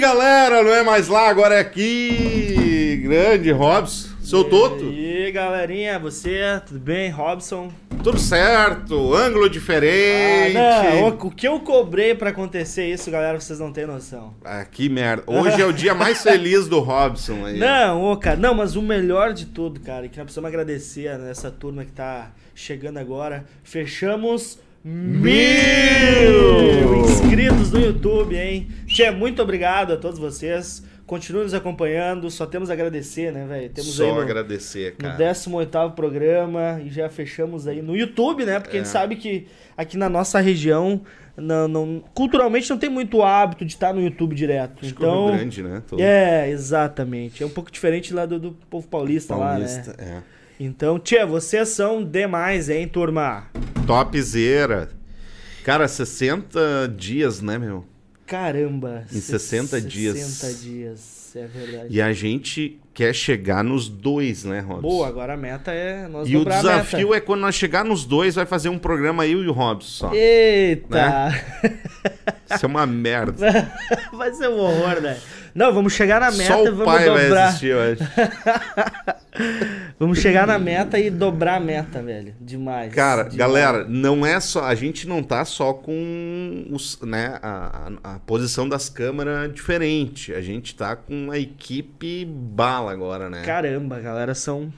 E aí, galera, não é mais lá, agora é aqui. Grande Robson, seu Toto. E aí, galerinha, você, tudo bem? Robson? Tudo certo, ângulo diferente. Ah, não, o que eu cobrei pra acontecer isso, galera, vocês não têm noção. Ah, que merda. Hoje é o dia mais feliz do Robson aí. Não, ô, cara, não, mas o melhor de tudo, cara, que nós precisamos agradecer nessa turma que tá chegando agora. Fechamos mil inscritos no YouTube, hein? Tchê, muito obrigado a todos vocês. Continuem nos acompanhando, só temos a agradecer, né, velho? Temos Só aí no, agradecer, no cara. 18 programa e já fechamos aí no YouTube, né? Porque a É. gente sabe que aqui na nossa região, não, não- culturalmente, não tem muito hábito de estar no YouTube direto. Acho que o Rio então, Grande, né? Todo é, exatamente. É um pouco diferente lá do, do povo paulista, paulista, lá, né? é. Então, tia, vocês são demais, hein, turma? Topzera. Cara, 60 dias, né, meu? Caramba. Em 60 dias. 60 dias, é verdade. E a gente quer chegar nos dois, né, Robson? Boa, agora a meta é nós E o dobrar desafio é quando nós chegar nos dois, vai fazer um programa eu e o Robson só. Eita! Isso é uma merda. vai ser um horror, né? Não, vamos chegar na meta Só e o vamos pai vai dobrar. assistir, eu acho. Vamos chegar na meta e dobrar a meta, velho. Demais. Cara, demais. galera, não é só. A gente não tá só com os, né, a, a- a posição das câmeras diferente. A gente tá com a equipe bala agora, né? Caramba, galera, são,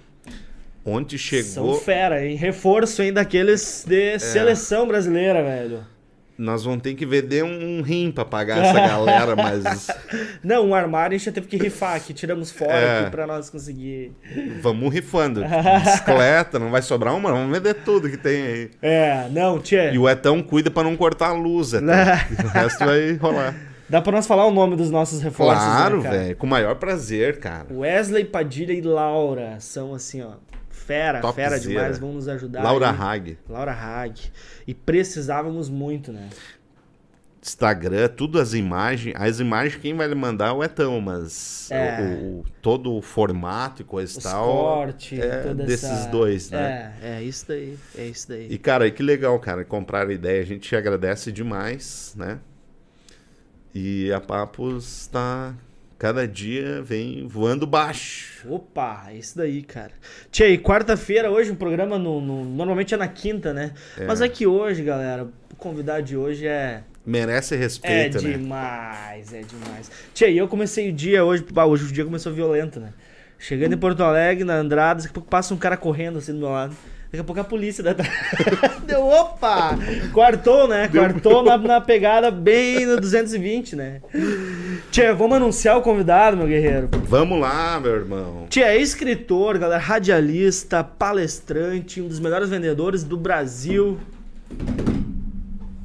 Ontem são chegou. fera, hein? Reforço hein, daqueles É. de seleção brasileira, velho. Nós vamos ter que vender um rim pra pagar essa galera, mas Não, um armário a gente já teve que rifar aqui, tiramos fora É. aqui pra nós conseguir. vamos rifando. Bicicleta, não vai sobrar uma, vamos vender tudo que tem aí. É, não, tia. E o Etão cuida pra não cortar a luz, Etão. o resto vai rolar. Dá pra nós falar o nome dos nossos reforços, Claro, né, velho. Com o maior prazer, cara. Wesley, Padilha e Laura são assim, ó, fera, Topzera. fera demais, vão nos ajudar. Laura aí. Hag. Laura Hag. E precisávamos muito, né? Instagram, tudo as imagens. As imagens quem vai lhe mandar é o Etão, mas É. o, o- todo o formato e coisa e tal. cortes, é desses essa... dois, né? É, é isso daí, é isso daí. E cara, que legal, cara, comprar a ideia. A gente agradece demais, né? E a Papos tá cada dia vem voando baixo. Opa, é isso daí, cara. Tia, e quarta-feira hoje o programa no, no- normalmente é na quinta, né? Mas é que hoje, galera, o convidado de hoje é Merece é respeito, né? demais, é demais. Tia, e eu comecei o dia hoje, bah, hoje o dia começou violento, né? Chegando em Porto Alegre, na Andradas, daqui a pouco passa um cara correndo assim do meu lado. Daqui a pouco a polícia da Deu, opa! Quartou, né? Quartou na, na pegada bem no 220, né? Tia, vamos anunciar o convidado, meu guerreiro. Vamos lá, meu irmão. Tia, é escritor, galera, radialista, palestrante, um dos melhores vendedores do Brasil.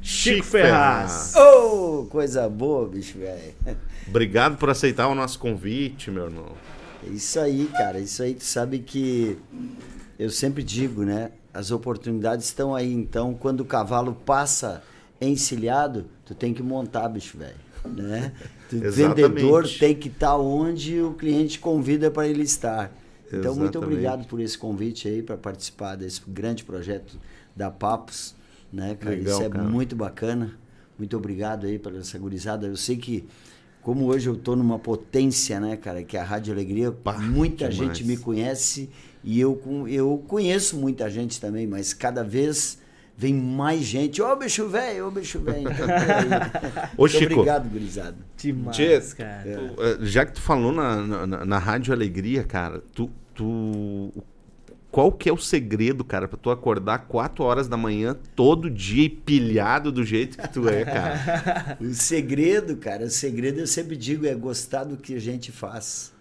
Chico Ferraz. Ô, coisa boa, bicho, velho. Obrigado por aceitar o nosso convite, meu irmão. É Isso aí, cara. Isso aí, tu sabe que eu sempre digo, né? As oportunidades estão aí. Então, quando o cavalo passa encilhado, tu tem que montar, bicho, velho. Né? Exatamente. vendedor tem que estar onde o cliente convida para ele estar. Então, muito Exatamente. obrigado por esse convite aí para participar desse grande projeto da Papos, né, cara? Legal, Isso é cara. muito bacana. Muito obrigado aí pela essa gurizada. Eu sei que como hoje eu tô numa potência, né, cara, que é a Rádio Alegria, Pá, muita demais. gente me conhece e eu, eu conheço muita gente também, mas cada vez vem mais gente. Ô, bicho velho, ô, bicho velho. Então. Ô, Muito Chico. Obrigado, gurizada. Demais, Tchê, cara. tu, eh, já que tu falou na, na, na Rádio Alegria, cara, tu, tu. Qual que é o segredo, cara, pra tu acordar 4 horas da manhã todo dia e pilhado do jeito que tu é, cara? O segredo, cara, o segredo eu sempre digo é gostar do que a gente faz.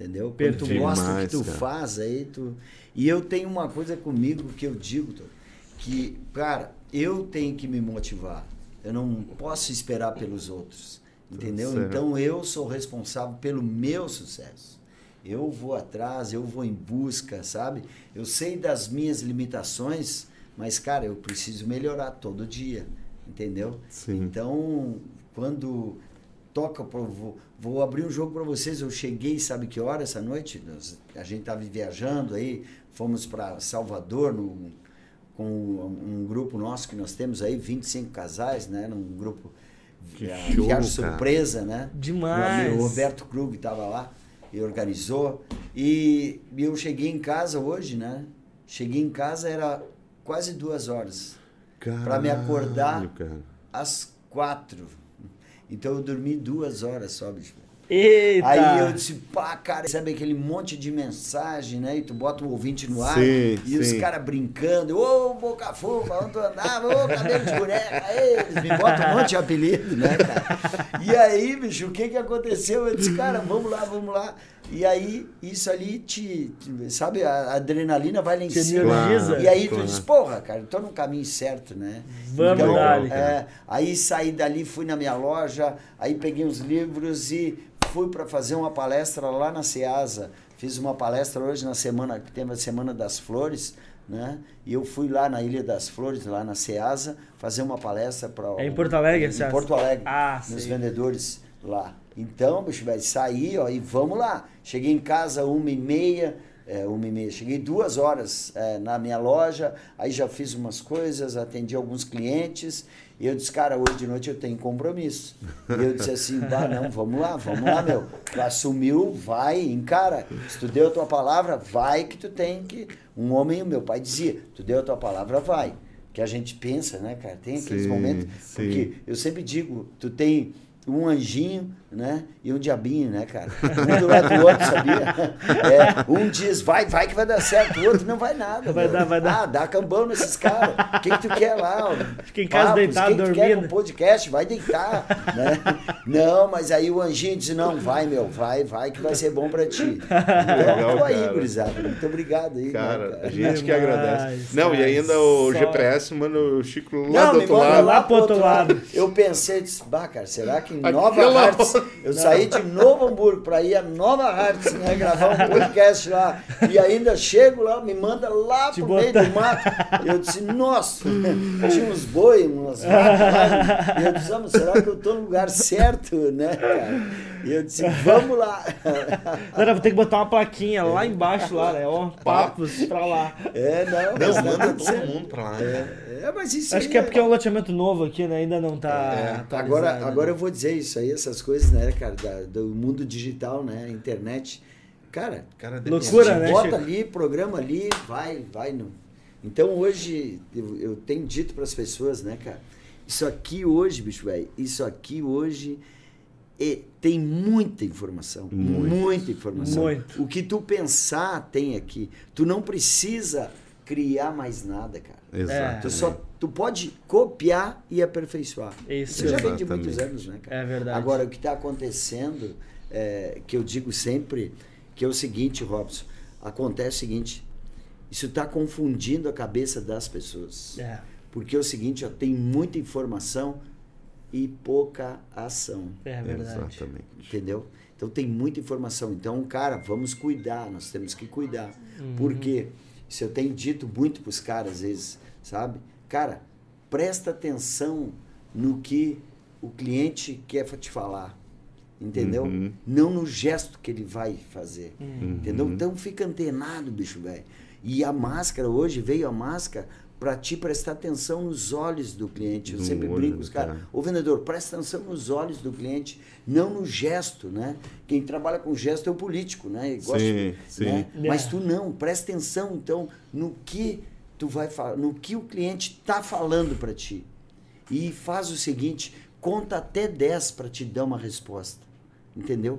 Entendeu? Quando tu gosta do Demais, que tu cara. faz, aí tu. E eu tenho uma coisa comigo que eu digo, Tô, que, cara, eu tenho que me motivar. Eu não posso esperar pelos outros. Entendeu? certo. Então eu sou responsável pelo meu sucesso. Eu vou atrás, eu vou em busca, sabe? Eu sei das minhas limitações, mas, cara, eu preciso melhorar todo dia. Entendeu? Sim. Então, quando toca, vou, abrir um jogo para vocês. Eu cheguei, sabe que hora essa noite? Nós- a gente estava viajando aí, fomos para Salvador no, com um grupo nosso que nós temos aí, 25 casais, né? Num grupo Que show, viagem cara. surpresa, né? Demais. O Roberto Krug estava lá e organizou. E eu cheguei em casa hoje, né? Cheguei em casa, era quase duas horas. Pra me acordar. Cara. Às quatro. Então eu dormi duas horas só, bicho. Eita! Aí eu disse, pá, cara, recebe aquele monte de mensagem, né? E tu bota o ouvinte no ar Sim, e os sim. caras brincando, ô Boca Fofa, onde tu andava, ô cabelo de boneca, aí eles me botam um monte de apelido, né, cara? E aí, bicho, o que que aconteceu? Eu disse, cara, vamos lá, vamos lá. E aí, isso ali te, te- sabe, a adrenalina vai lá em Te cima. energiza. E aí tu Claro. diz, porra, cara, tô no caminho certo, né? Vamos então, dali. é, aí saí dali, fui na minha loja, aí peguei uns livros e fui para fazer uma palestra lá na Ceasa. Fiz uma palestra hoje na semana, que tem a Semana das Flores, né? E eu fui lá na Ilha das Flores, lá na Ceasa, fazer uma palestra para É em Porto Alegre, Em? Porto Alegre, Ah, nos vendedores lá. Então, bicho, vai sair, ó, e vamos lá. Cheguei em casa uma e meia, é, uma e meia. Cheguei duas horas é, na minha loja, aí já fiz umas coisas, atendi alguns clientes. E eu disse, cara, hoje de noite eu tenho compromisso. E eu disse assim, bah, não, vamos lá, vamos lá, meu. Tu assumiu, vai, encara. Se tu deu a tua palavra, vai que tu tem que... Um homem, meu pai dizia, tu deu a tua palavra, vai. Que a gente pensa, né, cara? Tem aqueles Sim, momentos... sim. Porque eu sempre digo, tu tem um anjinho, né? E um diabinho, né, cara? Um do lado do outro, sabia? É, um diz, vai, vai que vai dar certo, o outro não vai nada. Vai meu. dar, vai dar. Ah, dá cambão nesses caras. O que, que tu quer lá? Fica em casa deitado, o que, que tu quer dormindo. com podcast? Vai deitar, né? Não, mas aí o anjinho diz, não, vai, meu, vai, vai que vai ser bom pra ti. Então, Legal, tô aí, cara. gurizada. Muito obrigado aí. né, Cara, a gente que agradece. Não, e cara. ainda o Só- GPS manda o Chico lá Não, do outro lado. lá pro outro lado. Eu pensei, disse, bah, cara, será que em Aquela Nova Hartz, eu saí de Novo Hamburgo para ir a Nova Hartz, né, gravar um podcast lá, e ainda chego lá, me manda lá Te pro meio botar. do mato. Eu disse, nossa, tinha uns boi, umas vacas lá, e eu disse, ah, será que eu tô no lugar certo, né, cara? E eu disse, vamos lá. Não, não, vou ter que botar uma plaquinha lá embaixo, lá, né? Ó, papos pra lá. É, não, Não, tá manda todo certo. mundo pra lá. né? É, é, mas isso Acho aí que é porque é um loteamento novo aqui, né? Ainda não tá. É, atualizado, agora, né? agora eu vou dizer isso aí, essas coisas, né, cara, da- do mundo digital, né, internet. Cara, Cara, Loucura, né, bota Chico? ali, programa ali, vai, vai. No... Então hoje, eu, eu tenho dito para as pessoas, né, cara, isso aqui hoje, bicho, velho, isso aqui hoje é- tem muita informação. Muito. Muita informação. Muito. O que tu pensar tem aqui. Tu não precisa criar mais nada, cara. Exato. Tu só tu pode copiar e aperfeiçoar. Isso. já vem de muitos anos, né, cara? É verdade. Agora, o que está acontecendo, é, que eu digo sempre, que é o seguinte, Robson, acontece o seguinte, isso está confundindo a cabeça das pessoas. É. Porque é o seguinte, ó, tem muita informação e pouca ação. É verdade. Exatamente. Entendeu? Então tem muita informação. Então, cara, vamos cuidar, nós temos que cuidar. Porque isso eu tenho dito muito para os caras às vezes, sabe? Cara, presta atenção no que o cliente quer te falar. Entendeu? Uhum. Não no gesto que ele vai fazer. Uhum. Entendeu? Então fica antenado, bicho velho. E a máscara, hoje veio a máscara para te prestar atenção nos olhos do cliente. Eu No sempre olho brinco do com os caras. cara. O vendedor, presta atenção nos olhos do cliente, não no gesto, né? Quem trabalha com gesto é o político, né? E gosta, Sim, sim. né? É. Mas tu não, presta atenção então no que tu vai falar, no que o cliente está falando para ti. E faz o seguinte, conta até 10 para te dar uma resposta. Entendeu?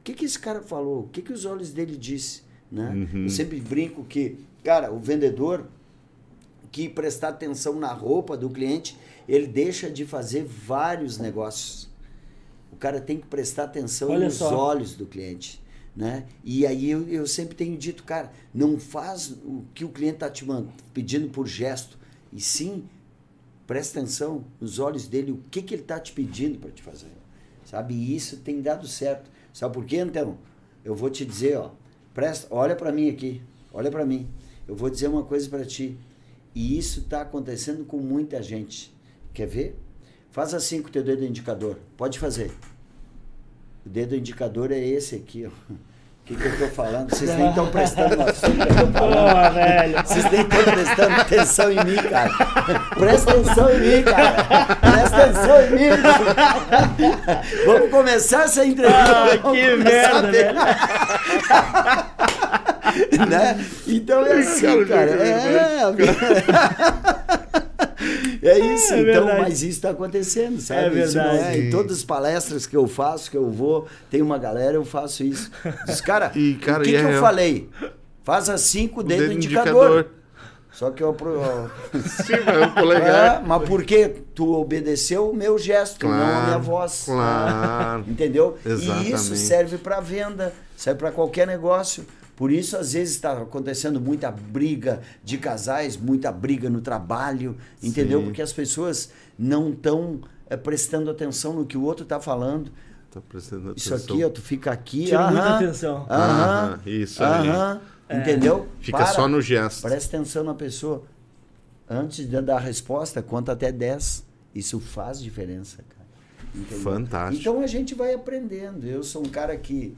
O que, que esse cara falou? O que, que os olhos dele disse? Né? Uhum. Eu sempre brinco que, cara, o vendedor que prestar atenção na roupa do cliente, ele deixa de fazer vários negócios. O cara tem que prestar atenção Olha nos só. olhos do cliente. Né? E aí eu, eu sempre tenho dito, cara, não faz o que o cliente está te man- pedindo por gesto, e sim presta atenção nos olhos dele, o que, que ele está te pedindo para te fazer. Sabe? E isso tem dado certo. Sabe por quê, então? Eu vou te dizer, ó, presta, olha para mim aqui, olha para mim. Eu vou dizer uma coisa para ti. E isso está acontecendo com muita gente. Quer ver? Faz assim com o teu dedo indicador. Pode fazer. O dedo indicador é esse aqui, ó. que, que eu tô falando? Vocês nem estão prestando atenção. Porra, velho. Vocês nem estão prestando atenção em mim, cara. Presta atenção em mim, cara. Presta atenção em mim. Vamos começar essa entrevista. Ah, Vamos que merda, velho. né? Então é assim, cara. É, é isso, É então, verdade. mas isso está acontecendo, sabe? É não verdade. Em todas as palestras que eu faço, que eu vou, tem uma galera, eu faço isso. Diz, cara, E, cara, o que, e é que eu falei? Faz assim com o dedo, Dedo indicador. Só que eu. Sim, mas o polegar. É, mas por quê? Tu obedeceu o meu gesto, não a minha voz. Claro. Entendeu? E Exatamente. isso serve para venda, serve para qualquer negócio. Por isso, às vezes, está acontecendo muita briga de casais, muita briga no trabalho, entendeu? Sim. Porque as pessoas não estão prestando atenção no que o outro está falando. Tô prestando Isso atenção. aqui, ó, tu fica aqui. Tira muita aham, atenção. Aham, Aham, isso aí. aham, Entendeu? Fica Para. só no gesto. Presta atenção na pessoa. Antes de dar a resposta, conta até 10. Isso faz diferença, cara. Entendeu? Fantástico. Então a gente vai aprendendo. Eu sou um cara que.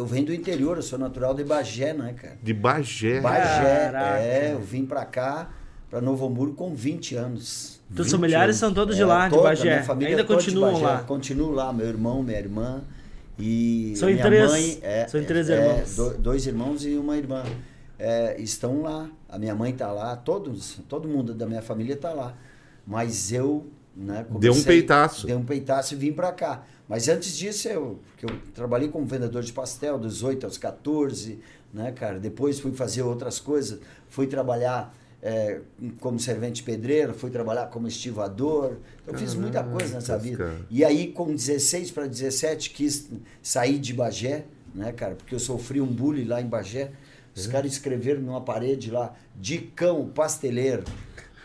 Eu venho do interior, eu sou natural de Bagé, né, cara? De Bagé. Bagé, Caraca. é. Eu vim pra cá, pra Novo Hamburgo, com 20 anos. Teus 20 familiares anos. são todos É, de lá, de toda, Bagé. minha família Ainda é continuam lá. Continuo lá, meu irmão, minha irmã. E São minha três- mãe. É, são em três é, irmãos. do- dois irmãos e uma irmã. É, estão lá. A minha mãe está lá, todos, todo mundo da minha família está lá. Mas eu. Né, Deu um comecei- peitaço. Dei um peitaço e vim para cá. Mas antes disso, eu, que eu trabalhei como vendedor de pastel, dos 8 aos 14, né, cara? Depois fui fazer outras coisas. Fui trabalhar é, como servente pedreiro, fui trabalhar como estivador. Eu fiz muita coisa nessa vida. E aí, com 16 para 17, quis sair de Bagé, né, cara? Porque eu sofri um bullying lá em Bagé. Os É. caras escreveram numa parede lá, Dicão Pasteleiro.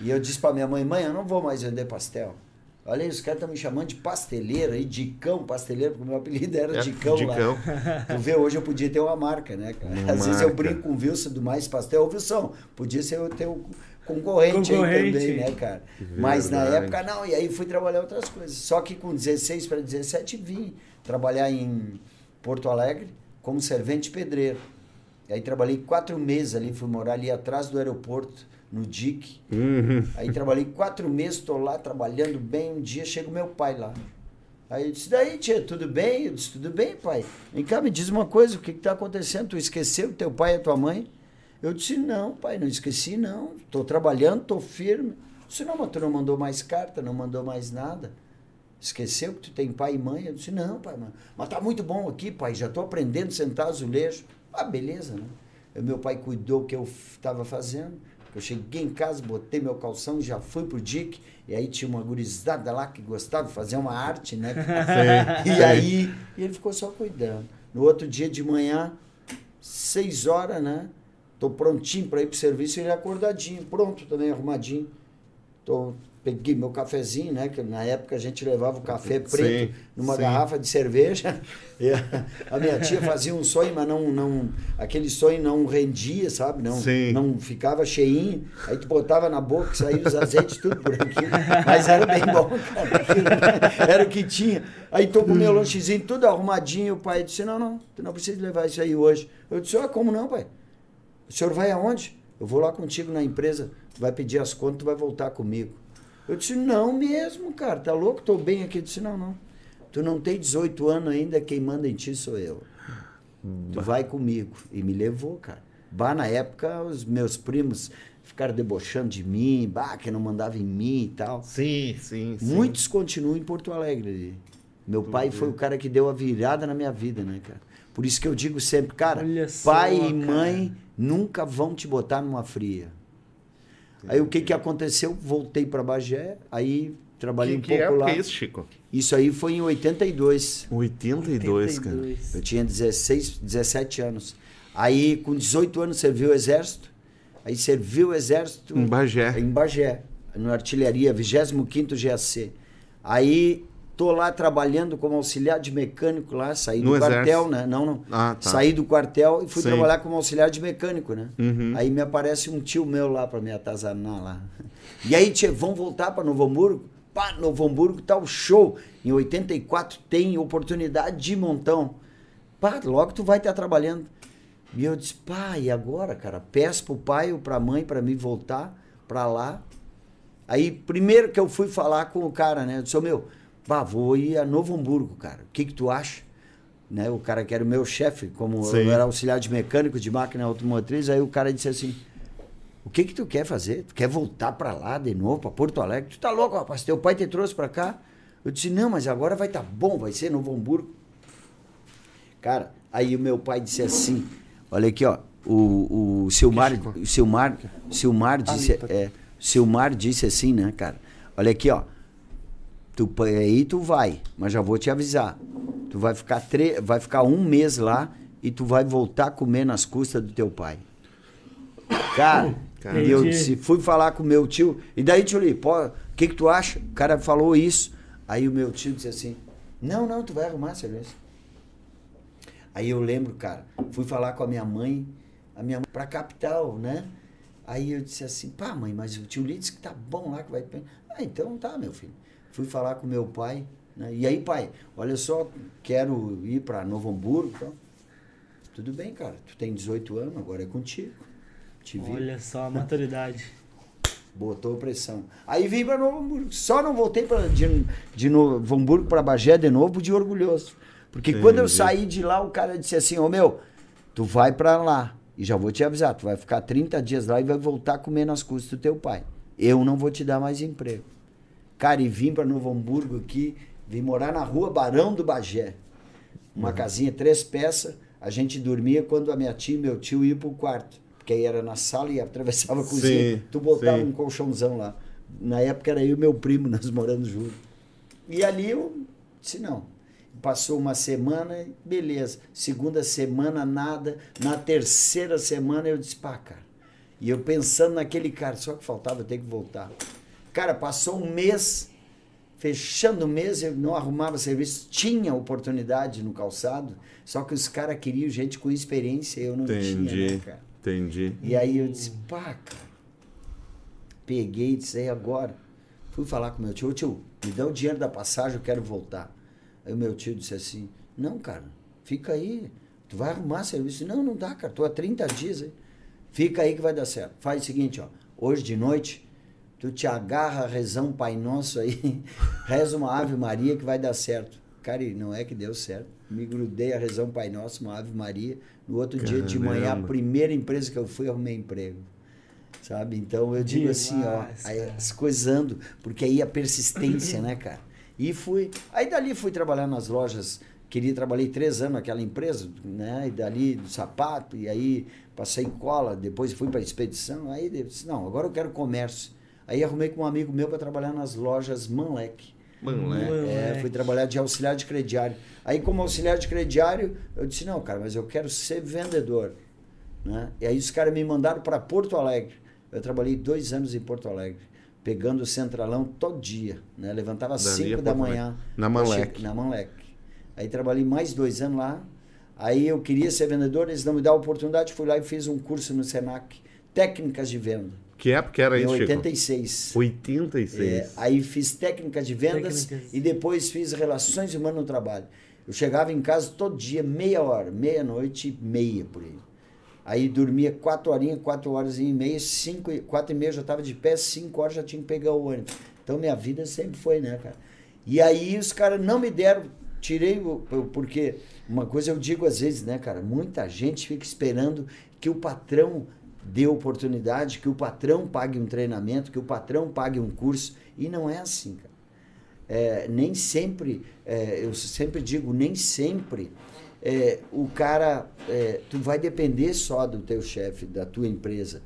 E eu disse para minha mãe, mãe, eu não vou mais vender pastel. Olha aí, os caras estão me chamando de pasteleiro aí, Dicão Pasteleiro, porque o meu apelido era É, Dicão, Dicão. lá. Tu vê, hoje eu podia ter uma marca, né, cara? Uma Às vezes eu marca. brinco com o Wilson do Mais Pastel. Ô, Wilson, podia ser o teu concorrente, Concorrente. aí também, né, cara? Mas na Verdade. época não, e aí fui trabalhar outras coisas. Só que com 16 para 17 vim trabalhar em Porto Alegre como servente pedreiro. E aí trabalhei quatro meses ali, fui morar ali atrás do aeroporto, no DIC. Uhum. Aí trabalhei quatro meses, estou lá trabalhando bem. Um dia chega o meu pai lá. Aí eu disse, daí, tia, tudo bem? Eu disse, tudo bem, pai. Vem cá, me diz uma coisa, o que está acontecendo? Tu esqueceu teu pai e tua mãe? Eu disse, não, pai, não esqueci, não. Estou trabalhando, estou firme. Eu disse, não, mas tu não mandou mais carta, não mandou mais nada. Esqueceu que tu tem pai e mãe? Eu disse, não, pai, mas, mas tá muito bom aqui, pai, já estou aprendendo a sentar azulejo. Ah, beleza, né? O meu pai cuidou do que eu estava fazendo. Eu cheguei em casa, botei meu calção, já fui pro DIC, e aí tinha uma gurizada lá que gostava de fazer uma arte, né? E aí e ele ficou só cuidando. No outro dia de manhã, seis horas, né? Tô prontinho para ir pro serviço, ele acordadinho, pronto também, arrumadinho. Tô, peguei meu cafezinho, né? Que na época a gente levava o café preto Sim, numa sim. garrafa de cerveja. E a, a minha tia fazia um sonho, mas não, não, aquele sonho não rendia, sabe? Não, Sim. não ficava cheinho. Aí tu botava na boca, saía os azeites tudo por aqui. Mas era bem bom, cara. Era o que tinha. Aí tô com o meu lanchezinho tudo arrumadinho. O pai disse: Não, não, tu não precisa levar isso aí hoje. Eu disse: Ah, como não, pai? O senhor vai aonde? Eu vou lá contigo na empresa, tu vai pedir as contas, tu vai voltar comigo. Eu disse, não mesmo, cara, tá louco? Tô bem aqui. Eu disse, não, não. Tu não tem 18 anos ainda, quem manda em ti sou eu. Tu vai comigo. E me levou, cara. Bah, na época, os meus primos ficaram debochando de mim, bah, que não mandava em mim e tal. Sim, sim, sim. Muitos continuam em Porto Alegre. Meu pai foi o cara que deu a virada na minha vida, né, cara? Por isso que eu digo sempre, cara, Olha só, pai e cara. mãe nunca vão te botar numa fria. Aí o que que aconteceu? Voltei para Bagé, aí trabalhei Que, um que pouco época lá. é isso, Chico? Isso aí foi em 82. 82, cara. Eu tinha 16, 17 anos. Aí, com 18 anos, servi o exército. Aí servi o exército Em Bagé. em Bagé, na artilharia, 25º GAC. Aí tô lá trabalhando como auxiliar de mecânico lá, saí do No quartel, exército? né? Não, não. Ah, tá. Saí do quartel e fui Sim. trabalhar como auxiliar de mecânico, né? Uhum. Aí me aparece um tio meu lá para me atazanar lá. E aí, tio, vamos voltar para Novo Hamburgo? Pá, Novo Hamburgo tá o show. Em 84 tem oportunidade de montão. pá, logo tu vai estar trabalhando. E eu disse, pá, e agora, cara? Peço pro pai ou pra mãe pra me voltar pra lá. Aí, primeiro que eu fui falar com o cara, né? Eu disse, meu, pá, vou ir a Novo Hamburgo, cara. O que que tu acha? Né? O cara que era o meu chefe, como Sim. eu era auxiliar de mecânico de máquina automotriz, aí o cara disse assim, o que que tu quer fazer? Tu quer voltar pra lá de novo, pra Porto Alegre? Tu tá louco, rapaz? Teu pai te trouxe pra cá? Eu disse, não, mas agora vai tá bom, vai ser Novo Hamburgo. Cara, aí o meu pai disse assim, olha aqui, ó, o, o Silmar, o Silmar, Silmar disse, tá. é, Silmar disse assim, né, cara? Olha aqui, ó, tu aí tu vai, mas já vou te avisar. Tu vai ficar tre vai ficar um mês lá e tu vai voltar a comer nas custas do teu pai. Cara, Cara. eu disse, fui falar com meu tio. E daí, tio Li, pô, o que que tu acha? O cara falou isso. Aí o meu tio disse assim: Não, não, tu vai arrumar a cerveja. Aí eu lembro, cara, fui falar com a minha mãe, a minha mãe pra capital, né? Aí eu disse assim, pá, mãe, mas o tio Li disse que tá bom lá, que vai. Ah, então tá, meu filho. Fui falar com meu pai, né? E aí, pai, olha só, quero ir pra Novo Hamburgo. Então. Tudo bem, cara, tu tem 18 anos, agora é contigo. Te vi. Olha só a maturidade. Botou pressão. Aí vim para Novo Hamburgo. Só não voltei pra, de, de Novo Hamburgo para Bagé de novo de orgulhoso. Porque quando eu saí de lá, o cara disse assim: Ô meu, tu vai para lá. E já vou te avisar: tu vai ficar 30 dias lá e vai voltar a comer nas custas do teu pai. Eu não vou te dar mais emprego. Cara, e vim para Novo Hamburgo aqui, vim morar na rua Barão do Bagé. Uma casinha, três peças. A gente dormia quando a minha tia e meu tio iam pro quarto. Porque aí era na sala e atravessava a cozinha. Sim, tu botava sim. um colchãozão lá. Na época era eu e meu primo, nós morando juntos. E ali eu disse, não. Passou uma semana, beleza. Segunda semana, nada. Na terceira semana eu disse, pá, cara. E eu pensando naquele cara, só que faltava eu ter que voltar. Cara, passou um mês, fechando o mês, eu não arrumava serviço. Tinha oportunidade no calçado, só que os caras queriam gente com experiência, eu não tinha, Entendi. né, cara? Entendi. E aí eu disse, pá, cara. Peguei e disse, aí agora? Fui falar com meu tio, ô tio, me dá o dinheiro da passagem, eu quero voltar. Aí o meu tio disse assim, não, cara, fica aí, tu vai arrumar serviço. Não, não dá, cara, tô há 30 dias aí. Fica aí que vai dar certo. Faz o seguinte, ó, hoje de noite, tu te agarra, reza um Pai Nosso aí, reza uma Ave Maria que vai dar certo. Cara, e não é que deu certo. Me grudei a um Pai Nosso, uma Ave Maria. No outro dia de manhã, a Caramba. primeira empresa que eu fui, arrumei emprego. Sabe? Então eu digo assim, ó, Demais, aí as coisas andam, porque aí a persistência, né, cara? E fui. Aí dali fui trabalhar nas lojas. Queria trabalhei três anos naquela empresa, né? E dali do sapato, e aí passei cola, depois fui para expedição. Aí disse, não, agora eu quero comércio. Aí arrumei com um amigo meu para trabalhar nas lojas Manlec. Mano. É, fui trabalhar de auxiliar de crediário. Aí, como auxiliar de crediário, eu disse: não, cara, mas eu quero ser vendedor. Né? E aí, os caras me mandaram para Porto Alegre. Eu trabalhei dois anos em Porto Alegre, pegando o centralão todo dia. Né? Levantava às 5 a da manhã. Na Manlec. Na Manlec. Aí, trabalhei mais dois anos lá. Aí, eu queria ser vendedor, eles não me deram a oportunidade. Fui lá e fiz um curso no Senac, Técnicas de Venda. Que época era isso, Chico? 86. 86. É, aí fiz técnica de vendas Técnicas. e depois fiz relações humanas no trabalho. Eu chegava em casa todo dia, meia hora, meia-noite e meia por aí. Aí dormia quatro horinhas, quatro horas e meia, cinco, e- quatro e meia eu já estava de pé, cinco horas já tinha que pegar o ônibus. Então minha vida sempre foi, né, cara? E aí os caras não me deram, tirei o- Porque uma coisa eu digo às vezes, né, cara? Muita gente fica esperando que o patrão dê oportunidade, que o patrão pague um treinamento, que o patrão pague um curso. E não é assim, cara. É, nem sempre, é, eu sempre digo, nem sempre é, o cara, é, tu vai depender só do teu chefe, da tua empresa.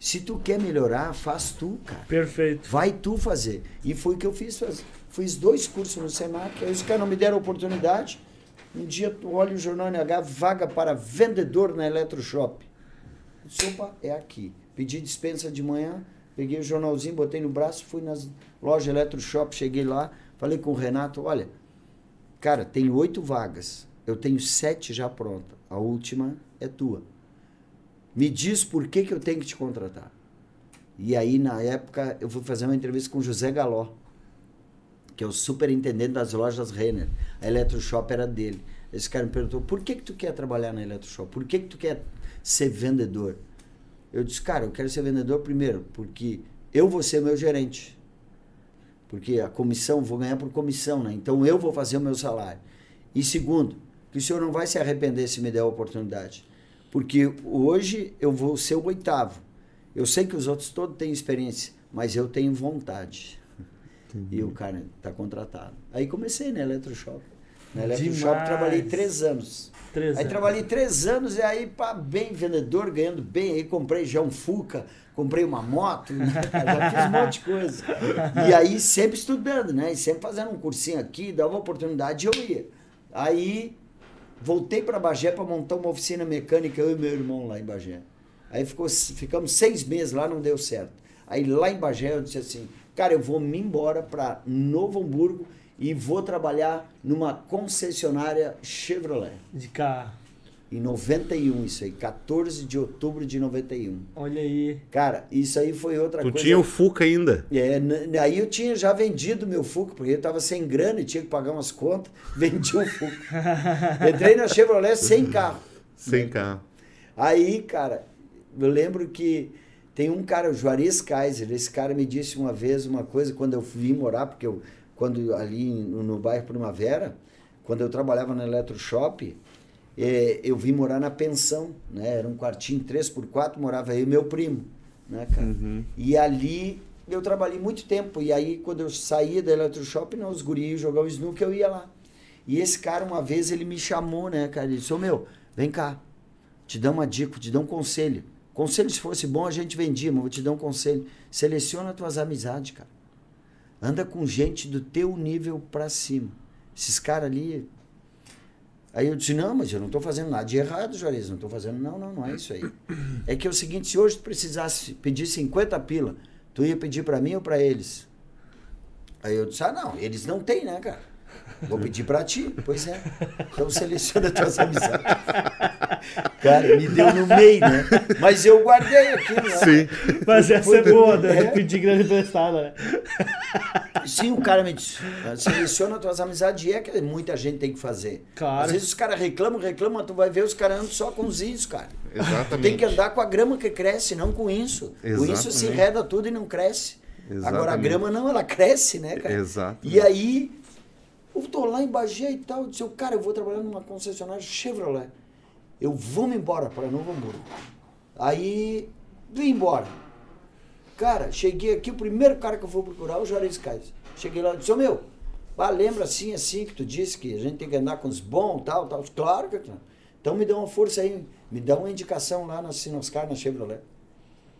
Se tu quer melhorar, faz tu, cara. Perfeito. Vai tu fazer. E foi o que eu fiz. faz- Fiz dois cursos no Senac, aí os caras não me deram oportunidade. Um dia tu olha o jornal NH, vaga para vendedor na Eletroshop. Eu disse, opa, é aqui. Pedi dispensa de manhã, peguei o jornalzinho, botei no braço, fui nas lojas Eletroshop, cheguei lá, falei com o Renato, olha, cara, tem oito vagas, eu tenho sete já prontas, a última é tua. Me diz por que, que eu tenho que te contratar. E aí, na época, eu fui fazer uma entrevista com José Galó, que é o superintendente das lojas Renner. A Eletroshop era dele. esse cara me perguntou, por que que tu quer trabalhar na Eletroshop? Por que que tu quer ser vendedor? Eu disse, cara, eu quero ser vendedor primeiro, porque eu vou ser meu gerente. Porque a comissão, vou ganhar por comissão, né? Então eu vou fazer o meu salário. E segundo, que o senhor não vai se arrepender se me der a oportunidade. Porque hoje eu vou ser o oitavo. Eu sei que os outros todos têm experiência, mas eu tenho vontade. E o cara está contratado. Aí comecei na Eletroshop. Na Eletroshop trabalhei três anos. Três aí anos. trabalhei três anos e aí, pá, bem vendedor, ganhando bem. Aí comprei já um Fuca, comprei uma moto, né? já fiz um monte de coisa. E aí sempre estudando, né? E sempre fazendo um cursinho aqui, dava oportunidade eu ia. Aí voltei para Bagé para montar uma oficina mecânica, eu e meu irmão lá em Bagé. Aí ficou, ficamos seis meses lá, não deu certo. Aí lá em Bagé eu disse assim, cara, eu vou me embora para Novo Hamburgo e vou trabalhar numa concessionária Chevrolet. De carro. Em 91, isso aí, 14 de outubro de 91. Olha aí. Cara, isso aí foi outra Tu coisa. tinha o Fuca ainda. É, aí eu tinha já vendido meu Fuca, porque eu tava sem grana e tinha que pagar umas contas, vendi o Fuca. Entrei na Chevrolet sem carro. Sem carro. Aí, cara, eu lembro que tem um cara, o Juarez Kaiser, esse cara me disse uma vez uma coisa quando eu vim morar, porque eu, quando ali no, no bairro Primavera, quando eu trabalhava na Eletroshop, eh, eu vim morar na pensão, né? Era um quartinho 3x4, morava eu e meu primo, né, cara? E ali eu trabalhei muito tempo, e aí quando eu saía da Eletroshop, não, os guris jogavam snooker, eu ia lá. E esse cara, uma vez, ele me chamou, né, cara? Ele disse, ô meu, vem cá, te dá uma dica, te dá um conselho. Conselho, se fosse bom, a gente vendia, mas vou te dar um conselho. Seleciona tuas amizades, cara. Anda com gente do teu nível pra cima. Esses caras ali. Aí eu disse, não, mas eu não tô fazendo nada de errado, Juarez. Não tô fazendo. Não, não, não é isso aí. É que é o seguinte, se hoje tu precisasse pedir 50 pila, tu ia pedir pra mim ou pra eles? Aí eu disse, ah, não, eles não têm, né, cara? Vou pedir pra ti. Pois é. Então seleciona tuas amizades. Cara, me deu no meio, né? Mas eu guardei aquilo, né? Sim. Mas essa é boa, né? É. Pedir grana emprestada, né? Sim, o cara me disse, seleciona tuas amizades e é que muita gente tem que fazer. Claro. Às vezes os caras reclamam, reclamam, tu vai ver os caras andam só com os isso, cara. Tu Exatamente. tem que andar com a grama que cresce, não com isso. Com isso se Exatamente. enreda tudo e não cresce. Agora a Exatamente. grama não, ela cresce, né, cara? Exato. E aí, eu tô lá em Bagé e tal, eu disse, cara, eu vou trabalhar numa concessionária Chevrolet. Eu vou me embora para Novo Hamburgo. Aí, vim embora. Cara, cheguei aqui, o primeiro cara que eu vou procurar é o Juarez Kaiser. Cheguei lá e disse, ô meu, pá, lembra assim, assim, que tu disse que a gente tem que andar com os bons, tal, tal. Claro que Então me dá uma força aí, me dá uma indicação lá na Sinoscar, na Chevrolet.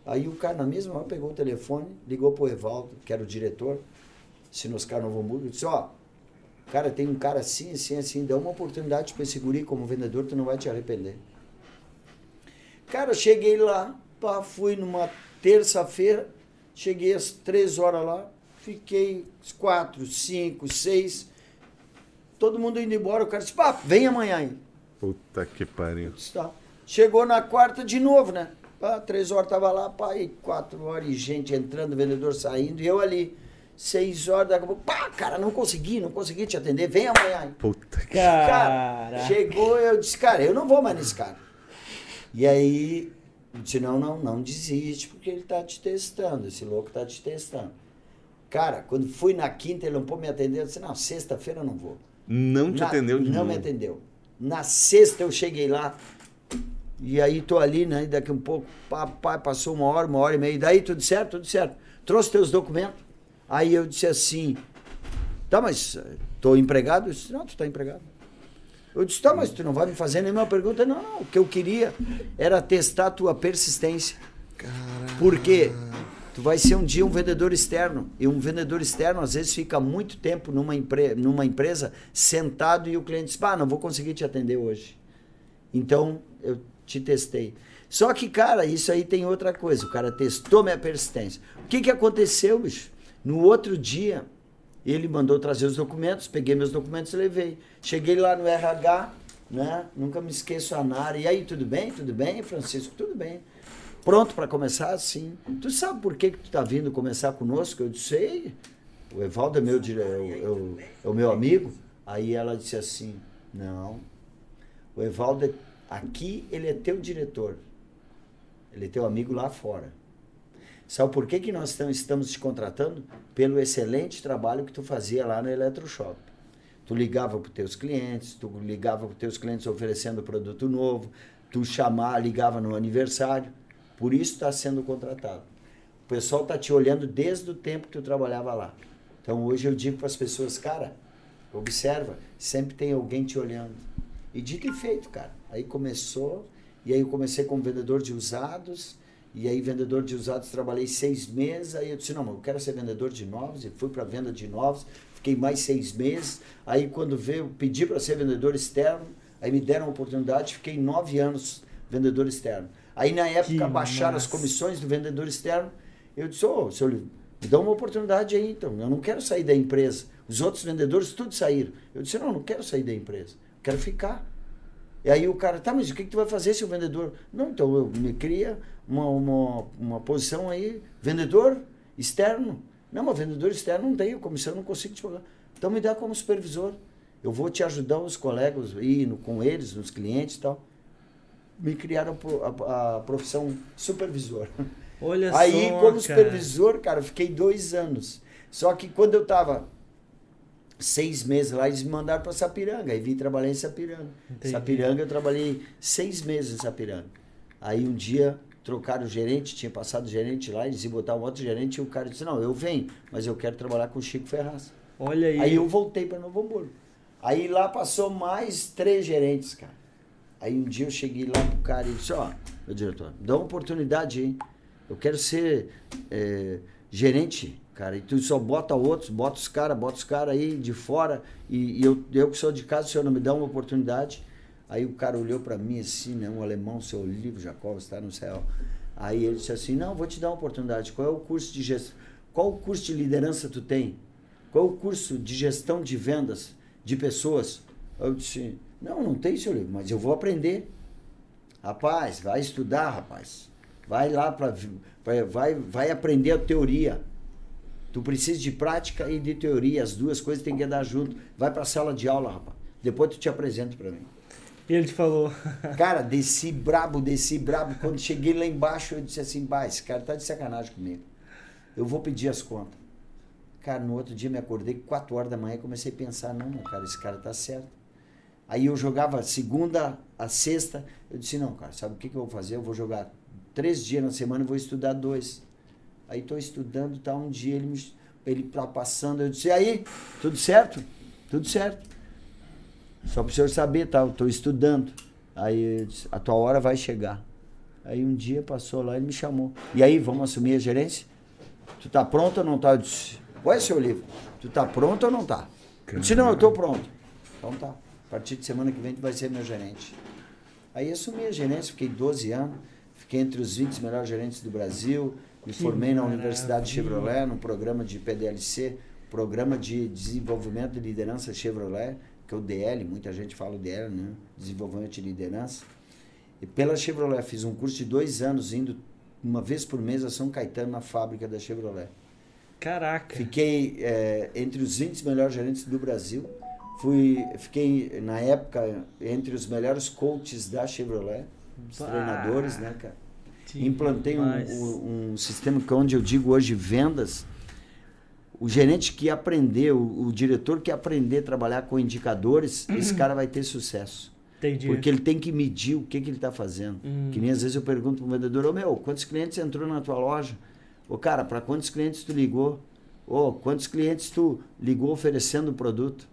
Aí o cara na mesma hora pegou o telefone, ligou pro Evaldo, que era o diretor, Sinoscar Novo Hamburgo, e disse, ó, cara, tem um cara assim, assim, assim, dá uma oportunidade para esse guri como vendedor, tu não vai te arrepender. Cara, cheguei lá, pá, fui numa terça-feira, cheguei às três horas lá, fiquei quatro, cinco, seis, todo mundo indo embora, o cara disse, pá, vem amanhã aí. Puta que pariu. Disse, tá. Chegou na quarta de novo, né? Pá, três horas tava lá, pá, e quatro horas, e gente entrando, vendedor saindo, e eu ali. Seis horas, daqui a pouco, pá, cara, não consegui, não consegui te atender, vem amanhã. Puta que. Cara, Cara. chegou, eu disse, cara, eu não vou mais nesse cara. E aí, eu disse, não, não, não desiste, porque ele tá te testando, esse louco tá te testando. Cara, quando fui na quinta, ele não pôde me atender, eu disse, não, sexta-feira eu não vou. Não te Na- atendeu de Não novo. me atendeu. Na sexta eu cheguei lá, e aí tô ali, né, daqui um pouco, papai, passou uma hora, uma hora e meia, e daí tudo certo, tudo certo. Trouxe teus documentos. Aí eu disse assim, tá, mas eh, tô empregado? Eu disse, não, tu tá empregado. Eu disse, tá, mas tu não vai me fazer nenhuma pergunta? Não, não, o que eu queria era testar a tua persistência. Porque tu vai ser um dia um vendedor externo. E um vendedor externo, às vezes, fica muito tempo numa, empre numa empresa sentado e o cliente diz, pá, não vou conseguir te atender hoje. Então, eu te testei. Só que, cara, isso aí tem outra coisa. O cara testou minha persistência. O que, que aconteceu, bicho? No outro dia, ele mandou trazer os documentos, peguei meus documentos e levei. Cheguei lá no RH, né? Nunca me esqueço a Nara. E aí, tudo bem? Tudo bem, Francisco? Tudo bem. Pronto para começar? Sim. Tu sabe por que, que tu tá vindo começar conosco? Eu disse, sei. O Evaldo é, meu, dire- é o- é é o meu amigo. Aí ela disse assim, não, O Evaldo, é- aqui ele é teu diretor. Ele é teu amigo lá fora. Sabe por que, que nós tam- estamos te contratando? Pelo excelente trabalho que tu fazia lá no Eletroshop. Tu ligava para os teus clientes, tu ligava para os teus clientes oferecendo produto novo, tu chamar, ligava no aniversário. Por isso está sendo contratado. O pessoal está te olhando desde o tempo que tu trabalhava lá. Então hoje eu digo para as pessoas, cara, observa, sempre tem alguém te olhando. E dito e feito, cara. Aí começou, e aí eu comecei como vendedor de usados, e aí vendedor de usados trabalhei seis meses, aí eu disse, não, mas eu quero ser vendedor de novos, e fui para venda de novos, fiquei mais seis meses, aí quando veio, pedi para ser vendedor externo, aí me deram a oportunidade, fiquei nove anos vendedor externo. Aí na época baixaram as massa. comissões do vendedor externo, eu disse, ô, seu Olívio, me dá uma oportunidade aí então, eu não quero sair da empresa. Os outros vendedores tudo saíram. Eu disse, não, não quero sair da empresa, quero ficar. E aí o cara, tá, mas o que, que tu vai fazer, seu vendedor? Não, então eu me cria uma, uma, uma posição aí, vendedor externo. Não, mas vendedor externo não tenho, comissão não consigo te pagar. Então me dá como supervisor. Eu vou te ajudar os colegas aí no, com eles, nos clientes e tal. Me criaram a a, profissão supervisor. Olha Aí, só, como supervisor, cara, eu fiquei dois anos. Só que quando eu tava seis meses lá, eles me mandaram para Sapiranga. Aí vim trabalhar em Sapiranga. Entendi. Sapiranga, eu trabalhei seis meses em Sapiranga. Aí um dia trocaram o gerente, tinha passado o gerente lá, eles iam botar um outro gerente e o cara disse, não, eu venho, mas eu quero trabalhar com o Chico Ferraz. Olha aí. Aí eu voltei para Novo Hamburgo. Aí lá passou mais três gerentes, cara. Aí um dia eu cheguei lá pro cara e disse, ó, meu diretor, dá uma oportunidade aí. Eu quero ser é, gerente, cara. E tu só bota outros, bota os caras, bota os caras aí de fora. E, e eu, eu que sou de casa, o senhor não me dá uma oportunidade. Aí o cara olhou para mim assim, né? Um alemão, seu Olívio Jacob, está no céu. Aí ele disse assim, não, vou te dar uma oportunidade. Qual é o curso de gestão? Qual o curso de liderança tu tem? Qual o curso de gestão de vendas de pessoas? Eu disse, não, não tem, seu livro, mas eu vou aprender. Rapaz, vai estudar, rapaz. Vai lá para vai, vai aprender a teoria. Tu precisa de prática e de teoria, as duas coisas tem que andar junto. Vai para a sala de aula, rapaz. Depois tu te apresenta para mim. E ele te falou. Cara, desci brabo, desci brabo. Quando cheguei lá embaixo, eu disse assim, bah, esse cara tá de sacanagem comigo. Eu vou pedir as contas. Cara, no outro dia me acordei 4 horas da manhã comecei a pensar, não, cara, esse cara tá certo. Aí eu jogava segunda a sexta, eu disse, não, cara, sabe o que, que eu vou fazer? Eu vou jogar três dias na semana e vou estudar dois. Aí tô estudando, tá, um dia ele, me, ele tá passando, eu disse, aí, tudo certo? Tudo certo. Só para o senhor saber, tá? Eu tô estudando. Aí disse, a tua hora vai chegar. Aí um dia passou lá, ele me chamou. E aí, vamos assumir a gerência? Tu tá pronto ou não tá? Eu disse, ué, seu livro, tu tá pronto ou não tá? Eu disse, não, eu tô pronto. Então tá. A partir de semana que vem tu vai ser meu gerente. Aí assumi a gerência, fiquei 12 anos, fiquei entre os 20 melhores gerentes do Brasil, me Que formei na Universidade maravilha. Chevrolet, no programa de PDLC, Programa de Desenvolvimento de Liderança Chevrolet, que é o DL, muita gente fala o DL, né? Desenvolvimento de Liderança. E pela Chevrolet, fiz um curso de dois anos, indo uma vez por mês a São Caetano, na fábrica da Chevrolet. Caraca. Fiquei eh, entre os 20 melhores gerentes do Brasil. Fui, fiquei, na época, entre os melhores coaches da Chevrolet, os Bah. treinadores, né, cara? Implantei um, um, um sistema que onde eu digo hoje vendas. O gerente que aprender, o, o diretor que aprender a trabalhar com indicadores, esse cara vai ter sucesso. Entendi. Porque ele tem que medir o que, que ele está fazendo. Hum. Que nem às vezes eu pergunto para o vendedor, ô meu, quantos clientes entrou na tua loja? Ô cara, para quantos clientes tu ligou? Ô, quantos clientes tu ligou oferecendo o produto?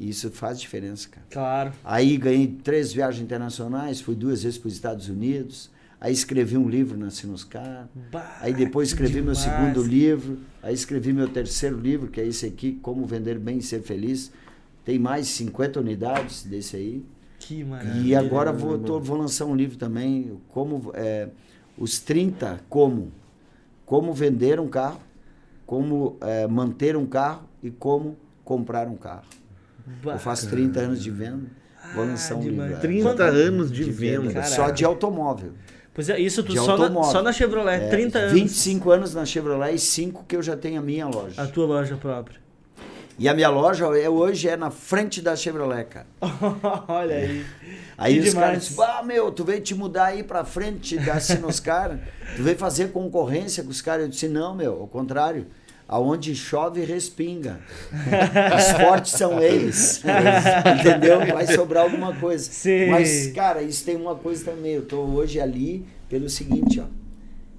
E isso faz diferença, cara. Claro. Aí ganhei três viagens internacionais, fui duas vezes para os Estados Unidos. Aí escrevi um livro na Sinuscar. Bah, Aí depois escrevi meu demais. segundo livro. Aí escrevi meu terceiro livro, que é esse aqui, Como Vender Bem e Ser Feliz. Tem mais 50 unidades desse aí. Que maravilha. E agora vou, tô- vou lançar um livro também, como é, os 30 como. Como vender um carro, como é, manter um carro e como comprar um carro. Bah, Eu faço 30 anos de venda, vou Ah, lançar um demais. livro. é. 30 anos de venda. Caraca. Só de automóvel. Pois é, isso tu só na, só na Chevrolet, É, 30 anos. 25 anos na Chevrolet e 5 que eu já tenho a minha loja. A tua loja própria. E a minha loja é, hoje é na frente da Chevrolet, cara. Olha aí. Aí Que os demais. caras dizem, ah, meu, tu veio te mudar aí pra frente da Sinoscar, tu veio fazer concorrência com os caras. Eu disse, não, meu, ao contrário. Aonde chove, respinga. Os fortes são eles. Entendeu? Vai sobrar alguma coisa. Sim. Mas, cara, isso tem uma coisa também. Eu tô hoje ali pelo seguinte, ó.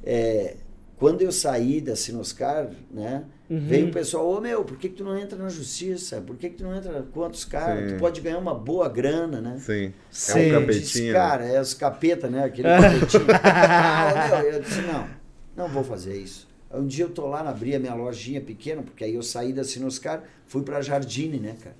É, quando eu saí da Sinoscar, né? Uhum. Veio o pessoal, ô meu, por que, que tu não entra na justiça? Por que, que tu não entra com outros caras? Tu pode ganhar uma boa grana, né? Sim. Sim. É um disse, capetinho. né? cara, é os capeta, né? Aquele capetinho. ah, meu, eu disse, não, não vou fazer isso. Um dia eu tô lá, abri a minha lojinha pequena, porque aí eu saí da Sinoscar, fui pra Jardine, né, cara?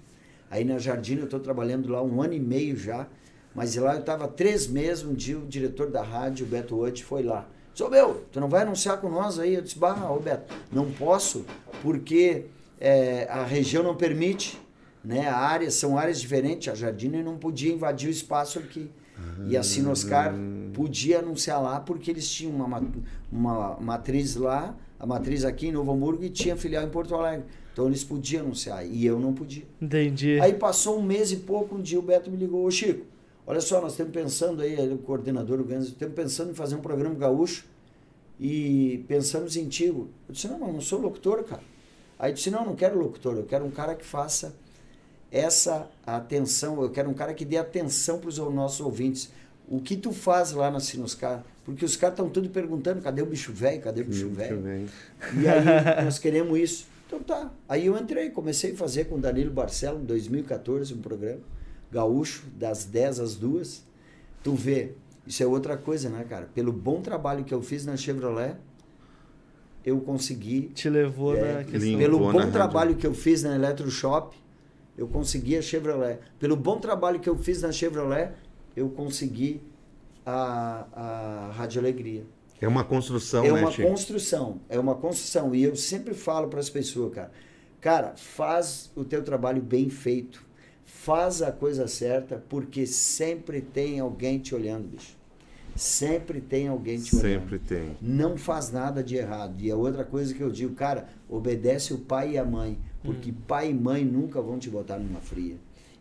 Aí na Jardine eu tô trabalhando lá um ano e meio já, mas lá eu tava três meses, um dia o diretor da rádio, o Beto Otti, foi lá. Disse, meu, tu não vai anunciar com nós aí? Eu disse, bah, ô Beto, não posso, porque é, a região não permite, né? A área, são áreas diferentes, a Jardine não podia invadir o espaço aqui. E a Sinoscar podia anunciar lá porque eles tinham uma, ma- uma matriz lá, a matriz aqui em Novo Hamburgo e tinha filial em Porto Alegre. Então eles podiam anunciar e eu não podia. Entendi. Aí passou um mês e pouco, um dia o Beto me ligou, ô Chico, olha só, nós estamos pensando aí, ele, o coordenador, o Gans, estamos pensando em fazer um programa gaúcho e pensamos em ti. Eu disse, não, mas eu não sou locutor, cara. Aí disse, não, não quero locutor, eu quero um cara que faça essa atenção, eu quero um cara que dê atenção para os nossos ouvintes. O que tu faz lá na Sinoscar? Porque os caras estão tudo perguntando, cadê o bicho velho, cadê o bicho velho? E aí nós queremos isso. Então tá. Aí eu entrei, comecei a fazer com o Danilo Barcelo em 2014 um programa gaúcho das 10 às 2. Tu vê, isso é outra coisa, né, cara? Pelo bom trabalho que eu fiz na Chevrolet, eu consegui Te levou é, na questão. Pelo na bom rádio. trabalho que eu fiz na Eletroshop, eu consegui a Chevrolet. Pelo bom trabalho que eu fiz na Chevrolet, eu consegui a, a Rádio Alegria. É uma construção, É né, uma Chico? construção, é uma construção. E eu sempre falo para as pessoas, cara, cara, faz o teu trabalho bem feito, faz a coisa certa, porque sempre tem alguém te olhando, bicho. Sempre tem alguém te olhando. Sempre tem. Não faz nada de errado. E a outra coisa que eu digo, cara, obedece o pai e a mãe, porque pai e mãe nunca vão te botar numa fria.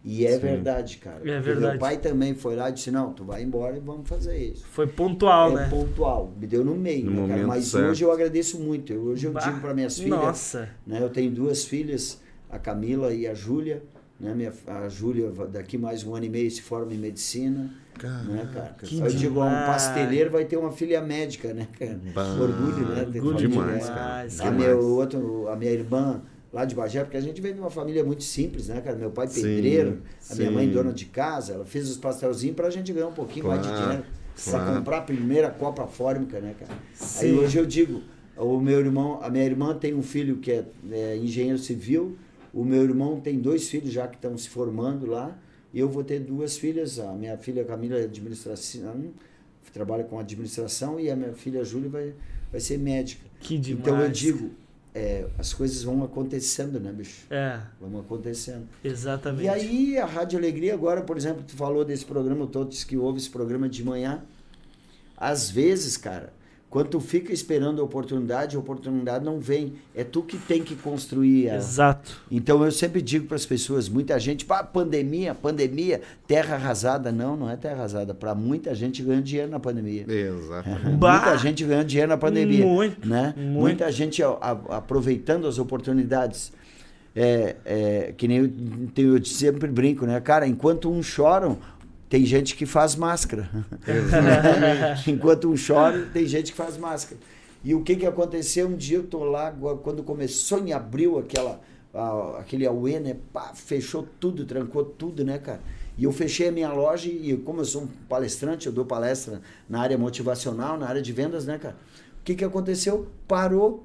E é Sim. verdade, cara. É verdade. Meu pai também foi lá e disse: "Não, tu vai embora e vamos fazer isso" Foi pontual, é né? pontual, me deu no meio, No né, cara? mas certo. hoje eu agradeço muito. Eu- Hoje eu Bah, digo para minhas filhas, Nossa. né? Eu tenho duas filhas, a Camila e a Júlia, né? Minha, a Júlia daqui mais um ano e meio se forma em medicina, né, cara? eu digo, ó, um demais. pasteleiro vai ter uma filha médica, né, cara? Bah, Orgulho, né? orgulho demais, né? cara. Demais, A demais. minha, outro, a minha irmã lá de Bagé, porque a gente vem de uma família muito simples, né, cara? Meu pai Sim, pedreiro, a minha mãe sim. dona de casa, ela fez os pastelzinhos pra gente ganhar um pouquinho mais de Claro, dinheiro. Pra claro. comprar a primeira Copa Fórmica, né, cara? Aí Sim. hoje eu digo, o meu irmão, a minha irmã tem um filho que é, é engenheiro civil, o meu irmão tem dois filhos já que estão se formando lá, e eu vou ter duas filhas, a minha filha Camila é administração, trabalha com administração, e a minha filha Júlia vai, vai ser médica. Que demais. Então eu digo, é, as coisas vão acontecendo, né, bicho? É, Vão acontecendo. exatamente. E aí, a Rádio Alegria, agora, por exemplo, tu falou desse programa, todos que ouve esse programa de manhã. Às vezes, cara, quando tu fica esperando a oportunidade, a oportunidade não vem. É tu que tem que construir ela. Exato. Então eu sempre digo para as pessoas, muita gente, pá, pandemia, pandemia, terra arrasada. Não, não é terra arrasada. Para muita gente ganhando dinheiro na pandemia. Bah! Muita gente ganhando dinheiro na pandemia. Muito, né? muito. Muita gente ó, a- aproveitando as oportunidades. É, é, que nem eu, eu sempre brinco, né? Cara, enquanto uns choram, tem gente que faz máscara. enquanto uns choram, tem gente que faz máscara. E o que que aconteceu? Um dia eu tô lá, quando começou em abril aquela, a- aquele auê, né? Pá, fechou tudo, trancou tudo, né, cara? E eu fechei a minha loja e como eu sou um palestrante, eu dou palestra na área motivacional, na área de vendas, né, cara? O que que aconteceu? Parou.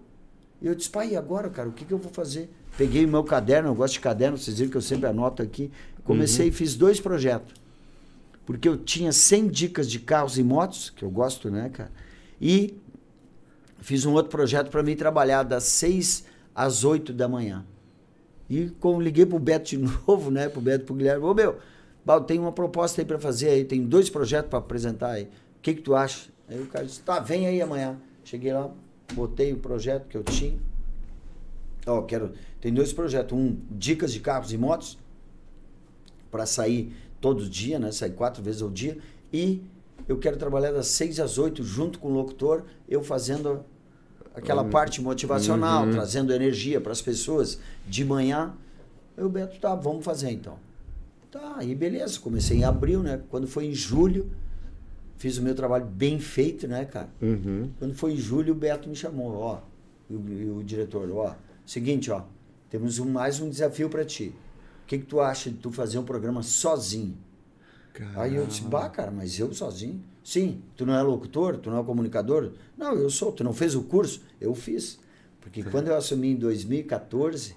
E eu disse, pai, e agora, cara? O que que eu vou fazer? Peguei o meu caderno, eu gosto de caderno, vocês viram que eu sempre anoto aqui. Comecei e fiz dois projetos. Porque eu tinha 100 dicas de carros e motos, que eu gosto, né, cara? E fiz um outro projeto para mim trabalhar das 6 às 8 da manhã. E como liguei pro Beto de novo, né, pro Beto pro Guilherme, ô meu, tem uma proposta aí para fazer aí, tem dois projetos para apresentar aí. O que que tu acha? Aí o cara disse, tá, vem aí amanhã. Cheguei lá, botei o projeto que eu tinha. Ó, quero. Tem dois projetos. Um, dicas de carros e motos. Para sair todo dia, né? Sair quatro vezes ao dia. E eu quero trabalhar das seis às oito junto com o locutor, eu fazendo aquela parte motivacional, Uhum. trazendo energia para as pessoas de manhã. Eu, Beto, tá, vamos fazer então. Tá, aí beleza. Comecei em abril, né? Quando foi em julho, fiz o meu trabalho bem feito, né, cara? Uhum. Quando foi em julho, o Beto me chamou, ó, e o, e o diretor, ó, seguinte, ó, temos um, mais um desafio para ti. O que, que tu acha de tu fazer um programa sozinho? Aí eu disse, bah, cara, mas eu sozinho? Sim, tu não é locutor, tu não é comunicador? Não, eu sou, tu não fez o curso? Eu fiz. Porque quando eu assumi em 2014,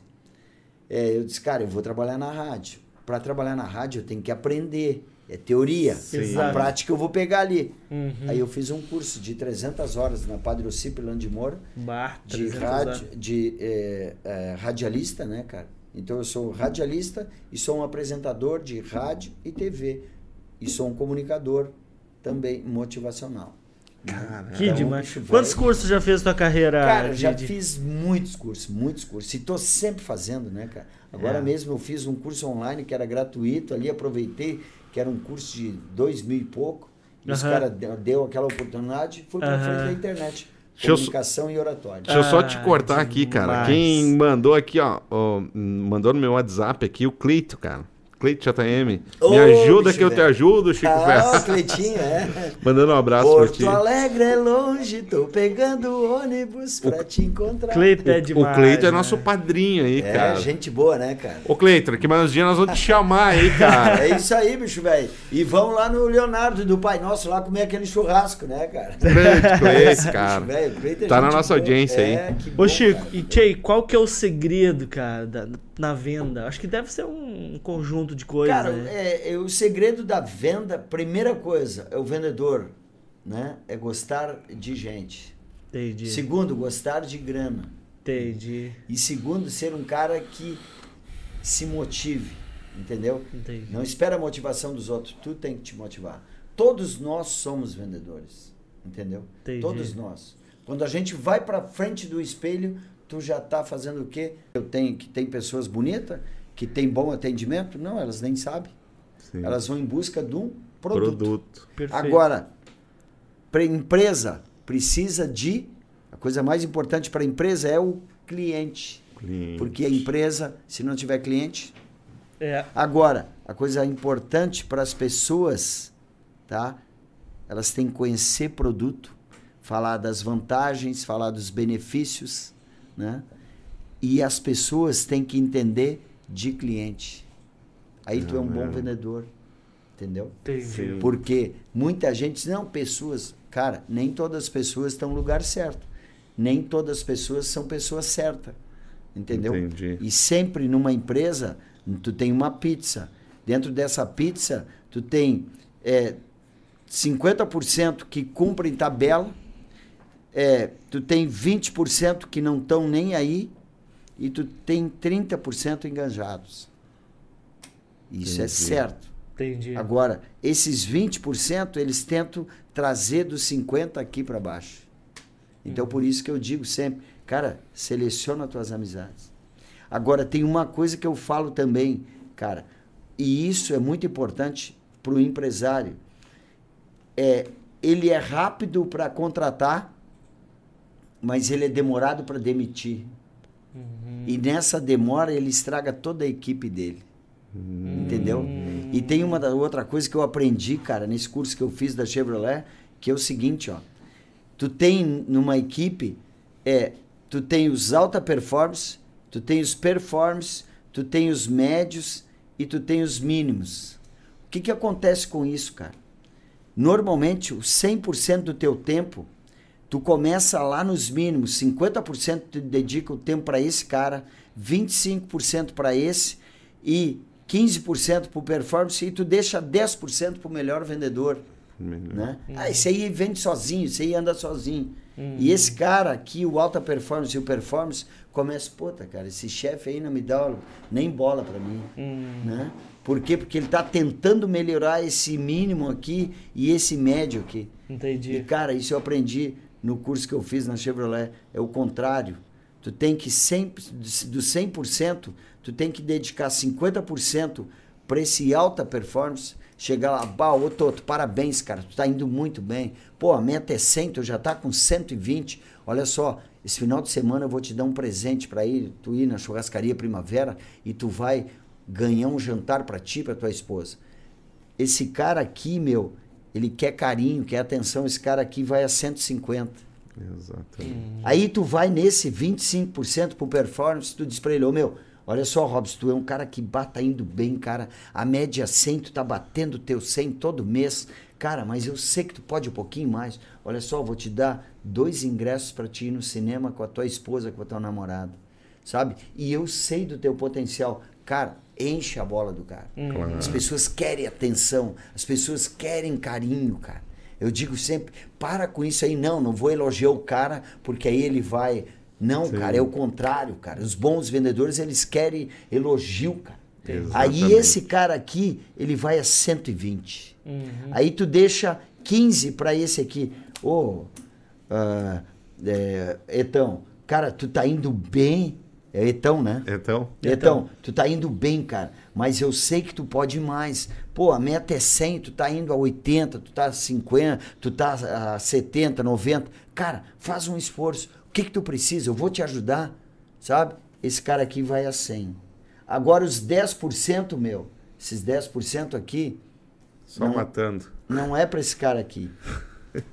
é, eu disse, cara, eu vou trabalhar na rádio. Para trabalhar na rádio eu tenho que aprender, é teoria. Sim. A Exato. prática eu vou pegar ali. Uhum. Aí eu fiz um curso de 300 horas na Padre Ocípio Moura, Bah, de, 300 rádio, de é, é, radialista, né, cara? Então eu sou radialista e sou um apresentador de rádio e TV. E sou um comunicador também motivacional. Cara, Que Então, demais. Quantos vai- cursos já fez tua carreira? Cara, já Didi? fiz muitos cursos, muitos cursos. E tô sempre fazendo, né, cara? Agora É. mesmo eu fiz um curso online que era gratuito, ali aproveitei, que era um curso de dois mil e pouco. E os caras deu, aquela oportunidade, fui para frente da internet. Deixa eu Comunicação e oratório. Deixa eu só te Ah, cortar aqui, cara. demais. Quem mandou aqui, ó, ó, mandou no meu WhatsApp aqui, o Cleito, cara. Cleito JM. Ô, Me ajuda bicho que eu te velho. ajudo, Chico Ah, Ferro. o Cleitinho, é. Mandando um abraço pra Porto ti. Alegre é longe, tô pegando ônibus pra te encontrar. Cleiton é O demais. Cleito é né? nosso padrinho aí, É, cara. gente boa, né, cara? Ô, Cleito, daqui mais uns dias nós vamos te chamar aí, cara. É isso aí, bicho, velho. E vamos lá no Leonardo do Pai Nosso lá comer aquele churrasco, né, cara? Grande Cleito, Bicho, cara. velho, Cleiton é Tá na nossa boa. audiência aí. É, que bom, Ô Chico, cara. e Tchê, qual que é o segredo, cara, da- na venda? Acho que deve ser um conjunto de coisas, Cara, né? é, é, o segredo da venda, primeira coisa, é o vendedor, né? É gostar de gente. Entendi. Segundo, gostar de grana. Entendi. E segundo, ser um cara que se motive, entendeu? Entendi. Não espera a motivação dos outros, tu tem que te motivar. Todos nós somos vendedores, entendeu? Entendi. Todos nós. Quando a gente vai para frente do espelho, tu já tá fazendo o quê? Eu tenho que tem pessoas bonitas, que tem bom atendimento? Não, elas nem sabem. Sim. Elas vão em busca de um produto. Produto. Perfeito. Agora, para empresa precisa de a coisa mais importante para a empresa é o cliente. Cliente. Porque a empresa, se não tiver cliente, É, Agora, a coisa importante para as pessoas, tá? Elas têm que conhecer produto, falar das vantagens, falar dos benefícios, né? E as pessoas têm que entender de cliente. Aí tu é um bom é. vendedor, entendeu? entendi. Porque muita gente, não, pessoas, cara, nem todas as pessoas estão no lugar certo. Nem todas as pessoas são pessoas certas. Entendeu? Entendi. E sempre numa empresa, tu tem uma pizza. Dentro dessa pizza, tu tem é, 50% que cumprem tabela, é, tu tem 20% que não estão nem aí e tu tem 30% enganjados. Isso é Entendi. certo. Entendi. Agora, esses 20% eles tentam trazer dos 50 aqui para baixo. Então, por isso que eu digo sempre, cara, seleciona tuas amizades. Agora, tem uma coisa que eu falo também, cara, e isso é muito importante para o empresário. É, ele é rápido para contratar, mas ele é demorado para demitir. E nessa demora ele estraga toda a equipe dele. Entendeu? E tem uma outra coisa que eu aprendi, cara, nesse curso que eu fiz da Chevrolet, que é o seguinte, ó. Tu tem numa equipe, é, tu tem os alta performance, tu tem os performance, tu tem os médios e tu tem os mínimos. O que que acontece com isso, cara? Normalmente, o 100% do teu tempo, tu começa lá nos mínimos, 50% tu dedica o tempo para esse cara, 25% para esse e 15% para o performance e tu deixa 10% para o melhor vendedor. Né? Ah, esse aí vende sozinho, esse aí anda sozinho. E esse cara aqui, o alta performance e o performance, começa, puta, cara, esse chefe aí não me dá nem bola para mim. Né? Por quê? Porque ele tá tentando melhorar esse mínimo aqui e esse médio aqui. E, Entendi. cara, isso eu aprendi no curso que eu fiz na Chevrolet. É o contrário. tu tem que sempre, do 100%, tu tem que dedicar 50% para esse alta performance. Chegar lá, bah, ô Toto, parabéns, cara, tu tá indo muito bem. Pô, a meta é 100, tu já tá com 120. Olha só, esse final de semana eu vou te dar um presente para ir, tu ir na churrascaria Primavera e tu vai ganhar um jantar para ti, para tua esposa. Esse cara aqui, meu, ele quer carinho, quer atenção, esse cara aqui vai a 150. Exatamente. Aí tu vai nesse 25% pro performance, tu diz pra ele, ô meu, olha só, Robson, tu é um cara que bata indo bem, cara. A média 100, tu tá batendo teu 100 todo mês. Cara, mas eu sei que tu pode um pouquinho mais. Olha só, vou te dar dois ingressos para ti ir no cinema com a tua esposa, com a tua namorada. Sabe? E eu sei do teu potencial. Cara, enche a bola do cara. Claro. As pessoas querem atenção, as pessoas querem carinho, cara. Eu digo sempre, para com isso aí, não, não vou elogiar o cara, porque aí ele vai. Não, Sim. cara, é o contrário, cara. Os bons vendedores, eles querem elogio, cara. Aí Exatamente. esse cara aqui, ele vai a 120. Aí tu deixa 15 para esse aqui. Ô, ah, é, Etão, cara, tu tá indo bem. É Etão, né? Então, Então, tu tá indo bem, cara, mas eu sei que tu pode mais. Pô, a meta é 100, tu tá indo a 80, tu tá a 50, tu tá a 70, 90. Cara, faz um esforço. O que que tu precisa? Eu vou te ajudar, sabe? Esse cara aqui vai a 100. Agora os 10%, meu, esses 10% aqui, só Não. matando. não é pra esse cara aqui.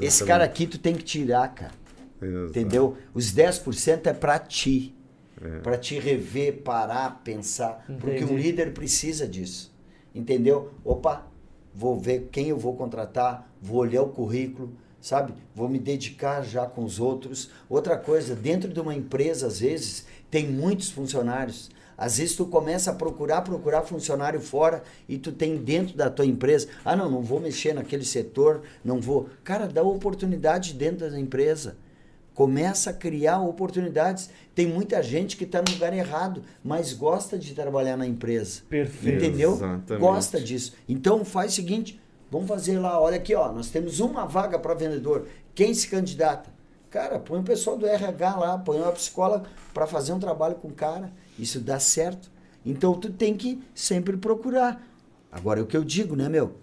Esse cara aqui tu tem que tirar, cara. Exato. Entendeu? Os 10% é pra ti. É. Pra te rever, parar, pensar. Porque um Entendi. líder precisa disso. Entendeu? Opa, vou ver quem eu vou contratar, vou olhar o currículo, sabe? Vou me dedicar já com os outros. Outra coisa, dentro de uma empresa, às vezes, tem muitos funcionários. Às vezes tu começa a procurar, procurar funcionário fora e tu tem dentro da tua empresa, ah não, não vou mexer naquele setor, não vou. Cara, dá oportunidade dentro da empresa. Começa a criar oportunidades. Tem muita gente que está no lugar errado, mas gosta de trabalhar na empresa. Perfeito. Entendeu? Exatamente. Gosta disso. Então faz o seguinte, vamos fazer lá, olha aqui, ó, nós temos uma vaga para vendedor. Quem se candidata? Cara, põe o pessoal do RH lá, põe uma psicóloga para fazer um trabalho com o cara. Isso dá certo. Então tu tem que sempre procurar. Agora é o que eu digo, né, meu?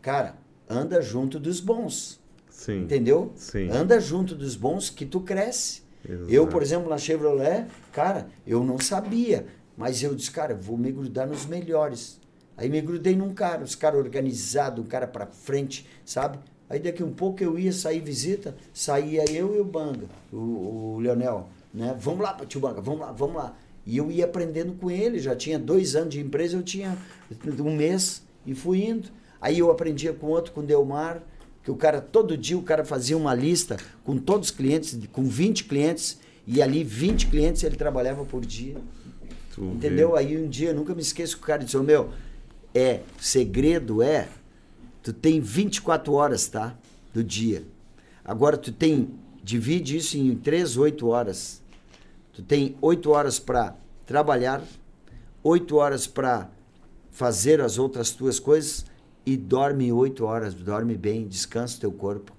Cara, anda junto dos bons. Sim. Entendeu? Sim. Anda junto dos bons que tu cresce. Exato. Eu, por exemplo, na Chevrolet, cara, eu não sabia. Mas eu disse, cara, vou me grudar nos melhores. Aí me grudei num cara, os caras organizados, um cara pra frente, sabe? Aí daqui um pouco eu ia sair visita, saía eu e o Banga, o, o Leonel, né? Vamos lá, tio Banga, vamos lá, vamos lá. E eu ia aprendendo com ele, já tinha dois anos de empresa, eu tinha um mês e fui indo. Aí eu aprendia com outro, com o Delmar, que o cara, todo dia o cara fazia uma lista com todos os clientes, com 20 clientes, e ali 20 clientes ele trabalhava por dia. Tu vê. Entendeu? Aí um dia, nunca me esqueço que o cara disse, ô meu, é, segredo é, tu tem 24 horas, tá? Do dia. Agora tu tem, divide isso em 3, 8 horas. Tu tem 8 horas para trabalhar, 8 horas para fazer as outras tuas coisas e dorme 8 horas, dorme bem, descansa o teu corpo.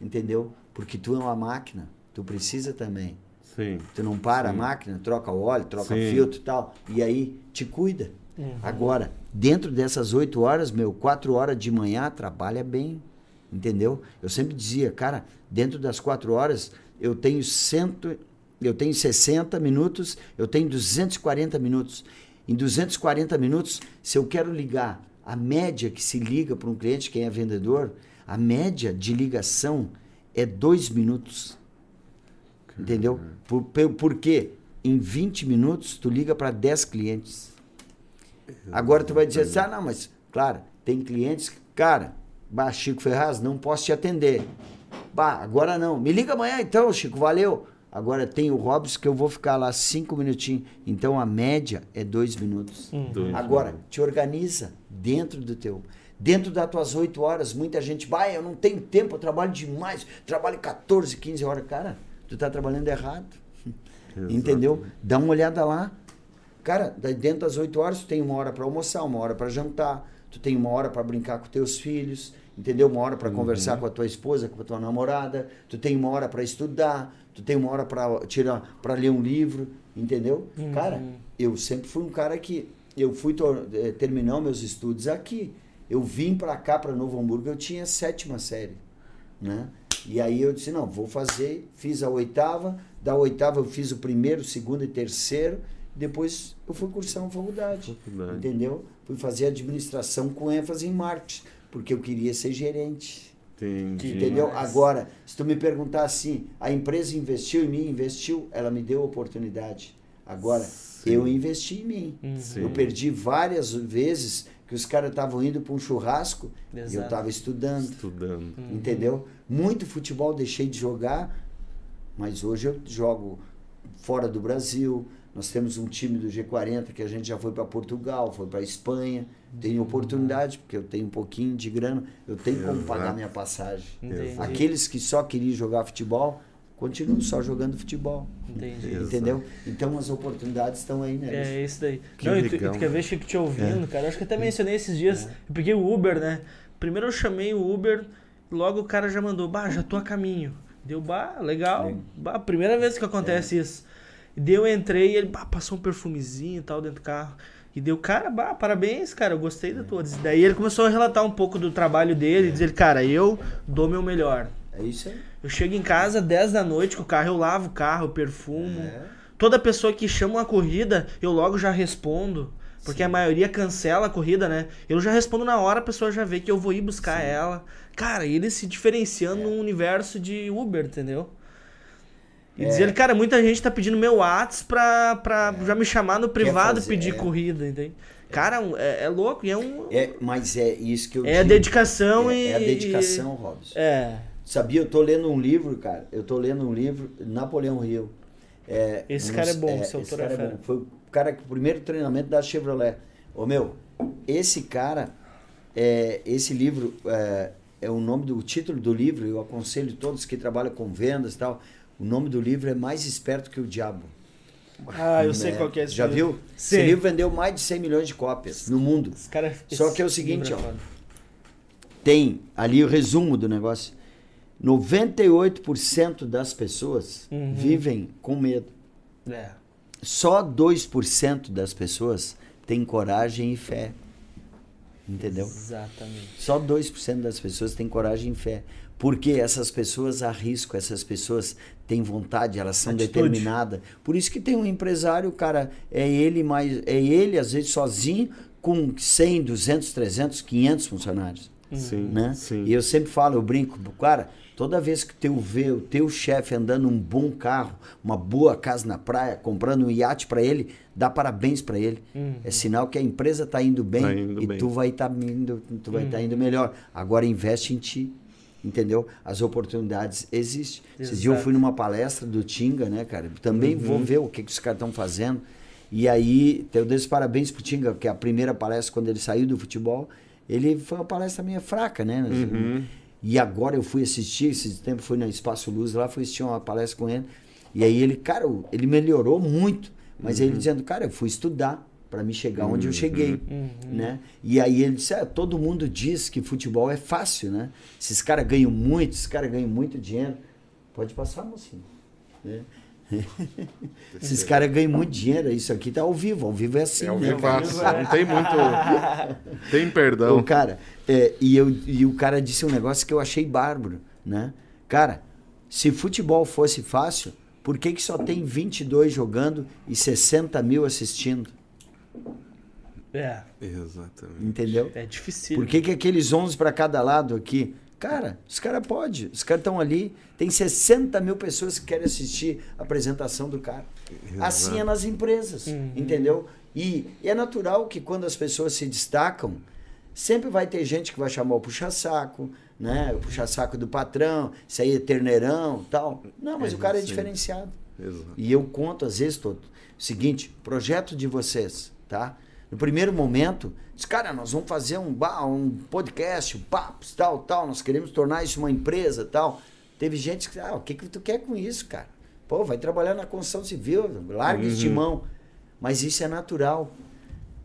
Entendeu? Porque tu é uma máquina, tu precisa também. Sim. Tu não para Sim. a máquina, troca o óleo, troca Sim. filtro e tal. E aí te cuida. Uhum. Agora, dentro dessas oito horas, meu, quatro horas de manhã, trabalha bem. Entendeu? Eu sempre dizia, cara, dentro das quatro horas, eu tenho cento, eu tenho 60 minutos, eu tenho 240 minutos. Em 240 minutos, se eu quero ligar a média que se liga para um cliente, quem é vendedor, a média de ligação é dois minutos. Entendeu? Por, por, porque em 20 minutos tu liga para 10 clientes. Agora tu vai dizer assim, ah, não, mas, claro, tem clientes que, cara, bah, Chico Ferraz, não posso te atender. Bah, agora não. Me liga amanhã então, Chico, valeu. Agora tem o Robson que eu vou ficar lá cinco minutinhos. Então a média é dois minutos. Dois Agora, minutos. te organiza dentro do teu. Dentro das tuas oito horas, muita gente, vai, eu não tenho tempo, eu trabalho demais, trabalho 14, 15 horas. Cara, tu tá trabalhando errado. Entendeu? Dá uma olhada lá. Cara, dentro das 8 horas tu tem uma hora para almoçar, uma hora para jantar, tu tem uma hora para brincar com teus filhos, entendeu? Uma hora para conversar com a tua esposa, com a tua namorada, tu tem uma hora para estudar, tu tem uma hora para tirar para ler um livro, entendeu? Cara, eu sempre fui um cara que eu fui eh, terminar meus estudos aqui. Eu vim para cá para Novo Hamburgo, eu tinha sétima série, né? E aí eu disse, não, vou fazer, fiz a oitava, da oitava eu fiz o primeiro, segundo e terceiro, depois eu fui cursar uma faculdade, Faculdade. entendeu? Fui fazer administração com ênfase em marketing, porque eu queria ser gerente. Entendi. Entendeu? Agora, se tu me perguntar assim, a empresa investiu em mim, investiu, ela me deu oportunidade. Agora, Sim. eu investi em mim. Sim. Eu perdi várias vezes que os caras estavam indo para um churrasco e eu Exato. estava estudando. Estudando. Entendeu? Muito futebol deixei de jogar, mas hoje eu jogo fora do Brasil. Nós temos um time do G40 que a gente já foi para Portugal, foi para Espanha. Tenho oportunidade, porque eu tenho um pouquinho de grana, eu tenho como Exato. pagar minha passagem. Entendi. Aqueles que só queriam jogar futebol, continuam só jogando futebol. Entendi. Entendeu? Então as oportunidades estão aí, né? É isso daí. Que não, e tu, e tu quer ver, Chico, te ouvindo, cara. Eu acho que eu até mencionei esses dias. É. Eu peguei o Uber, né? Primeiro eu chamei o Uber, logo o cara já mandou, bah, já tô a caminho. Deu, bah, legal. Bah, primeira vez que acontece isso. E daí eu entrei e ele, bah, passou um perfumezinho e tal dentro do carro. E deu, cara, bah, parabéns, cara, eu gostei da tua. Daí ele começou a relatar um pouco do trabalho dele e dizer, cara, eu dou meu melhor. É isso aí. Eu chego em casa 10 da noite com o carro, eu lavo o carro, eu perfumo. É. Toda pessoa que chama uma corrida, eu logo já respondo. Porque a maioria cancela a corrida, né? Eu já respondo na hora, a pessoa já vê que eu vou ir buscar ela. Cara, ele se diferenciando É. no universo de Uber, entendeu? E É. dizer ele, cara, muita gente tá pedindo meu Whats pra, pra já me chamar no privado e fazer, pedir é. corrida, entende? Cara, um- é, é louco e é um. É, mas é isso que eu É a digo. dedicação é, e. É a dedicação, Robson. É. Sabia, eu tô lendo um livro, cara. Eu tô lendo um livro, Napoleão Hill. É, Esse um- cara é bom, seu esse autor cara é é bom. Foi o cara que o primeiro treinamento da Chevrolet. Ô meu, esse cara, é, esse livro é, é o nome do o título do livro. Eu aconselho todos que trabalham com vendas e tal. O nome do livro é Mais Esperto que o Diabo. Ah, eu sei né? qual que é esse Já livro. viu? Sim. Esse livro vendeu mais de 100 milhões de cópias no mundo. Cara, Só esse que é o seguinte, é ó. Tem ali o resumo do negócio. 98% das pessoas Uhum. vivem com medo. É. Só 2% das pessoas têm coragem e fé. Entendeu? Exatamente. Só 2% das pessoas têm coragem e fé. Porque essas pessoas arriscam, essas pessoas têm vontade, elas são Atitude. determinadas. Por isso que tem um empresário, cara, é ele mais é ele às vezes sozinho com 100, 200, 300, 500 funcionários Sim, né? sim. E eu sempre falo, eu brinco, cara, toda vez que teu vê o teu chefe andando um bom carro, uma boa casa na praia, comprando um iate para ele, dá parabéns para ele. É sinal que a empresa tá indo bem Tá indo e bem. tu vai estar indo, tu vai estar indo melhor. Agora investe em ti. Entendeu? As oportunidades existem. Esses dias eu fui numa palestra do Tinga, né, cara? Também vou ver o que, que os caras estão fazendo. E aí, eu dei os parabéns pro Tinga, que a primeira palestra quando ele saiu do futebol. Ele foi uma palestra meio fraca, né? Uhum. E agora eu fui assistir, esse tempo fui na Espaço Luz lá, fui assistir uma palestra com ele. E aí ele, cara, ele melhorou muito. Mas Uhum. ele dizendo, cara, eu fui estudar para me chegar onde eu cheguei, Uhum. né? E aí ele disse, ah, todo mundo diz que futebol é fácil, né? Esses caras ganham muito, esses caras ganham muito dinheiro. Pode passar, mocinho. né? esses caras ganham muito dinheiro, isso aqui tá ao vivo, ao vivo é assim, É o né? vivaço. Não tem muito. Tem perdão. O cara, é, e, eu, e o cara disse um negócio que eu achei bárbaro, né? Cara, se futebol fosse fácil, por que, que só tem 22 jogando e 60 mil assistindo? É. Exatamente. Entendeu? É difícil. Por que, que aqueles 11 para cada lado aqui? Cara, os caras podem. Os caras estão ali. Tem 60 mil pessoas que querem assistir a apresentação do cara. Assim é nas empresas. Entendeu? E, e é natural que quando as pessoas se destacam, sempre vai ter gente que vai chamar o puxa-saco, né? O puxa-saco do patrão, isso aí é terneirão tal. Não, mas É, o cara é sim. diferenciado. Exato. E eu conto às vezes todo. Seguinte, projeto de vocês, tá? No primeiro momento, diz, cara, nós vamos fazer um, um podcast, um papos, tal, tal, nós queremos tornar isso uma empresa, tal. Teve gente que, ah, o que que tu quer com isso, cara? Pô, vai trabalhar na construção civil, larga Uhum. este mão. Mas isso é natural.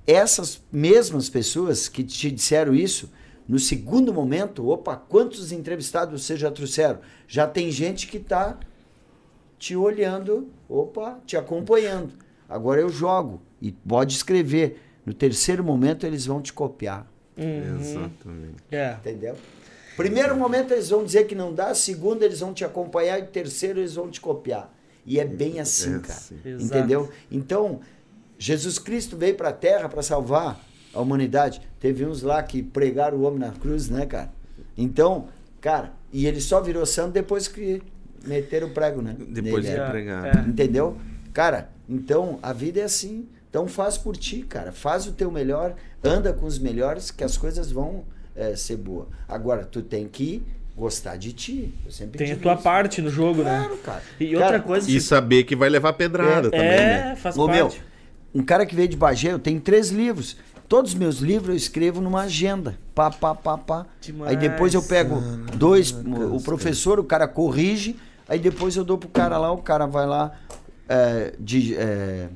essas mesmas pessoas que te disseram isso, no segundo momento, opa, quantos entrevistados vocês já trouxeram? Já tem gente que está te olhando, opa, te acompanhando. Agora eu jogo e pode escrever. No terceiro momento eles vão te copiar, Uhum. Exatamente. É. entendeu? Primeiro momento eles vão dizer que não dá, segundo eles vão te acompanhar e terceiro eles vão te copiar. E é bem assim, É cara. assim. Exato. Entendeu? Então, Jesus Cristo veio para a terra para salvar a humanidade. Teve uns lá que pregaram o homem na cruz, né, cara? Então, cara, e ele só virou santo depois que meteram o prego, né? Depois nele, de? É, pregar. é. Entendeu? Cara, então a vida é assim. Então faz por ti, cara. Faz o teu melhor, anda com os melhores, que as coisas vão eh, ser boas. Agora, tu tem que gostar de ti. Eu sempre Tem a tua isso. parte no jogo, né? Claro, cara. E Cara, outra coisa. E saber que vai levar pedrada também, né? é, faz Ô, meu, parte. um cara que veio de Bagé, eu tenho três livros. Todos os meus livros eu escrevo numa agenda. Pá, pá, pá, pá. Demais. Aí depois eu pego dois, o professor, o cara corrige, aí depois eu dou pro cara lá, o cara vai lá, é, de- é,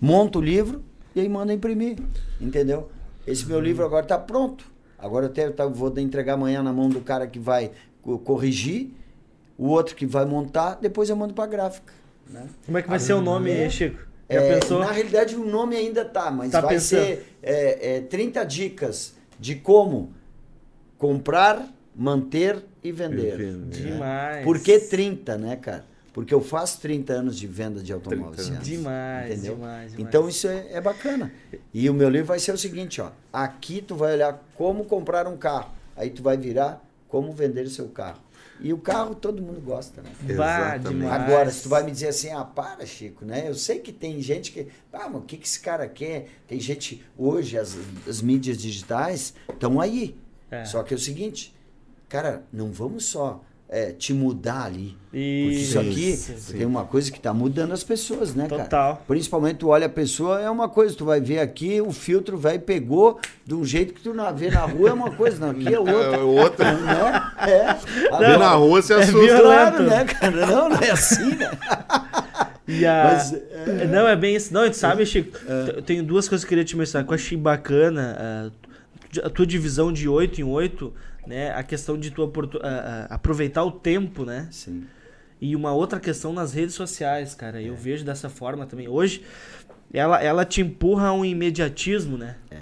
monta o livro e aí manda imprimir. Entendeu? Esse meu livro agora tá pronto. Agora eu até tá- vou entregar amanhã na mão do cara que vai co- corrigir, o outro que vai montar, depois eu mando pra gráfica. Né? Como é que vai ser o nome, Chico? Já É, pensou? Na realidade, o nome ainda tá, mas Tá vai pensando. ser é, é, 30 dicas de como comprar, manter e vender. Vender. Demais. Por que 30, né, cara? Porque eu faço 30 anos de venda de automóveis. 30 esse ano. Demais, Entendeu? demais, demais. Então isso é, é bacana. E o meu livro vai ser o seguinte, ó. Aqui tu vai olhar como comprar um carro. Aí tu vai virar como vender o seu carro. E o carro todo mundo gosta, né? Bah, Exatamente. demais. Agora, se tu vai me dizer assim, ah, para, Chico, né? Eu sei que tem gente que. Ah, mas o que, que esse cara quer? Tem gente. Hoje, as, as mídias digitais estão aí. É. Só que é o seguinte, cara, não vamos só é, te mudar ali. Porque isso aqui Isso. tem uma coisa que tá mudando as pessoas, né, cara? Total. Principalmente tu olha a pessoa, é uma coisa, tu vai ver aqui, o filtro velho pegou de um jeito que tu não vê na rua, é uma coisa, não, aqui é outra. É outra. né? É. Vê na rua, você é assusta. violento. Claro, né, cara? Não, não é assim, né? E a... Mas, É, Não, é bem isso. Não, tu sabe, Chico, eu tenho duas coisas que eu queria te mencionar que eu achei bacana. tu- a tua divisão de 8 em 8, né? A questão de tu aproveitar o tempo, né? Sim. E uma outra questão nas redes sociais, cara. Eu vejo dessa forma também. Hoje, ela, ela te empurra a um imediatismo, né? É.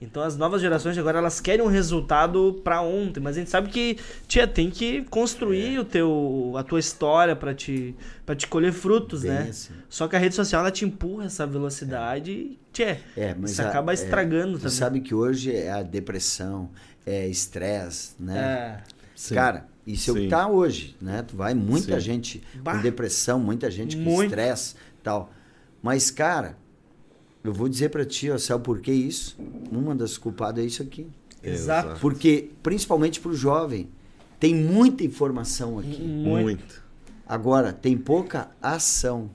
Então as novas gerações agora elas querem um resultado pra ontem, mas a gente sabe que tia tem que construir o teu a tua história pra te para te colher frutos, Bem né? assim. Só que a rede social ela te empurra essa velocidade e tchê, É, mas isso a- acaba é, estragando Tu também. sabe que hoje é a depressão, é estresse, né? É. Sim. Cara, isso é o Sim. que tá hoje, né? Tu vai muita Sim. gente Bah. com depressão, muita gente com estresse tal. Mas, cara, eu vou dizer pra ti, ó, sabe por que isso? Uma das culpadas é isso aqui. Exato. Porque, principalmente pro jovem, tem muita informação aqui. Muito. Muito. Agora, tem pouca ação,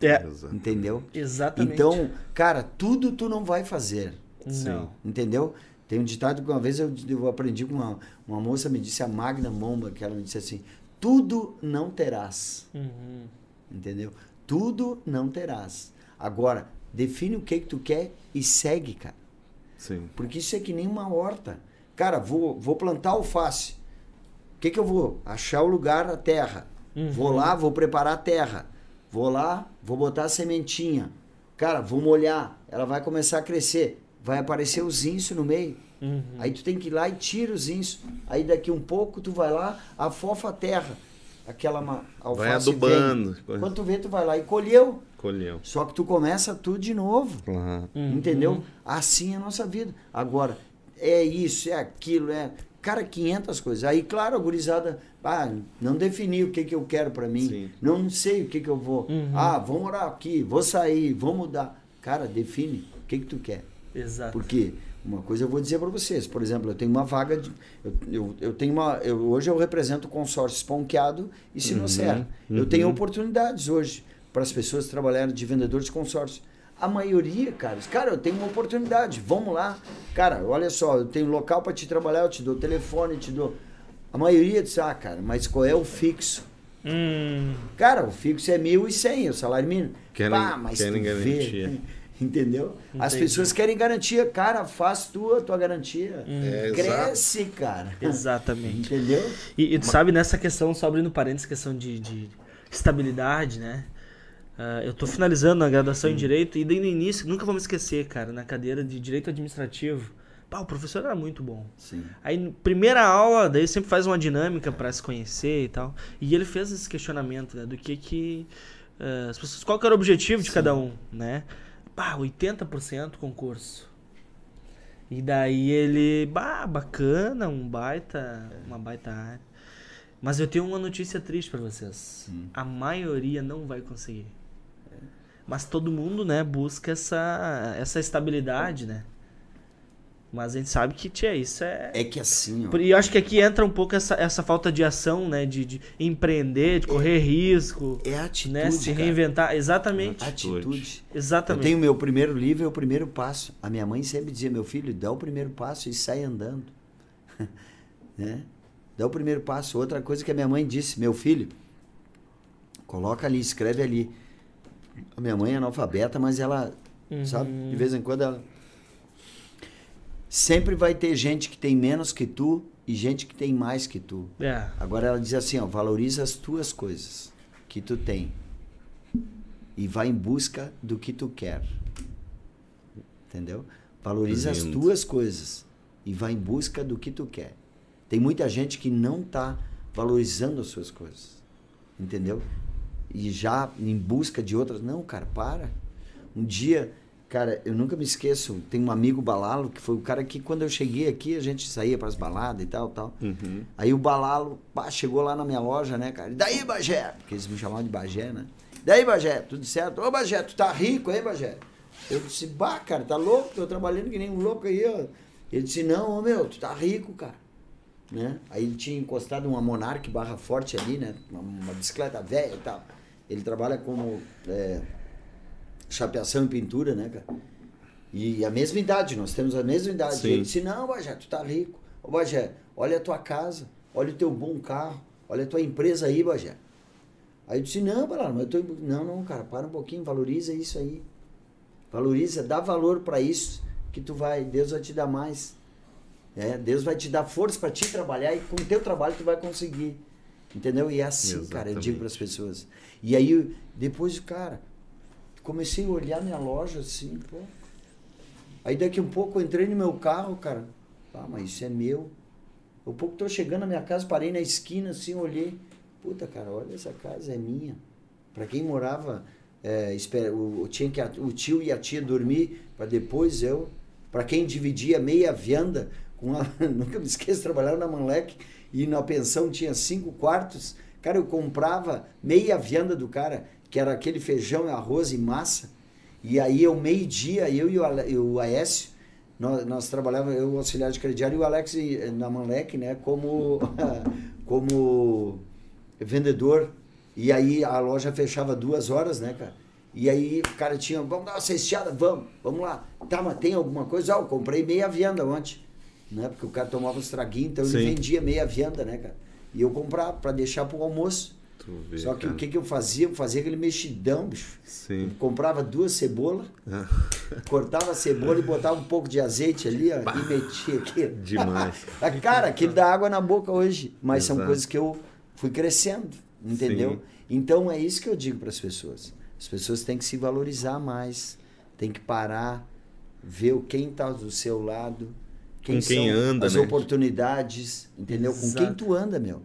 É, entendeu? exatamente. Então, cara, tudo tu não vai fazer. não. Entendeu? Tem um ditado que uma vez eu, eu aprendi com uma, uma moça, me disse a Magna Momba, que ela me disse assim: tudo não terás. Uhum. Entendeu? Tudo não terás. Agora, define o que, que tu quer e segue, cara. Sim. Porque isso é que nem uma horta. Cara, vou, vou plantar alface. O que, que eu vou? Achar o lugar, a terra. Uhum. Vou lá, vou preparar a terra. Vou lá, vou botar a sementinha. Cara, vou molhar. Ela vai começar a crescer. Vai aparecer os insos no meio. Uhum. Aí tu tem que ir lá e tira os insos. Aí daqui um pouco tu vai lá, afofa a terra. Aquela alface Vai adubando. vem. Quando tu vê, tu vai lá e colheu. Colheu. Só que tu começa tudo de novo. Claro. Uhum. Entendeu? Assim é a nossa vida. Agora, é isso, é aquilo, é. Cara, 500 coisas. Aí, claro, a gurizada, ah, não defini o que, que eu quero pra mim. Sim. Não sei o que, que eu vou. Uhum. Ah, vou morar aqui, vou sair, vou mudar. Cara, define o que, que tu quer. Exato. Porque uma coisa eu vou dizer para vocês, por exemplo, eu tenho uma vaga de. Eu, eu, eu tenho uma. Eu, hoje eu represento o consórcio Esponqueado e Sinocerra. Eu tenho oportunidades hoje para as pessoas trabalharem de vendedores de consórcio. A maioria, cara, diz, cara, eu tenho uma oportunidade, vamos lá. Cara, olha só, eu tenho local para te trabalhar, eu te dou telefone, te dou. A maioria diz, ah, cara, mas qual é o fixo? Hum, Cara, o fixo é 1.100, o salário mínimo. Querem- Pá, mas querem tu garantia. vê, Entendeu? As Entendi. pessoas querem garantia. Cara, faz tua, tua garantia. É, Cresce, cara. Exatamente. Entendeu? E, e tu sabe, nessa questão, só abrindo parênteses, questão de, de estabilidade, né? Ah, eu tô finalizando a graduação em Direito e daí no início, nunca vou me esquecer, cara, na cadeira de Direito Administrativo. Pá, o professor era muito bom. Sim. Aí, primeira aula, daí sempre faz uma dinâmica pra se conhecer e tal. E ele fez esse questionamento, né? Do que que... ah, as pessoas, qual que era o objetivo de cada um, né? Pá, 80% concurso. E daí ele... Bah, bacana, um baita... Uma baita área. Mas eu tenho uma notícia triste pra vocês. A maioria não vai conseguir. Mas todo mundo, né, busca essa, essa estabilidade, né? Mas a gente sabe que, tia, isso é... É que assim, ó. E eu acho que aqui entra um pouco essa, essa falta de ação, né? De, de empreender, de correr risco, É a atitude. né? Se cara. reinventar. Exatamente. Atitude. Eu Exatamente. tenho meu primeiro livro, é o primeiro passo. A minha mãe sempre dizia, meu filho, dá o primeiro passo e sai andando. né? Dá o primeiro passo. Outra coisa que a minha mãe disse, meu filho, coloca ali, escreve ali. A minha mãe é analfabeta, mas ela, Uhum. sabe, de vez em quando ela... Sempre vai ter gente que tem menos que tu e gente que tem mais que tu. É. Agora ela diz assim, ó, valoriza as tuas coisas que tu tem e vai em busca do que tu quer. Entendeu? Valoriza as tuas coisas e vai em busca do que tu quer. Tem muita gente que não tá valorizando as suas coisas. Entendeu? E já em busca de outras, não, cara, para. Um dia, cara, eu nunca me esqueço, tem um amigo Balalo que foi o cara que quando eu cheguei aqui a gente saía para as baladas e tal, tal. Uhum. Aí o Balalo pá, chegou lá na minha loja, né, cara? E daí, Bagé? Porque eles me chamavam de Bagé, né? Daí, Bagé, tudo certo? Ô, Bagé, tu tá rico, hein, Bagé? Eu disse, bah, cara, tá louco? Tô trabalhando que nem um louco aí, ó. Ele disse, não, ô, meu, tu tá rico, cara. Né? Aí ele tinha encostado uma Monarch barra forte ali, né? Uma, uma bicicleta velha e tal. Ele trabalha como é, chapeação e pintura, né, cara? E a mesma idade, nós temos a mesma idade. Sim. Ele disse, não, Bagé, tu tá rico. Ô, Bagé, olha a tua casa, olha o teu bom carro, olha a tua empresa aí, Bagé. Aí eu disse, não, Balaro, mas eu tô... Não, não, cara, para um pouquinho, valoriza isso aí. Valoriza, dá valor para isso, que tu vai, Deus vai te dar mais. É, Deus vai te dar força para te trabalhar e com o teu trabalho tu vai conseguir. Entendeu? E é assim, cara, eu digo Exatamente. para as pessoas. E aí, depois, cara, comecei a olhar minha loja assim, pô. Aí daqui um pouco eu entrei no meu carro, cara. Ah, mas isso é meu. Um pouco tô chegando na minha casa, parei na esquina assim, olhei. Puta, cara, olha essa casa, é minha. Para quem morava, é, espera, o, tinha que, o tio e a tia dormir para depois eu. Para quem dividia meia vianda, com a, nunca me esqueço, trabalhava na Manlec e na pensão tinha cinco quartos. Cara, eu comprava meia vianda do cara, que era aquele feijão, arroz e massa. E aí, ao meio-dia, eu e o, Ale- e o Aécio, nós, nós trabalhávamos, eu, auxiliar de crediário, e o Alex eh, na Manlec, né, como, como vendedor. E aí a loja fechava duas horas, né, cara? E aí o cara tinha, vamos dar uma cesteada? Vamos, vamos lá. Tá, mas tem alguma coisa? Ah, eu comprei meia vianda ontem. Né? Porque o cara tomava uns traguinhos, então Sim. ele vendia meia vianda, né, cara? E eu comprava para deixar pro almoço. Tu vê, Só que cara. o que, que eu fazia? Eu fazia aquele mexidão, bicho. Sim. Comprava duas cebolas, Ah, cortava a cebola e botava um pouco de azeite ali ó, e metia aqui. Demais. A cara, aquilo dá água na boca hoje. Mas são Exato. coisas que eu fui crescendo, entendeu? Sim. Então é isso que eu digo para as pessoas. As pessoas têm que se valorizar mais, têm que parar, ver quem está do seu lado, Com quem anda, as né? oportunidades, entendeu? Com quem Exato. tu anda, meu.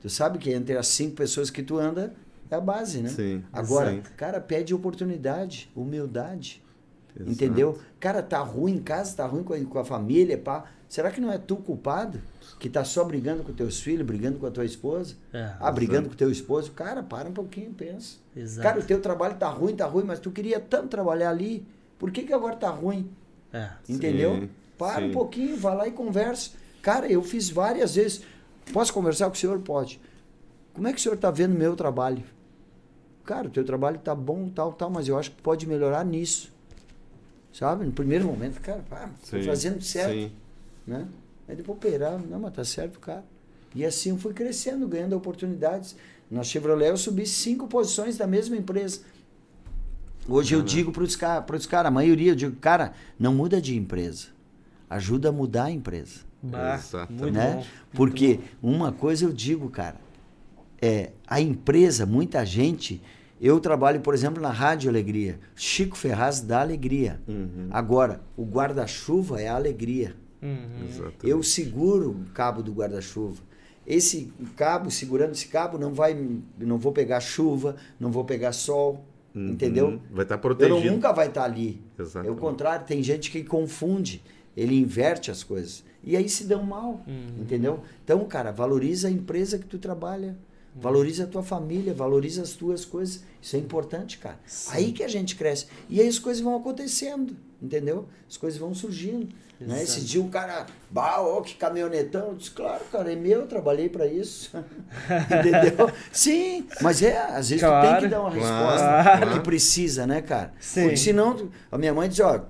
Tu sabe que entre as cinco pessoas que tu anda é a base, né? Sim, Agora, sim. cara, pede oportunidade, humildade. Exato. Entendeu? Cara, tá ruim em casa, tá ruim com a, com a família, pá. Será que não é tu culpado? Que tá só brigando com teus filhos, brigando com a tua esposa? É, ah, brigando com teu esposo? Cara, para um pouquinho, pensa. Exato. Cara, o teu trabalho tá ruim, tá ruim, mas tu queria tanto trabalhar ali. Por que, que agora tá ruim? É. Entendeu? Sim, Para um sim. pouquinho, vai lá e conversa. Cara, eu fiz várias vezes. Posso conversar com o senhor? Pode. Como é que o senhor tá vendo o meu trabalho? Cara, o teu trabalho tá bom, tal, tal, mas eu acho que pode melhorar nisso. Sabe? No primeiro momento, cara, pá, tô Sim, fazendo certo, Sim. né? Aí depois operar, não, mas tá certo, cara. E assim eu fui crescendo, ganhando oportunidades. Na Chevrolet eu subi cinco posições da mesma empresa. Hoje eu digo para os caras, cara, a maioria, eu digo, cara, não muda de empresa. Ajuda a mudar a empresa. Bah, Exatamente. muito né? bom. Porque uma coisa eu digo, cara, é a empresa, muita gente. Eu trabalho, por exemplo, na Rádio Alegria. Chico Ferraz dá alegria. Uhum. Agora, o guarda-chuva é a alegria. Uhum. Eu seguro o cabo do guarda-chuva. Esse cabo, segurando esse cabo, não vai, não vou pegar chuva, não vou pegar sol, Uhum. entendeu? Vai estar Eu protegido. não, nunca vai estar ali. É Exatamente. o contrário, tem gente que confunde, ele inverte as coisas. E aí se dão mal, Uhum. entendeu? Então, cara, valoriza a empresa que tu trabalha. Uhum. Valoriza a tua família, valoriza as tuas coisas. Isso é importante, cara. Aí que a gente cresce. E aí as coisas vão acontecendo, entendeu? As coisas vão surgindo. Né? Esse dia o cara, bah, ó, que caminhonetão. Eu disse, claro, cara, é meu, eu trabalhei para isso. entendeu? Sim, mas é, às vezes tu tem Claro. que dar uma Claro, resposta claro. que precisa, né, cara? Sim. Porque senão, a minha mãe diz, ó,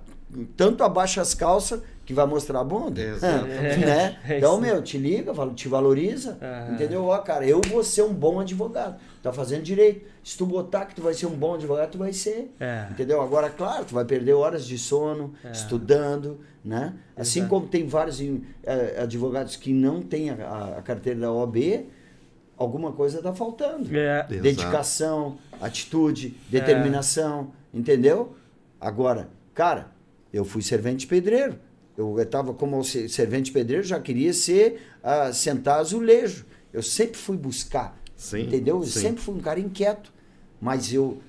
tanto abaixa as calças que vai mostrar a bunda. Exatamente. né? É Então, isso. meu, te liga, te valoriza, entendeu? Ó, cara, eu vou ser um bom advogado. Tá fazendo direito. Se tu botar que tu vai ser um bom advogado, tu vai ser. É. Entendeu? Agora, claro, tu vai perder horas de sono, É. estudando, né? Assim Exato. como tem vários eh, advogados que não têm a, a- carteira da OAB, alguma coisa está faltando. É. Exato. Dedicação, atitude, determinação, entendeu? Agora, cara, eu fui servente pedreiro. Eu estava como se- servente pedreiro, já queria ser, ah, sentar azulejo. Eu sempre fui buscar, Sim, entendeu? Eu sim. sempre fui um cara inquieto, mas eu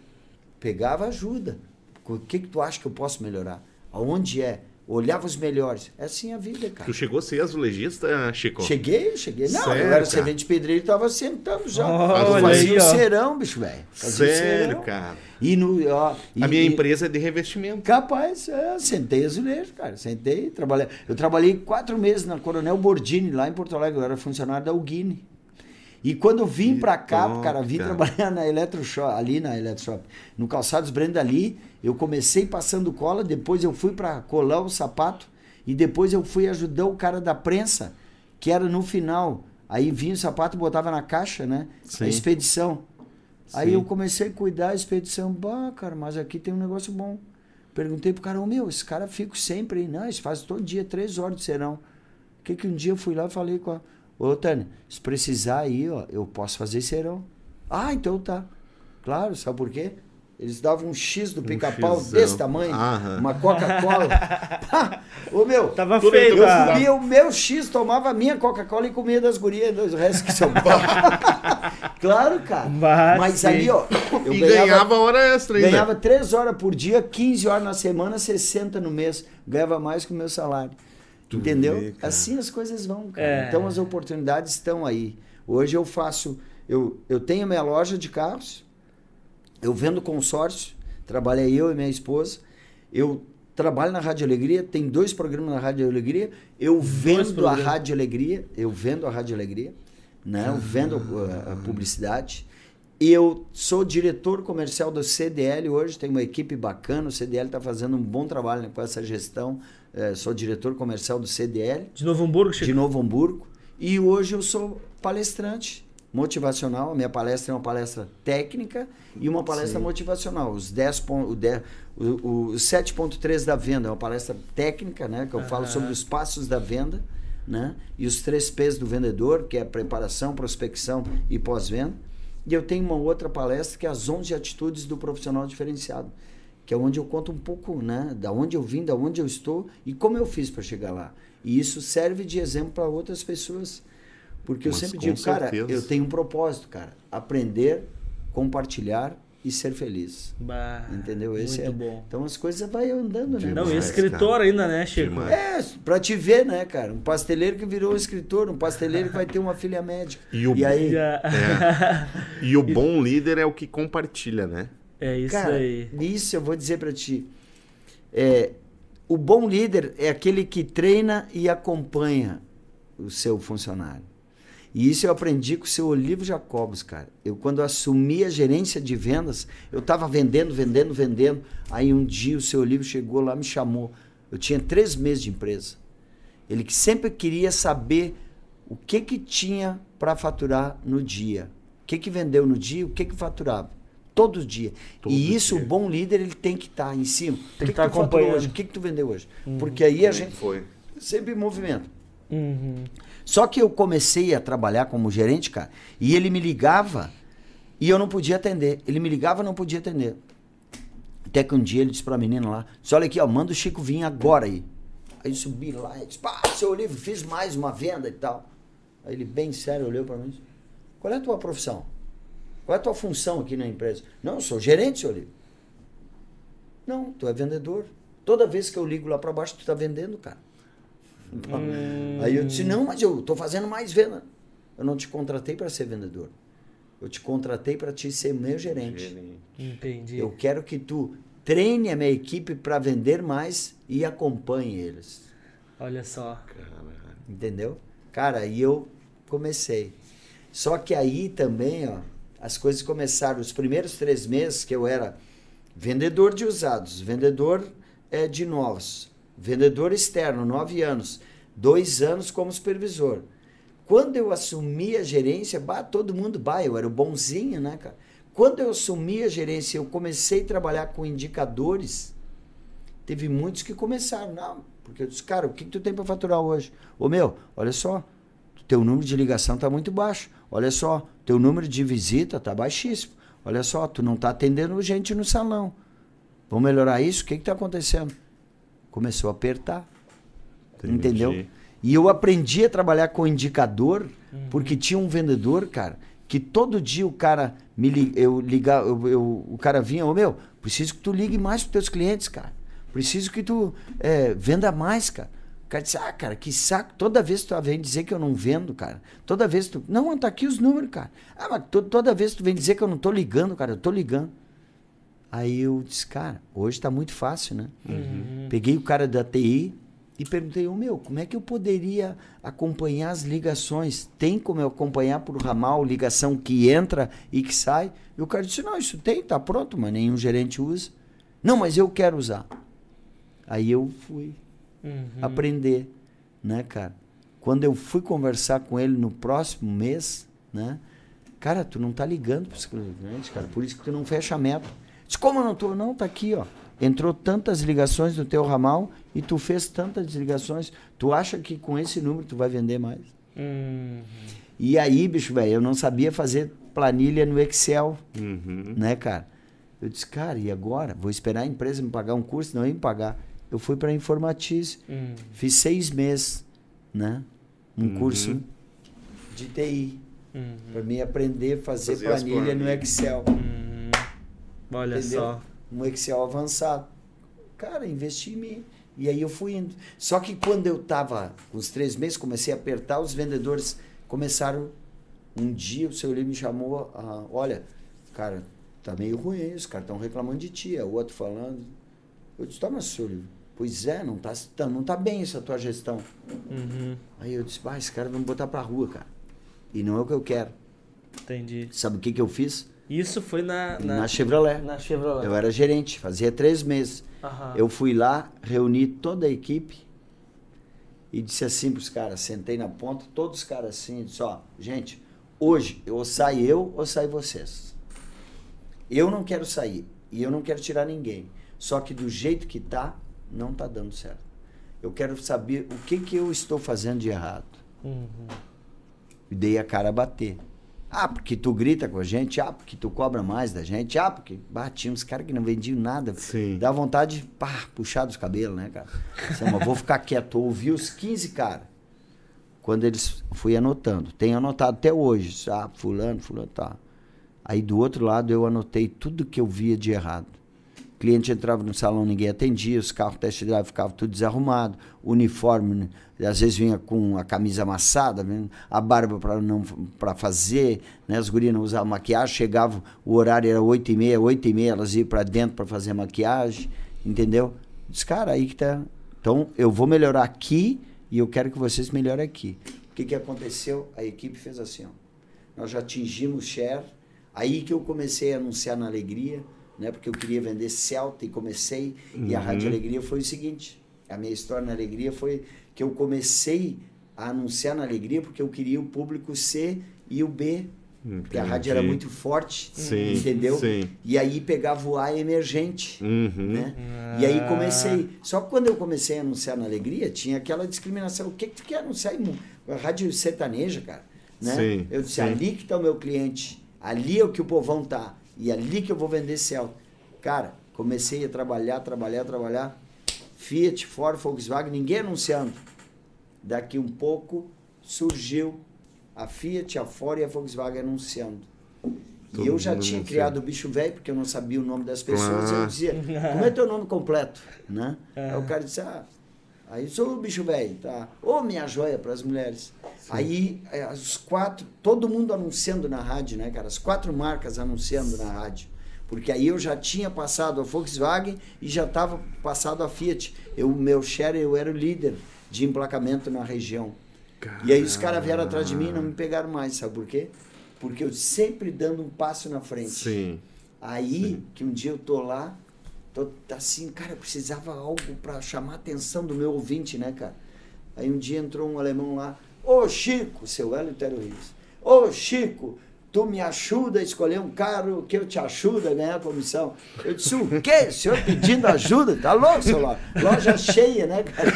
pegava ajuda. O que que tu acha que eu posso melhorar? Aonde é? Olhava os melhores. É assim a vida, cara. Tu chegou a ser azulejista, Chico? Cheguei, cheguei. Não, Sério, eu era cara? servente pedreiro e tava sentando já. Olha eu fazia aí, o ó. serão, bicho, velho. Fazia o Sério, serão. cara. E no. Ó, e- A minha e- empresa é de revestimento. Capaz, é, sentei azulejo, cara. Sentei, trabalhei. Eu trabalhei quatro meses na Coronel Bordini, lá em Porto Alegre. Eu era funcionário da Ugine. E quando vim pra cá, top, cara, vim cara. trabalhar na Eletroshop, ali na Eletroshop, no Calçados Brenda ali, eu comecei passando cola, depois eu fui pra colar o sapato e depois eu fui ajudar o cara da prensa, que era no final. Aí vinha o sapato, botava na caixa, né? Sim. A expedição. Aí Sim. eu comecei a cuidar da expedição. Bah, cara, mas aqui tem um negócio bom. Perguntei pro cara, ô meu, esse cara fica sempre aí. Não, isso faz todo dia, três horas de serão. O que que um dia eu fui lá e falei com a... Ô, Tânia, se precisar aí, ó, eu posso fazer serão. Ah, então tá. Claro, sabe por quê? Eles davam um X do pica-pau xizão. desse tamanho, Aham. uma Coca-Cola. Ô, meu, Tava Tudo feio, tá? tá. comia o meu X, tomava a minha Coca-Cola e comia das gurias, dos restos que são Claro, cara. Mas Mas ali, ó, eu e ganhava, ganhava hora extra ainda. ganhava 3 horas por dia, 15 horas na semana, 60 no mês. Ganhava mais que o meu salário. Tu Entendeu? vê, cara. assim as coisas vão, cara. É. Então as oportunidades estão aí. Hoje eu faço, eu, eu tenho minha loja de carros, eu vendo consórcio, trabalhei eu e minha esposa. Eu trabalho na Rádio Alegria, tem dois programas na Rádio Alegria. Eu vendo a. Rádio Alegria, eu vendo a Rádio Alegria, né? Eu vendo a, a publicidade. E eu sou diretor comercial do CDL hoje, tem uma equipe bacana, o CDL está fazendo um bom trabalho com essa gestão. Eh, sou diretor comercial do CDL De Novo Hamburgo, de Chico. Novo Hamburgo. E hoje eu sou palestrante motivacional. A minha palestra é uma palestra técnica e uma palestra motivacional. Os 10 pon- o, 10 o, o, o 7.3 da venda é uma palestra técnica, né? Que eu falo Aham. sobre os passos da venda, né? E os três P's do vendedor, que é preparação, prospecção e pós-venda. E eu tenho uma outra palestra que é as 11 atitudes do profissional diferenciado, que é onde eu conto um pouco, né, da onde eu vim, da onde eu estou e como eu fiz para chegar lá. E isso serve de exemplo para outras pessoas. Porque eu Mas sempre com digo, cara, certeza. eu tenho um propósito, cara, aprender, compartilhar e ser feliz. Bah, Entendeu? Esse muito é. bom. Então as coisas vai andando, né? Não, e Demais, escritor cara. ainda, né, Chico? Demais. É, pra te ver, né, cara? Um pasteleiro que virou escritor, um pasteleiro que vai ter uma filha médica. E o- aí, Já- E o bom líder é o que compartilha, né? É isso cara, aí. isso eu vou dizer pra ti. É, o bom líder é aquele que treina e acompanha o seu funcionário. E isso eu aprendi com o seu Olivo Jacobos, cara. Eu, quando assumi a gerência de vendas, eu estava vendendo, vendendo, vendendo. Aí um dia o seu Olivo chegou lá me chamou. Eu tinha três meses de empresa. Ele que sempre queria saber o que que tinha para faturar no dia. O que que vendeu no dia, o que que faturava. Todo dia. Todo e isso, dia. o bom líder, ele tem que estar em cima. Tem que que, tá tu faturou acompanhando. hoje? O que, que tu vendeu hoje? Porque aí a gente Foi. sempre em movimento. Uhum. Só que eu comecei a trabalhar como gerente, cara, e ele me ligava e eu não podia atender. Ele me ligava e não podia atender. Até que um dia ele disse pra menina lá: "Só olha aqui, ó, manda o Chico vir agora aí. Aí eu subi lá e disse: pá, seu Olívio, fiz mais uma venda e tal. Aí ele, bem sério, olhou pra mim e disse: Qual é a tua profissão? Qual é a tua função aqui na empresa? Não, eu sou gerente, seu Olívio. Não, tu é vendedor. Toda vez que eu ligo lá pra baixo, tu tá vendendo, cara. Aí eu disse, não, mas eu tô fazendo mais venda. Eu não te contratei para ser vendedor. Eu te contratei para te ser meu gerente. Gerente. Entendi. Eu quero que tu treine a minha equipe para vender mais e acompanhe eles. Olha só. Entendeu? Cara, aí eu comecei. Só que aí também, ó, as coisas começaram. Os primeiros três meses que eu era vendedor de usados, vendedor eh, de novos, vendedor externo, nove anos, dois anos como supervisor. Quando eu assumi a gerência, bah, todo mundo, bah, eu era o bonzinho, né, cara? Quando eu assumi a gerência, eu comecei a trabalhar com indicadores. Teve muitos que começaram, não, porque eu disse, cara, o que, que tu tem para faturar hoje? Ô meu, olha só, teu número de ligação tá muito baixo. Olha só, teu número de visita tá baixíssimo. Olha só, tu não tá atendendo gente no salão. Vamos melhorar isso? O que que tá acontecendo? Começou a apertar. Entendi. Entendeu? E eu aprendi a trabalhar com indicador, porque tinha um vendedor, cara, que todo dia o cara me li- eu ligar, eu, eu- o cara vinha, ô meu, preciso que tu ligue mais pros teus clientes, cara. Preciso que tu é, venda mais, cara. O cara disse, ah, cara, que saco. Toda vez que tu vem dizer que eu não vendo, cara. Toda vez que tu. Não, tá aqui os números, cara. Ah, mas to- toda vez que tu vem dizer que eu não tô ligando, cara, eu tô ligando. Aí eu disse, cara, hoje tá muito fácil, né? Peguei o cara da TI e perguntei, ô meu, como é que eu poderia acompanhar as ligações? Tem como eu acompanhar por ramal ligação que entra e que sai? E o cara disse, não, isso tem, tá pronto, mas nenhum gerente usa. Não, mas eu quero usar. Aí eu fui Uhum. aprender, né, cara? Quando eu fui conversar com ele no próximo mês, né? Cara, tu não tá ligando pros clientes, cara, por isso que tu não fecha a meta. Disse, como eu não tô? Não, tá aqui, ó. Entrou tantas ligações no teu ramal e tu fez tantas ligações. Tu acha que com esse número tu vai vender mais? Uhum. E aí, bicho, velho, eu não sabia fazer planilha no Excel, Uhum. né, cara? Eu disse, cara, e agora? Vou esperar a empresa me pagar um curso? Não ia me pagar. Eu fui para Informatize. Uhum. Fiz seis meses, né? Um Uhum. curso de TI. Uhum. Para mim aprender a fazer as planilha no. Excel. Uhum. Olha Entendeu? só. Um Excel avançado. Cara, investi em mim. E aí eu fui indo. Só que quando eu tava com os três meses, comecei a apertar, os vendedores começaram. Um dia o seu Lee me chamou, ah, olha, cara, tá meio ruim, os caras estão reclamando de ti, é o outro falando. Eu disse, tá, mas seu Lee, pois é, não tá, tá- não tá bem essa tua gestão. Uhum. Aí eu disse, bah, esse cara vai me botar pra rua, cara. E não é o que eu quero. Entendi. Sabe o que, que eu fiz? Isso foi na, Na, na, Chevrolet. na Chevrolet. Eu era gerente, fazia três meses. Aham. Eu fui lá, reuni toda a equipe e disse assim pros caras, sentei na ponta, todos os caras assim, disse, ó, gente, hoje ou sai eu ou sai vocês. Eu não quero sair e eu não quero tirar ninguém. Só que do jeito que tá, não tá dando certo. Eu quero saber o que que eu estou fazendo de errado. Uhum. E dei a cara a bater. Ah, porque tu grita com a gente, ah, porque tu cobra mais da gente, ah, porque batia uns caras que não vendiam nada. Sim. Dá vontade de pá, puxar dos cabelos, né, cara? Assim, mas vou ficar quieto. Eu ouvi os 15 caras. Quando eles fui anotando. Tenho anotado até hoje. Ah, fulano, fulano, tá. Aí do outro lado eu anotei tudo que eu via de errado. Cliente entrava no salão, ninguém atendia, os carros test drive ficavam tudo desarrumado, o uniforme, né, às vezes vinha com a camisa amassada, né, a barba para não para fazer, né, as gurias não usavam maquiagem, chegavam, o horário era 8 e meia, 8 e meia, elas iam para dentro para fazer maquiagem, entendeu? Diz, cara, aí que tá. Então eu vou melhorar aqui e eu quero que vocês melhorem aqui. O que, que aconteceu? A equipe fez assim, ó. Nós já atingimos share, aí que eu comecei a anunciar na Alegria, né? Porque eu queria vender Celta e comecei. E a Uhum. Rádio Alegria foi o seguinte: a minha história na Alegria foi que eu comecei a anunciar na Alegria porque eu queria o público C e o B Porque a rádio era Entendi. muito forte, Sim, entendeu? sim. E aí pegava o ar emergente, Uhum. né? E aí comecei. Só que quando eu comecei a anunciar na Alegria, tinha aquela discriminação. O que, que tu quer anunciar em a rádio sertaneja, cara? Né? Sim, eu disse, sim. ali que tá o meu cliente, ali é o que o povão tá, e ali que eu vou vender céu. Cara, comecei a trabalhar, trabalhar, trabalhar. Fiat, Ford, Volkswagen, ninguém anunciando. Daqui um pouco surgiu a Fiat, a Ford e a Volkswagen anunciando. Todo e eu já tinha anunciando. criado o bicho velho, porque eu não sabia o nome das pessoas. Ah. Eu dizia, como é teu nome completo? Né? Aí o cara disse, ah, aí sou o bicho velho, tá? Ô, minha joia para as mulheres. Aí, eh, os quatro, todo mundo anunciando na rádio, né, cara? As quatro marcas anunciando na rádio. Porque aí eu já tinha passado a Volkswagen e já estava passado a Fiat. Eu, meu share, eu era o líder de emplacamento na região. E aí os caras vieram atrás de mim e não me pegaram mais, sabe por quê? Porque eu sempre dando um passo na frente. Sim. Aí, que um dia eu tô lá, tô assim, cara, precisava algo para chamar a atenção do meu ouvinte, né, cara? Aí um dia entrou um alemão lá, ô Chico, seu Hélio Tero Rios, ô Chico, tu me ajuda a escolher um carro que eu te ajudo a ganhar a comissão. Eu disse, o quê? O senhor pedindo ajuda? Tá louco, seu lá? Loja cheia, né, cara?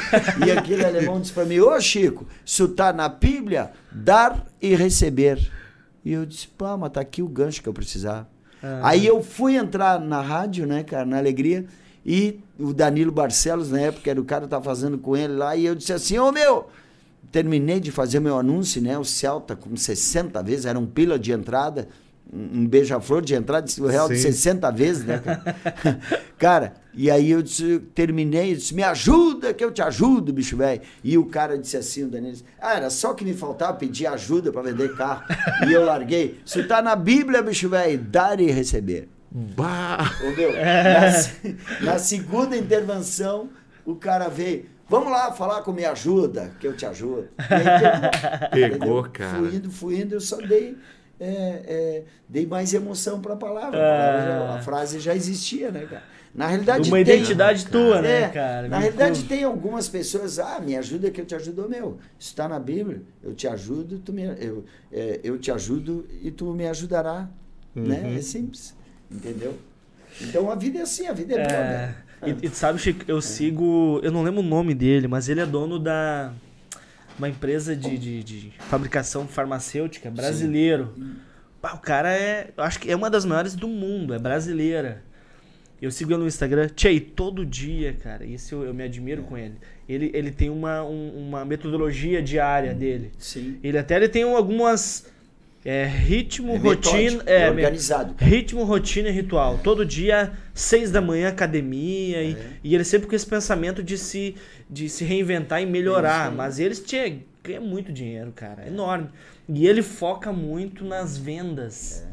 E aquele alemão disse para mim, ô Chico, isso tá na Bíblia, dar e receber. E eu disse, pá, mas tá aqui o gancho que eu precisava. Aí eu fui entrar na rádio, né, cara, na Alegria, e o Danilo Barcelos, na época, era o cara que tava fazendo com ele lá, e eu disse assim, ô meu, terminei de fazer meu anúncio, né, o Celta com 60 vezes, era um pila de entrada, um beija-flor de entrada, o real de Sim. 60 vezes, né, cara? cara, e aí eu disse, terminei, eu disse, me ajuda que eu te ajudo, bicho velho. E o cara disse assim, o Danilo, disse, ah, era só que me faltava pedir ajuda para vender carro. e eu larguei, isso tá na Bíblia, bicho velho, dar e receber. Bah! Ô, meu, na, na segunda intervenção, o cara veio. Vamos lá falar com Me Ajuda, que eu te ajudo. Aí Pegou, entendeu? cara. Fui indo, fui indo, eu só dei, é, é, dei mais emoção para a palavra. A, palavra a frase já existia, né, cara? Na realidade, Uma tem- identidade tua, né, é, cara? Na realidade, tem algumas pessoas, ah, me ajuda que eu te ajudo, meu. Isso está na Bíblia, eu te ajudo, tu me, eu, é, eu te ajudo e tu me ajudará. Né? Uhum. É simples, entendeu? Então a vida é assim, a vida é, boa. É, né? e, e tu sabe, Chico, eu sigo. Eu não lembro o nome dele, mas ele é dono da. Uma empresa de, de, de fabricação farmacêutica brasileiro. Pá, o cara é. Eu acho que é uma das maiores do mundo, é brasileira. Eu sigo ele no Instagram. Tchê, todo dia, cara, isso eu, eu me admiro com ele. Ele, ele tem uma, um- uma metodologia diária dele. Sim. Ele até ele tem algumas. É, ritmo, É rotina. metódico, É, é organizado. Ritmo, rotina e ritual. Todo dia, seis da manhã, academia. E, É. e ele sempre com esse pensamento de se, de se reinventar e melhorar. Isso. Mas eles tinha, ganha muito dinheiro, cara. É enorme. E ele foca muito nas vendas.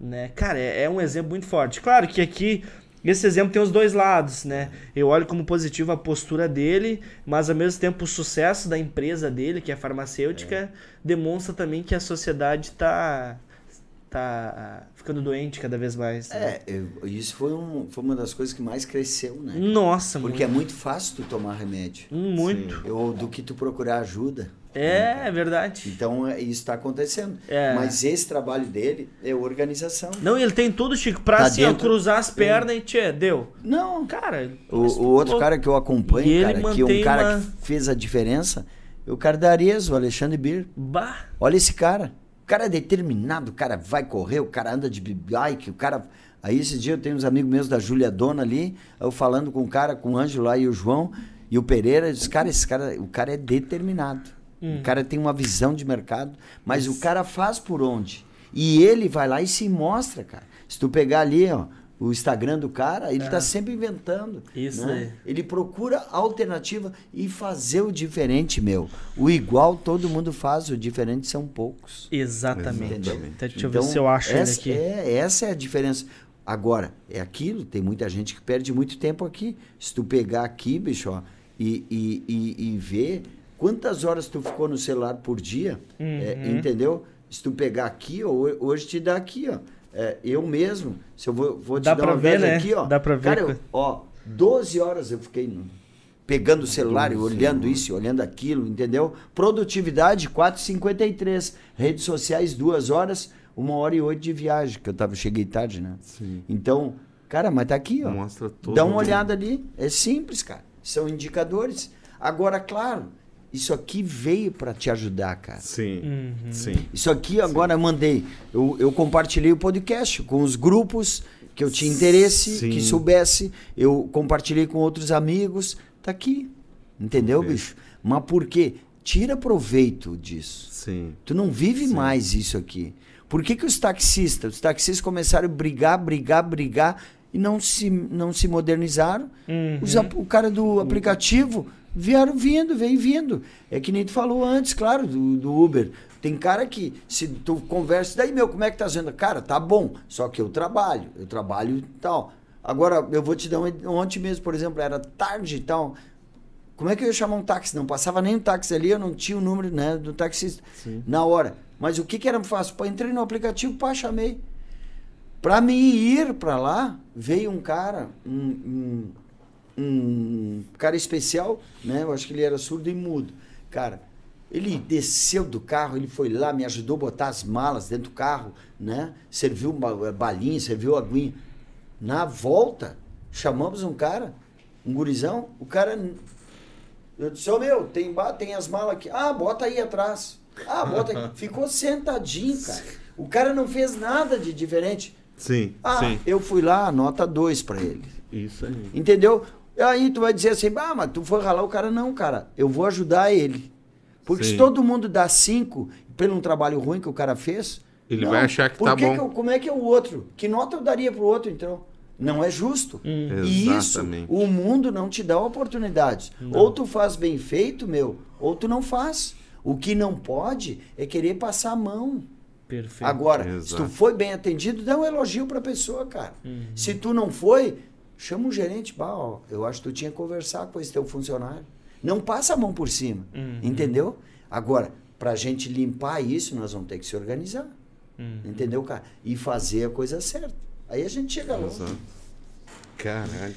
Né? Cara, é, é um exemplo muito forte. Claro que aqui. Esse exemplo tem os dois lados, né? Eu olho como positivo a postura dele, mas ao mesmo tempo o sucesso da empresa dele, que é farmacêutica, demonstra também que a sociedade tá, tá ficando doente cada vez mais. né? É, eu- isso foi, um, foi uma das coisas que mais cresceu, né? Nossa, Porque é muito fácil tu tomar remédio. muito. muito. Ou do que tu procurar ajuda. É, é verdade. Então é, isso está acontecendo. É. Mas esse trabalho dele é organização. Não, e ele tem tudo, Chico, pra Tá assim, dentro- cruzar as pernas e tchê, deu. Não, Cara, O, o outro cara que eu acompanho, E cara, que é um cara uma- que fez a diferença, é o cara da Arezzo, o Alexandre Bir. Bah, Olha esse cara. O cara é determinado, o cara vai correr, o cara anda de bike, o cara. Aí esse dia eu tenho uns amigos meus da Júlia Dona ali, eu falando com o cara, com o Ângelo lá e o João e o Pereira, eu disse, cara, esse cara, o cara é determinado. O cara tem uma visão de mercado, mas o cara faz por onde? E ele vai lá e se mostra, cara. Se tu pegar ali, ó, o Instagram do cara, ele tá sempre inventando. Isso né? aí. Ele procura alternativa e fazer o diferente, meu. O igual todo mundo faz, o diferente são poucos. exatamente. Entendeu? Até deixa eu ver se eu acho Então, essa, aqui. É, essa é a diferença. Agora, é aquilo, tem muita gente que perde muito tempo aqui. Se tu pegar aqui, bicho, ó, e, e, e, e ver quantas horas tu ficou no celular por dia, é, Uhum. entendeu? Se tu pegar aqui, ó, ho- hoje te dá aqui, ó. É, eu mesmo, se eu vou, vou te Dá dar pra uma ver, né? aqui, ó. Dá pra ver Cara, eu- ó, 12 horas eu fiquei no- pegando o celular e olhando isso, olhando aquilo, entendeu? Produtividade 4,53. Redes sociais 2 horas. uma hora e oito de viagem, que eu tava, cheguei tarde, né? Sim. Então, cara, mas tá aqui, ó. Mostra todo Dá uma olhada ali. É simples, cara. São indicadores. Agora, claro, isso aqui veio para te ajudar, cara. Sim, Uhum. sim. Isso aqui agora eu mandei. Eu, eu compartilhei o podcast com os grupos que eu tinha interesse, Sim. que soubesse. Eu compartilhei com outros amigos. Tá aqui. Entendeu, bicho? Mas por quê? Tira proveito disso. Sim. Tu não vive Sim. mais isso aqui. Por que, que os taxistas, os taxistas começaram a brigar, brigar, brigar e não se, não se modernizaram? Uhum. Os o cara do aplicativo vieram vindo, vem vindo. É que nem tu falou antes, claro, do, do Uber. Tem cara que, se tu conversa, daí, meu, como é que tá sendo? Cara, tá bom, só que eu trabalho, eu trabalho e tal. Agora, eu vou te dar um. Ontem mesmo, por exemplo, era tarde e tal. Como é que eu ia chamar um táxi? Não passava nem um táxi ali, eu não tinha o número né, do taxista Sim. na hora. Mas o que, que era fácil? Entrei no aplicativo, pá, chamei. Pra me ir pra lá, veio um cara, um, um, um cara especial, né? Eu acho que ele era surdo e mudo. Cara, ele desceu do carro, ele foi lá, me ajudou a botar as malas dentro do carro, né? Serviu uma balinha, serviu aguinha. Na volta, chamamos um cara, um gurizão, o cara. Eu disse, ô meu, tem, tem as malas aqui. Ah, bota aí atrás. Ah, bota aí. Ficou sentadinho, cara. O cara não fez nada de diferente. Sim, Ah, sim. eu fui lá, nota 2 pra ele. Isso aí. Entendeu? Aí tu vai dizer assim, ah, mas tu foi ralar o cara. Não, cara, eu vou ajudar ele. Porque Sim. se todo mundo dá 5 pelo um trabalho ruim que o cara fez. Ele não, vai achar que por tá que bom. que eu- como é que é o outro? Que nota eu daria pro outro, então? Não é justo. E isso, o mundo não te dá oportunidades. Ou tu faz bem feito, meu, ou tu não faz. O que não pode é querer passar a mão. Perfeito. Agora, se Exato. tu foi bem atendido, dá um elogio pra pessoa, cara. Uhum. Se tu não foi, chama o gerente, bah, ó, eu acho que tu tinha que conversar com esse teu funcionário. Não passa a mão por cima, Uhum. entendeu? Agora, pra gente limpar isso, nós vamos ter que se organizar. Uhum. Entendeu, cara? E fazer a coisa certa. Aí a gente chega lá. Caralho.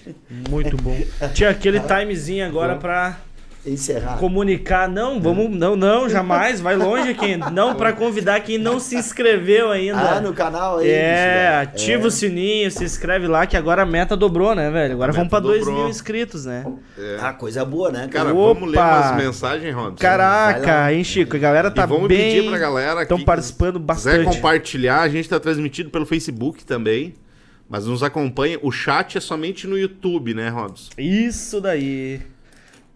Muito bom. Tinha aquele timezinho agora pra Encerrar. comunicar. Não, vamos. Não, não, jamais. Vai longe aqui. Não, pra convidar quem não se inscreveu ainda. Ah, no canal aí. É, bicho, ativa é. o sininho, se inscreve lá, que agora a meta dobrou, né, velho? Agora vamos pra meta 2 dobrou. mil inscritos, né? Ah, coisa boa, né? Cara, Opa! vamos ler umas mensagens, Robson. Caraca, hein, Chico? A galera tá e vamos bem. pedir pra galera Estão que participando quiser bastante. compartilhar, a gente tá transmitido pelo Facebook também. Mas nos acompanha. O chat é somente no YouTube, né, Robson? Isso daí.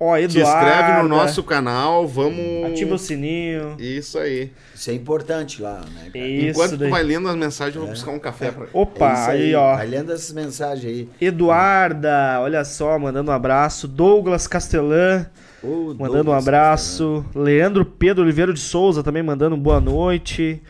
Ó, Eduardo. inscreve no nosso canal, vamos. Ativa o sininho. Isso aí. Isso é importante lá, né? cara? Isso Enquanto daí. tu vai lendo as mensagens, eu vou buscar um café pra. Opa, É isso aí, ó. Vai lendo essas mensagens aí. Eduarda, olha só, mandando um abraço. Douglas Castelã, Ô, mandando um Douglas, abraço. Leandro Pedro Oliveira de Souza também mandando um boa noite.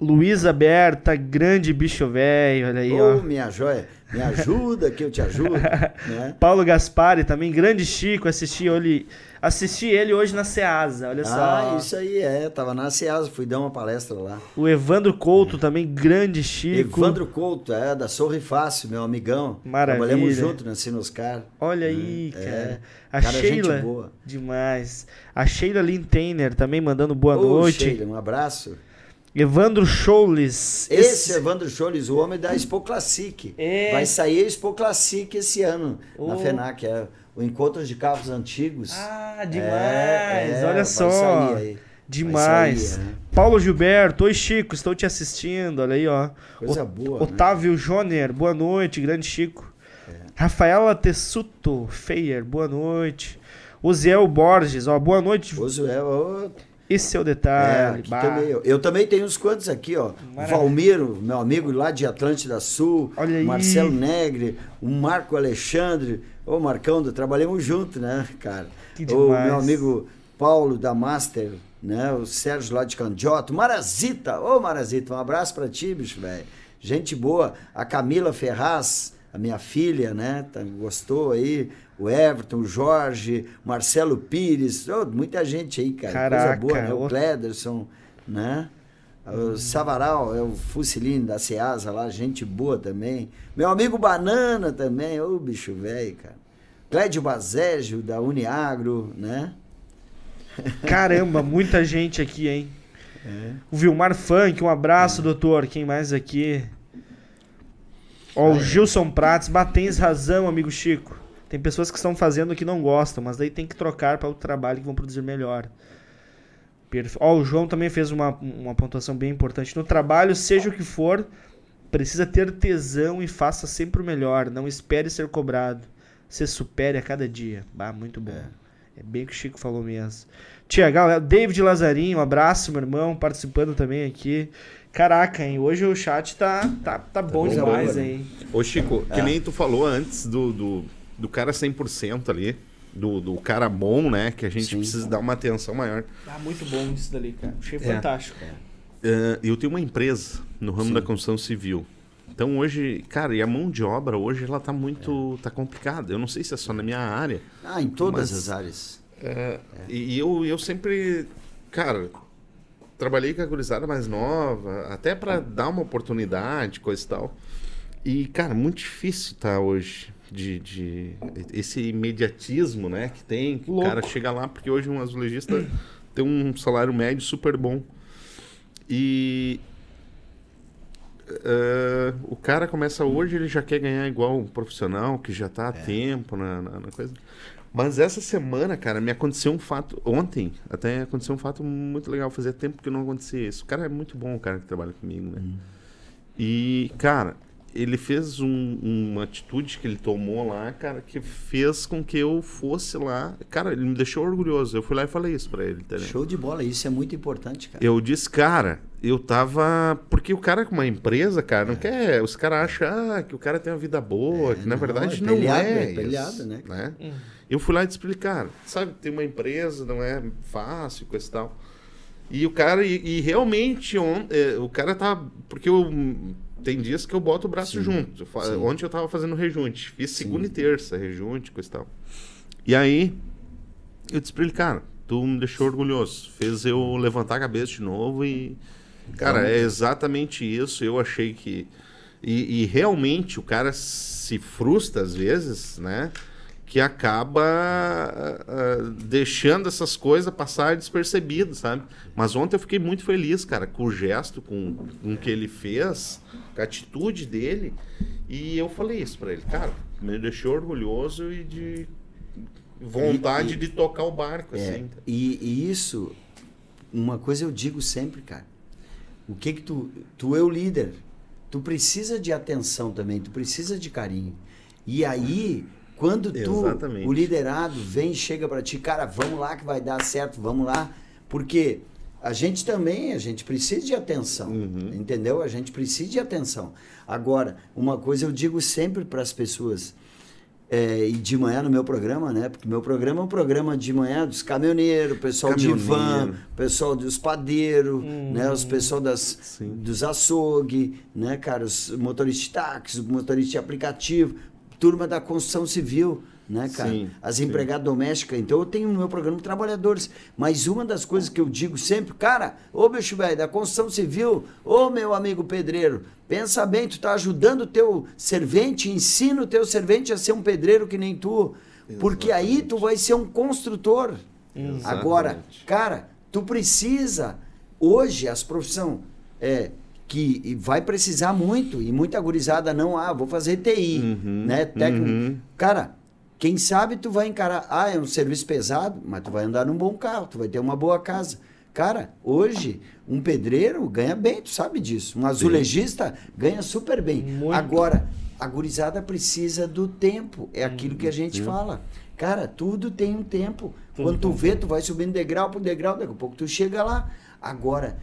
Luísa Berta, grande bicho velho, olha aí, Ô, ó. minha joia, me ajuda que eu te ajudo. né? Paulo Gaspari também, grande Chico, assisti ele, assisti ele hoje na Ceasa, olha Ah, só. isso aí é. Tava na Ceasa, fui dar uma palestra lá. O Evandro Couto também, grande Chico. Evandro Couto, é, da Sorri Fácil, meu amigão. Maravilha. Trabalhamos junto na Sinoscar. Olha aí, É, cara. A cara, Sheila, gente boa. demais. A Sheila Lintainer também mandando boa Ô, noite. Sheila, um abraço. Evandro Scholes. Esse, Evandro Scholes, o homem da Expo Classic. É. Vai sair a Expo Classic esse ano, na. FENAC, é o Encontro de Carros Antigos. Ah, demais. É, é, olha só. Demais. Vai sair, é. Paulo Gilberto, oi Chico, estou te assistindo. Olha aí, ó. Coisa O- boa, né? Otávio Joner, boa noite, grande Chico. É. Rafaela Tessuto Feier, boa noite. Oziel Borges, ó, boa noite. É, ô, Esse é o É, detalhe. bah. também, eu, eu também tenho uns quantos aqui, ó. Maravilha. Valmiro, meu amigo lá de Atlântida Sul. Olha aí. Marcelo Negre, o Marco Alexandre. Ô, Marcão, trabalhamos junto, né, cara? Que o meu amigo Paulo da Master, né? O Sérgio lá de Candiota. Marazita, ô Marazita, um abraço pra ti, bicho, velho. Gente boa. A Camila Ferraz, a minha filha, né? Tá, gostou aí. O Everton, o Jorge, Marcelo Pires, ô, muita gente aí, cara. Caraca, Coisa boa, né? O Clederson, né? O Savaral, é o Fuciline da Ceasa lá, gente boa também. Meu amigo Banana também, ô bicho velho, cara. Clédio Bazégio, da Uniagro, né? Caramba, muita gente aqui, hein? O Vilmar Funk, um abraço, doutor. Quem mais aqui? Ó, o Gilson Prates, batens razão, amigo Chico. Tem pessoas que estão fazendo o que não gostam, mas daí tem que trocar para o trabalho que vão produzir melhor. Perfe... Ó, o João também fez uma, uma pontuação bem importante. No trabalho, seja o que for, precisa ter tesão e faça sempre o melhor. Não espere ser cobrado. Se supere a cada dia. Bah, muito bom. É, bem o que o Chico falou mesmo. Tia, galera, David Lazarinho, um abraço, meu irmão, participando também aqui. Caraca, hein? Hoje o chat tá, tá, tá bom bom, demais, hein? Ô, Chico, que É. nem tu falou antes do, do, do cara 100% ali, do, do cara bom, né? Que a gente Sim. precisa dar uma atenção maior. Ah, muito bom isso dali, cara. Achei É. fantástico. Eh, eu tenho uma empresa no ramo Sim. da construção civil. Então hoje, cara, e a mão de obra hoje ela tá muito, tá complicada. Eu não sei se é só na minha área. Ah, em todas Mas- as áreas. É, E eu, eu sempre, cara, trabalhei com a gurizada mais nova, até pra dar uma oportunidade, coisa e tal. E, cara, muito difícil tá hoje de, de esse imediatismo, né, que tem. Que o cara chega lá, porque hoje um azulejista tem um salário médio super bom. E eh, o cara começa hoje, ele já quer ganhar igual um profissional que já tá há tempo na, na- na coisa. Mas essa semana, cara, me aconteceu um fato. Ontem, até aconteceu um fato muito legal. Fazia tempo que não acontecia isso. O cara é muito bom, o cara que trabalha comigo, né? E, cara, ele fez um- uma atitude que ele tomou lá, cara, que fez com que eu fosse lá. Cara, ele me deixou orgulhoso. Eu fui lá e falei isso pra ele, entendeu? Show de bola, isso é muito importante, cara. Eu disse, cara, eu tava. Porque o cara com uma empresa, cara, não quer. Os caras acham ah, que o cara tem uma vida boa, É, que na não, verdade é não pelhado, é. é isso, pelhado, né, Eu fui lá e te explicar, sabe, tem uma empresa, não é fácil, coisa e tal. E o cara, e, e realmente, on- é, o cara tá. Porque eu. Tem dias que eu boto o braço Sim, junto. Sim. Ontem eu tava fazendo rejunte. Fiz Sim. segunda e terça, rejunte, coisa e tal. E aí, eu disse pra ele, cara, tu me deixou orgulhoso. Fez eu levantar a cabeça de novo e. Cara, é exatamente isso. Eu achei que. E, e realmente o cara se frustra às vezes, né? Que acaba ah, deixando essas coisas passar despercebido, sabe? Mas ontem eu fiquei muito feliz, cara, com o gesto, com, com o que ele fez, a atitude dele. E eu falei isso pra ele, cara, me deixou orgulhoso e de vontade E- e- de tocar o barco, É, assim. e, e isso, uma coisa eu digo sempre, cara. O que que tu, tu é o líder, tu precisa de atenção também, tu precisa de carinho. E aí, quando tu, Exatamente. o liderado vem chega para ti, cara, vamos lá que vai dar certo, vamos lá, porque a gente também, a gente precisa de atenção, Uhum. entendeu? A gente precisa de atenção. Agora, uma coisa eu digo sempre para as pessoas, é, e de manhã no meu programa, né? Porque meu programa é um programa de manhã dos caminhoneiros, pessoal de van, Caminhoneiro. pessoal dos padeiros, né? Os pessoal das, Sim. dos açougue, né, cara? Os motoristas de táxi, os motoristas de aplicativo, turma da construção civil, né, cara? Sim, As sim. empregadas domésticas. Então eu tenho no meu programa trabalhadores. Mas uma das coisas que eu digo sempre, cara, ô bicho velho, da construção civil, ô meu amigo pedreiro, pensa bem, tu tá ajudando o teu servente, ensina o teu servente a ser um pedreiro que nem tu. Porque aí tu vai ser um construtor. Agora, Exatamente. cara, tu precisa. Hoje, as profissões é, que vai precisar muito, e muita gurizada não, ah, vou fazer TI, Uhum, né? Técnico. uhum. Cara, quem sabe tu vai encarar, ah, é um serviço pesado, mas tu vai andar num bom carro, tu vai ter uma boa casa. Cara, hoje, um pedreiro ganha bem, tu sabe disso. Um azulejista ganha super bem. Muito. Agora, a gurizada precisa do tempo. É aquilo que a gente fala. Cara, tudo tem um tempo. Quando tu vê, tu vai subindo degrau por degrau, daqui a pouco tu chega lá. Agora,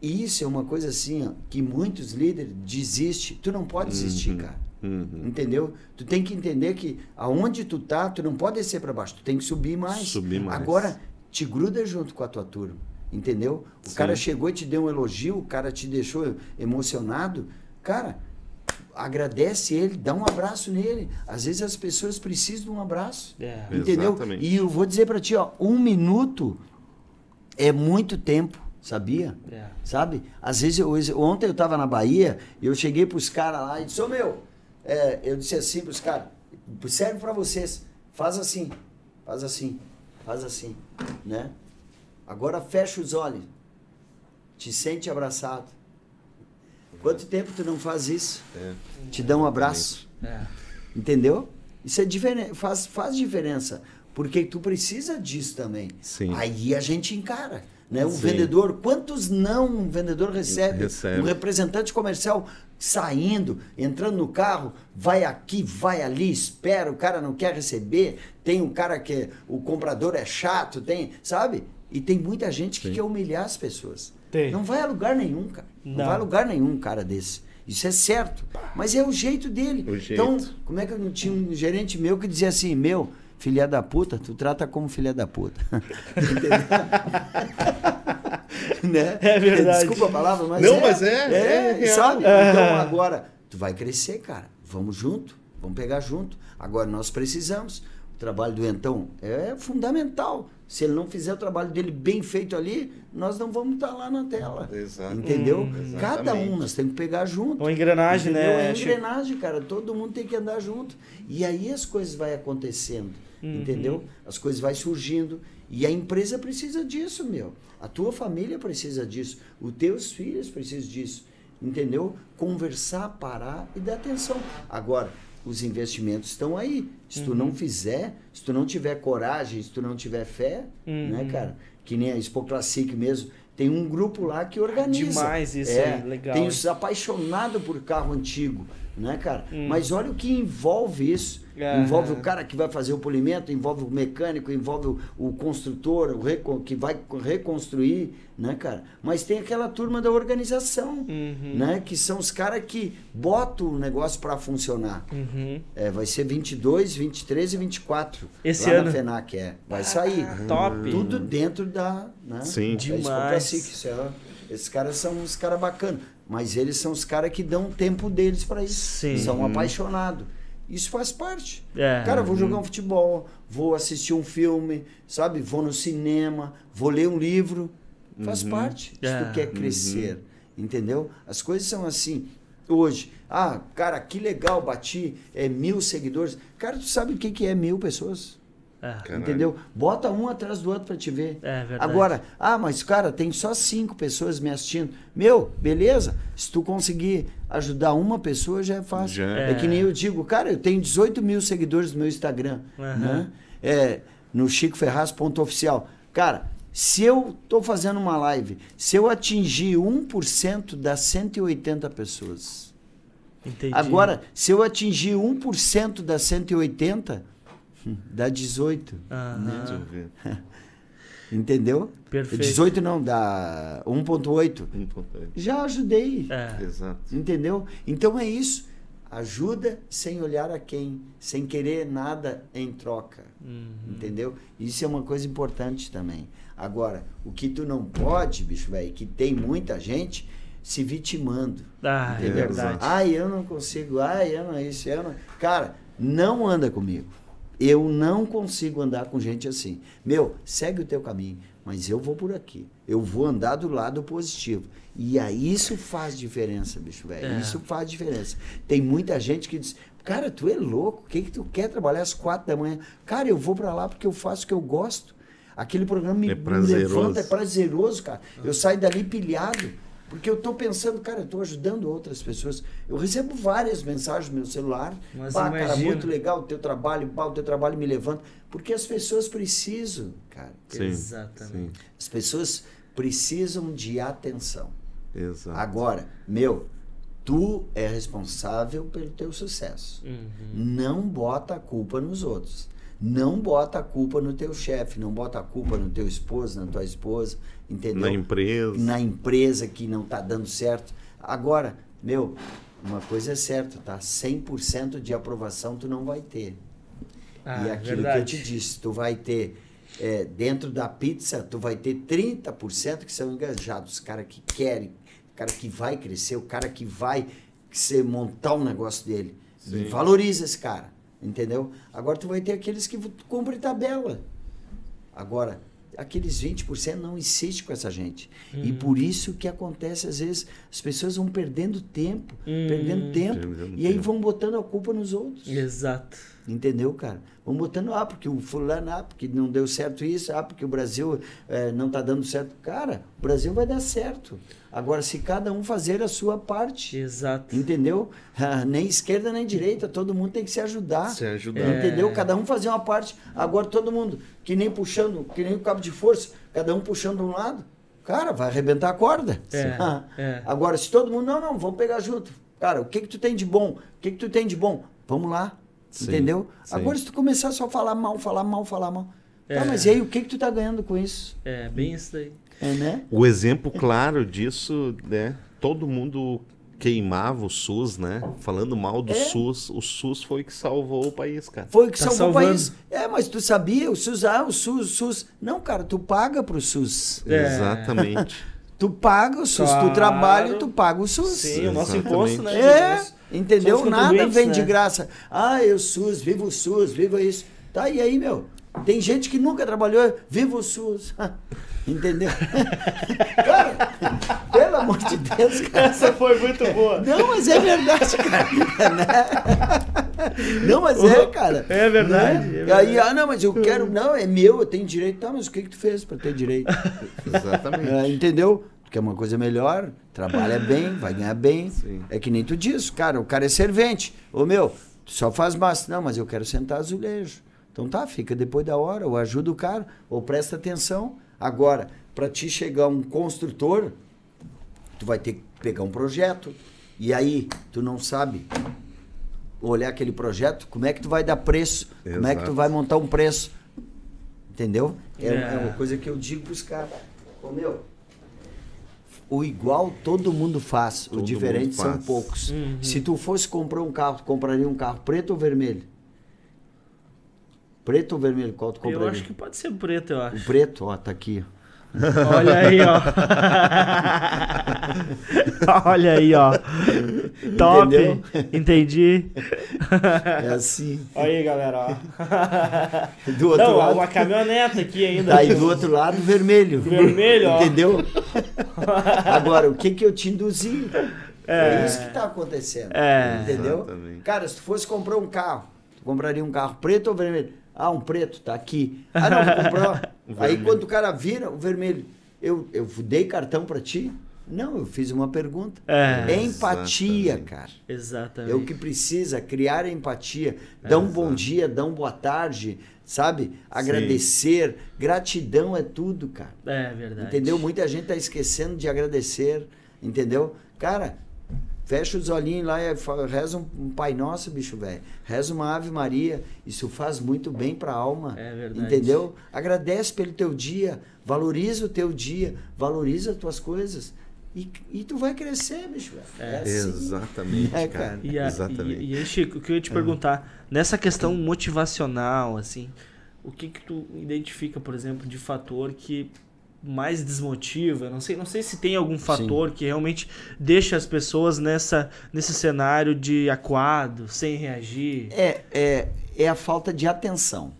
isso é uma coisa assim, ó, que muitos líderes desistem. Tu não pode desistir, cara. Uhum. Entendeu? Tu tem que entender que aonde tu tá, tu não pode descer para baixo, tu tem que subir mais. Subir mais. Agora, te gruda junto com a tua turma. Entendeu? O Sim. cara chegou e te deu um elogio, o cara te deixou emocionado. Cara, agradece ele, dá um abraço nele. Às vezes as pessoas precisam de um abraço. É. Entendeu? Exatamente. E eu vou dizer para ti, ó, um minuto é muito tempo, sabia? É. Sabe? Às vezes, eu, ontem eu tava na Bahia e eu cheguei pros caras lá e disse, ô meu, é, eu disse assim pros caras, serve para vocês, faz assim, faz assim, faz assim, né? Agora fecha os olhos. te sente abraçado. Quanto tempo tu não faz isso? É. Te dá um abraço. É. Entendeu? Isso é diferen... faz, faz diferença. Porque tu precisa disso também. Sim. Aí a gente encara. Né? Um Sim. vendedor, quantos não um vendedor recebe? Recebe. Um representante comercial saindo, entrando no carro, vai aqui, vai ali, espera, o cara não quer receber, tem um cara que o comprador é chato, tem, sabe? E tem muita gente que Sim. quer humilhar as pessoas. Tem. Não vai a lugar nenhum, cara. Não, Não. vai a lugar nenhum um cara desse. Isso é certo. Mas é o jeito dele. O jeito. Então, como é que eu não tinha um gerente meu que dizia assim, meu, filha da puta, tu trata como filha da puta. Entendeu? né? É verdade. Desculpa a palavra, mas Não, é. mas é, é real. sabe? Então agora, tu vai crescer, cara. Vamos junto, vamos pegar junto. Agora nós precisamos. O trabalho do Então é fundamental. Se ele não fizer o trabalho dele bem feito ali, nós não vamos estar lá na tela. Exato. Entendeu? Hum, Cada um nós temos que pegar junto. Uma engrenagem, Entendeu? né? É Chico? engrenagem, cara. Todo mundo tem que andar junto. E aí as coisas vão acontecendo. Uhum. Entendeu? As coisas vão surgindo. E a empresa precisa disso, meu. A tua família precisa disso. Os teus filhos precisam disso. Entendeu? Conversar, parar e dar atenção. Agora, os investimentos estão aí. Se tu Uhum. não fizer, se tu não tiver coragem, se tu não tiver fé, Uhum. né, cara? Que nem a Expo Classic mesmo. Tem um grupo lá que organiza. Demais isso é, aí, legal, Tem os apaixonados por carro antigo, né, cara? Hum. Mas olha o que envolve isso. Aham. Envolve o cara que vai fazer o polimento, envolve o mecânico, envolve o, o construtor, o recon- que vai reconstruir, né, cara? Mas tem aquela turma da organização, Uhum. né? Que são os caras que botam o negócio para funcionar. Uhum. É, vai ser 22, 23 e 24. Esse lá ano? na FENAC, é. Vai sair. top. Tudo dentro da. Né, Sim. da Expo Demais. É- esses caras são uns caras bacanas. Mas eles são os caras que dão o tempo deles para isso. Sim. São apaixonados. Isso faz parte. É. Cara, vou jogar um futebol, vou assistir um filme, sabe? Vou no cinema, vou ler um livro. Faz parte. Se É. tu quer crescer. Entendeu? As coisas são assim. Hoje, ah, cara, que legal, bati é, mil seguidores. Cara, tu sabe o que, que é mil pessoas? É. Caralho. Entendeu? Bota um atrás do outro pra te ver. É verdade. Agora, ah, mas cara, tem só cinco pessoas me assistindo. Meu, beleza. Se tu conseguir ajudar uma pessoa, já é fácil. Já É. que nem eu digo, cara, eu tenho 18 mil seguidores no meu Instagram. Aham. Né? É, no chicoferraz.oficial. Cara, se eu tô fazendo uma live, se eu atingir 1% das 180 pessoas. Entendi. Agora, se eu atingir 1% das 180, hum, dá 18. Aham. Deixa eu ver. Entendeu? Perfeito. 18 não, dá 1.8. Um ponto aí. Já ajudei. É. Exato. Entendeu? Então é isso. Ajuda sem olhar a quem, sem querer nada em troca. Uhum. Entendeu? Isso é uma coisa importante também. Agora, o que tu não pode, bicho velho, que tem muita gente se vitimando. Ah, é verdade. Ai, eu não consigo. Ai, eu não isso, eu não. Cara, não anda comigo. Eu não consigo andar com gente assim. Meu, segue o teu caminho, mas eu vou por aqui. Eu vou andar do lado positivo. E aí isso faz diferença, bicho velho. É. Isso faz diferença. Tem muita gente que diz: "Cara, tu é louco? O que que tu quer trabalhar às quatro da manhã?" Cara, eu vou pra lá porque eu faço o que eu gosto. Aquele programa me, É me prazeroso. levanta, é prazeroso, cara. Eu saio dali pilhado. Porque eu tô pensando, cara, eu tô ajudando outras pessoas. Eu recebo várias mensagens no meu celular. Mas Pá, cara, muito legal o teu trabalho, pá, o teu trabalho me levanta. Porque as pessoas precisam, cara. Sim. Exatamente. As pessoas precisam de atenção. Sim. Exato. Agora, meu, tu é responsável pelo teu sucesso. Uhum. Não bota a culpa nos outros. Não bota a culpa no teu chefe, não bota a culpa no teu esposo, na tua esposa, entendeu? Na empresa. na empresa que não está dando certo. Agora, meu, uma coisa é certa, tá? 100% de aprovação tu não vai ter. Ah, e aquilo verdade. que eu te disse, tu vai ter é, dentro da pizza, tu vai ter 30% que são engajados, os caras que querem, o cara que vai crescer, o cara que vai ser, montar um negócio dele. E valoriza esse cara, entendeu? Agora tu vai ter aqueles que cumprem tabela. Agora, aqueles 20% não insiste com essa gente. Uhum. E por isso que acontece, às vezes, as pessoas vão perdendo tempo, Uhum. perdendo tempo, Perdendo e aí tempo. vão botando a culpa nos outros. Exato. Entendeu, cara? Vamos botando, ah, porque o fulano, ah, porque não deu certo isso, ah, porque o Brasil eh, não está dando certo. Cara, o Brasil vai dar certo. Agora, se cada um fazer a sua parte, Exato. entendeu? Ah, nem esquerda nem direita, todo mundo tem que se ajudar. Se ajudar. Entendeu? É. Cada um fazer uma parte. Agora todo mundo, que nem puxando, que nem o cabo de força, cada um puxando um lado. Cara, vai arrebentar a corda. É, Ah, é. Agora, se todo mundo, não, não, vamos pegar junto. Cara, o que que tu tem de bom? O que que tu tem de bom? Vamos lá. Sim, entendeu? sim. Agora, se tu começar só a falar mal, falar mal, falar mal. É. Tá, mas e aí, o que que tu tá ganhando com isso? É, bem isso daí. É, né? O exemplo claro disso, né? Todo mundo queimava o SUS, né? Falando mal do É. SUS. O SUS foi que salvou o país, cara. Foi o que Tá salvou salvando. o país. É, mas tu sabia, o SUS, ah, o SUS, o SUS. Não, cara, tu paga pro SUS. É. Exatamente. Tu paga o SUS, Claro. tu trabalha, tu paga o SUS. Sim, o nosso Exatamente. imposto, né? É, entendeu? Nada vem de né? graça. Ah, eu SUS, viva o SUS, viva isso. Tá, e aí, meu? Tem gente que nunca trabalhou, viva o SUS. Entendeu? cara, pelo amor de Deus, cara. Essa foi muito boa. Não, mas é verdade, cara. Né? Não, mas é, cara. É verdade, Né? é E verdade. aí, ah, não, mas eu quero. Não, é meu, eu tenho direito. Tá, mas o que, que tu fez pra ter direito? Exatamente. É, entendeu? Tu quer uma coisa melhor, trabalha bem, vai ganhar bem. Sim. É que nem tu diz, cara, o cara é servente. Ô meu, tu só faz massa. Não, mas eu quero sentar azulejo. Então tá, fica depois da hora, ou ajuda o cara, ou presta atenção. Agora, pra ti chegar um construtor, tu vai ter que pegar um projeto. E aí, tu não sabe olhar aquele projeto, como é que tu vai dar preço? Como é que tu Exato. vai montar um preço? Entendeu? É, É. é uma coisa que eu digo pros caras. Ô meu, o igual todo mundo faz, Todo o diferente são faz. poucos. Uhum. Se tu fosse comprar um carro, tu compraria um carro preto ou vermelho? Preto ou vermelho? Qual tu Eu acho que pode ser preto, eu O acho. preto, ó, tá aqui. Olha aí, ó. Olha aí, ó. Top. Entendeu? Entendi. É assim. Olha aí, galera, ó. Do outro Não, lado. uma caminhoneta aqui ainda. Tá aí do outro lado, vermelho. Vermelho, ó. Entendeu? Agora, o que que eu te induzi? É, É. isso que tá acontecendo. É. Entendeu? Exatamente. Cara, se tu fosse comprar um carro, tu compraria um carro preto ou vermelho? Ah, um preto, tá aqui. Ah, não, vou comprar. Aí quando o cara vira, o vermelho. Eu, eu dei cartão pra ti? Não, eu fiz uma pergunta. É. Empatia, Exatamente. cara. Exatamente. É o que precisa, criar empatia. Dar um bom dia, dar um boa tarde, sabe? Agradecer. Gratidão é tudo, cara. É verdade. Entendeu? Muita gente tá esquecendo de agradecer, entendeu? Cara, fecha os olhinhos lá e reza um, um Pai Nosso, bicho velho. Reza uma Ave Maria. Isso faz muito bem pra alma. É verdade. Entendeu? Agradece pelo teu dia, valoriza o teu dia, valoriza as tuas coisas. E, e tu vai crescer, bicho velho. É. assim. Exatamente, É, cara. cara. E, a- Exatamente. e, e aí, Chico, o que eu ia te perguntar, nessa questão motivacional, assim, o que que tu identifica, por exemplo, de fator que mais desmotiva? Não sei, não sei se tem algum fator que realmente deixa as pessoas nessa, nesse cenário de acuado, sem reagir. É, é, é a falta de atenção.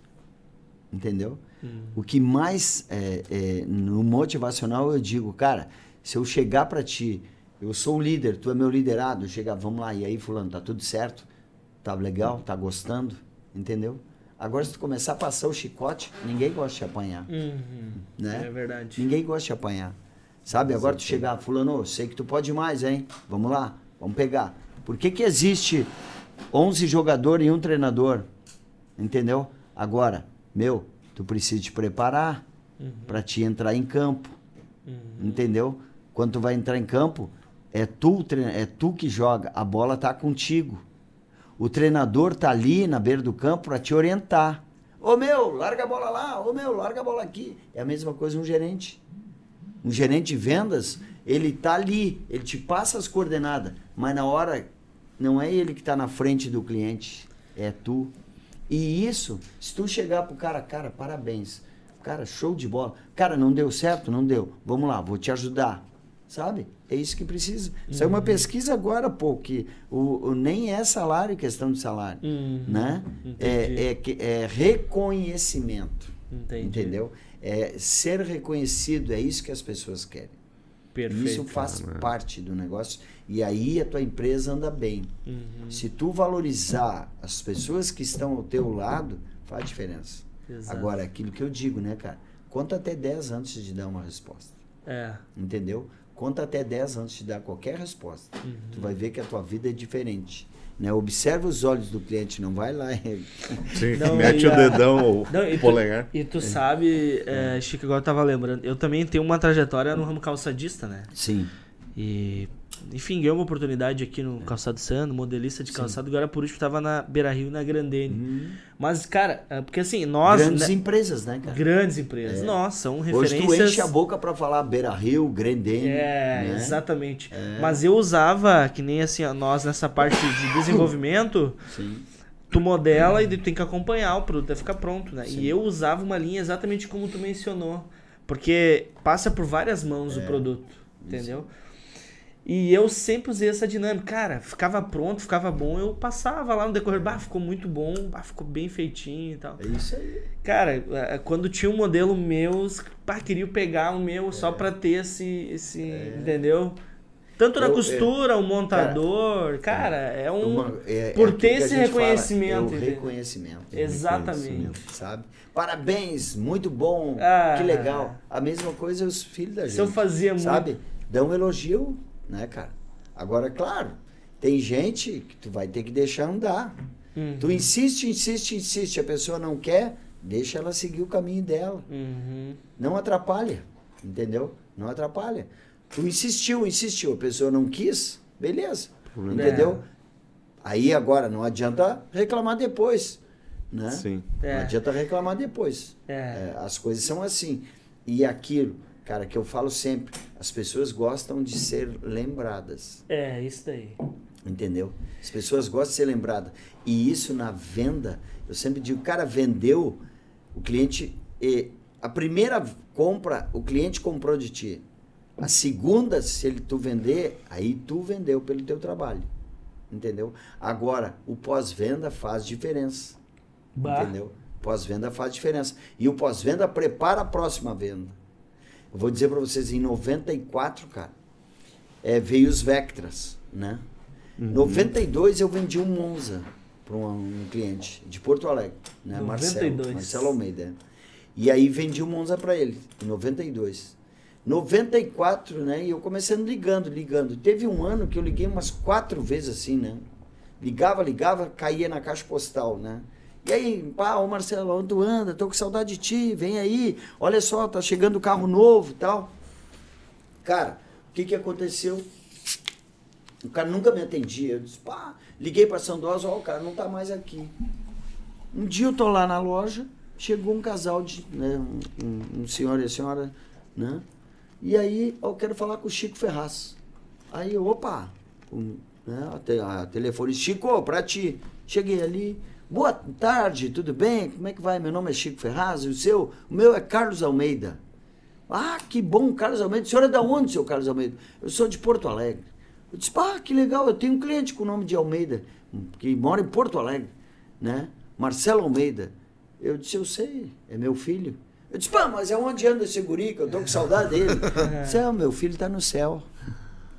Entendeu? O que mais é, é, no motivacional eu digo, cara, se eu chegar pra ti, eu sou o líder, tu é meu liderado, chegar, vamos lá, e aí, fulano, tá tudo certo? Tá legal? Tá gostando? Entendeu? Agora, se tu começar a passar o chicote, ninguém gosta de apanhar. Uhum. Né? É verdade. Ninguém gosta de apanhar. Sabe? Agora tu chegar, fulano, sei que tu pode mais, hein? Vamos lá, vamos pegar. Por que que existe 11 jogadores e um treinador? Entendeu? Agora, meu, tu precisa te preparar pra te entrar em campo. Entendeu? Quando tu vai entrar em campo, é tu, é tu que joga, a bola tá contigo. O treinador tá ali na beira do campo para te orientar. Ô meu, larga a bola lá, ô meu, larga a bola aqui. É a mesma coisa um gerente. Um gerente de vendas, ele tá ali, ele te passa as coordenadas, mas na hora não é ele que tá na frente do cliente, é tu. E isso, se tu chegar pro cara, cara, parabéns. Cara, show de bola. Cara, não deu certo? Não deu. Vamos lá, vou te ajudar. Sabe? É isso que precisa. Saiu uma pesquisa agora, pô, que o, o- nem é salário questão de salário. Uhum, Né? É, é, é reconhecimento. Entendi. Entendeu? É ser reconhecido, é isso que as pessoas querem. Perfeito. Isso faz parte do negócio. E aí a tua empresa anda bem. Uhum. Se tu valorizar as pessoas que estão ao teu lado, faz diferença. Exato. Agora, aquilo que eu digo, né, cara? Conta até 10 antes de dar uma resposta. É. Entendeu? Conta até 10 antes de dar qualquer resposta. Uhum. Tu vai ver que a tua vida é diferente. Né? Observa os olhos do cliente, não vai lá. Sim, Não, mete e o a- dedão ou Não, o tu- polegar. E tu sabe, é, Chico, agora eu tava lembrando, eu também tenho uma trajetória no ramo calçadista, né? Sim. E, enfim, ganhei uma oportunidade aqui É. no Calçado Sano, modelista de calçado, agora por último tava na Beira Rio e na Grandene. Mas, cara, é porque assim, nós. Grandes né, empresas, né, cara? grandes empresas. Nossa, são Hoje referências. tu enche a boca pra falar Beira Rio, Grendene. É, né? exatamente. Mas eu usava, que nem assim, nós nessa parte de desenvolvimento, Sim. tu modela e tu tem que acompanhar o produto até ficar pronto, né? E eu usava uma linha exatamente como tu mencionou. Porque passa por várias mãos o produto, entendeu? E eu sempre usei essa dinâmica. Cara, ficava pronto, ficava bom, eu passava lá no decorrer, bah, ficou muito bom, bah, ficou bem feitinho e tal. É isso aí. Cara, eh, quando tinha um modelo meu, pá, queria pegar o meu só pra ter esse, esse entendeu? Tanto na Eu- costura, o montador, cara, é um... Uma- é- é por ter esse gente fala, reconhecimento, é reconhecimento. Exatamente. Sabe? Parabéns, muito bom, Ah. que legal. A mesma coisa os filhos da gente. Se eu fazia muito- Sabe? Dá um elogio, né, cara? Agora, claro, tem gente que tu vai ter que deixar andar. Uhum. Tu insiste, insiste, insiste, a pessoa não quer, deixa ela seguir o caminho dela. Uhum. Não atrapalha, entendeu? Não atrapalha. Tu insistiu, insistiu, a pessoa não quis, beleza, entendeu? Aí agora não adianta reclamar depois, né? Sim. É. Não adianta reclamar depois. É. É, as coisas são assim. E aquilo, cara, que eu falo sempre, as pessoas gostam de ser lembradas. É, isso daí. Entendeu? As pessoas gostam de ser lembradas. E isso na venda, eu sempre digo, cara, vendeu, o cliente. a primeira compra, o cliente comprou de ti. A segunda, se ele tu vender, aí tu vendeu pelo teu trabalho. Entendeu? Agora, o pós-venda faz diferença. Bah. Entendeu? Pós-venda faz diferença. E o pós-venda prepara a próxima venda. Vou dizer para vocês, em 94, cara, é, veio os Vectras, né? Em 92 eu vendi um Monza para um, um cliente de Porto Alegre, né? 92. Marcelo, Marcelo Almeida. E aí vendi um Monza para ele, em 92. 94, né? E eu comecei ligando, ligando. Teve um ano que eu liguei umas quatro vezes assim, né? Ligava, ligava, caía na caixa postal, né? E aí, pá, ô Marcelo, onde tu anda? Tô com saudade de ti, vem aí. Olha só, tá chegando carro novo e tal. Cara, o que que aconteceu? O cara nunca me atendia. Eu disse, pá, liguei para Sandosa, ó, o cara não tá mais aqui. Um dia eu tô lá na loja, chegou um casal de, né, um, um- senhor e a senhora, né? E aí eu quero falar com o Chico Ferraz. Aí, opa, um, né, a, a telefone, Chico, pra ti. Cheguei ali, boa tarde, tudo bem? Como é que vai? Meu nome é Chico Ferraz, e o seu? O meu é Carlos Almeida. Ah, que bom, Carlos Almeida. O senhor é da onde, seu Carlos Almeida? Eu sou de Porto Alegre. Eu disse, ah, que legal, eu tenho um cliente com o nome de Almeida, que mora em Porto Alegre, né? Marcelo Almeida. Eu disse, eu sei, é meu filho. Eu disse, pá, mas é onde anda esse guri, que eu tô com saudade dele. Céu, meu filho tá no céu.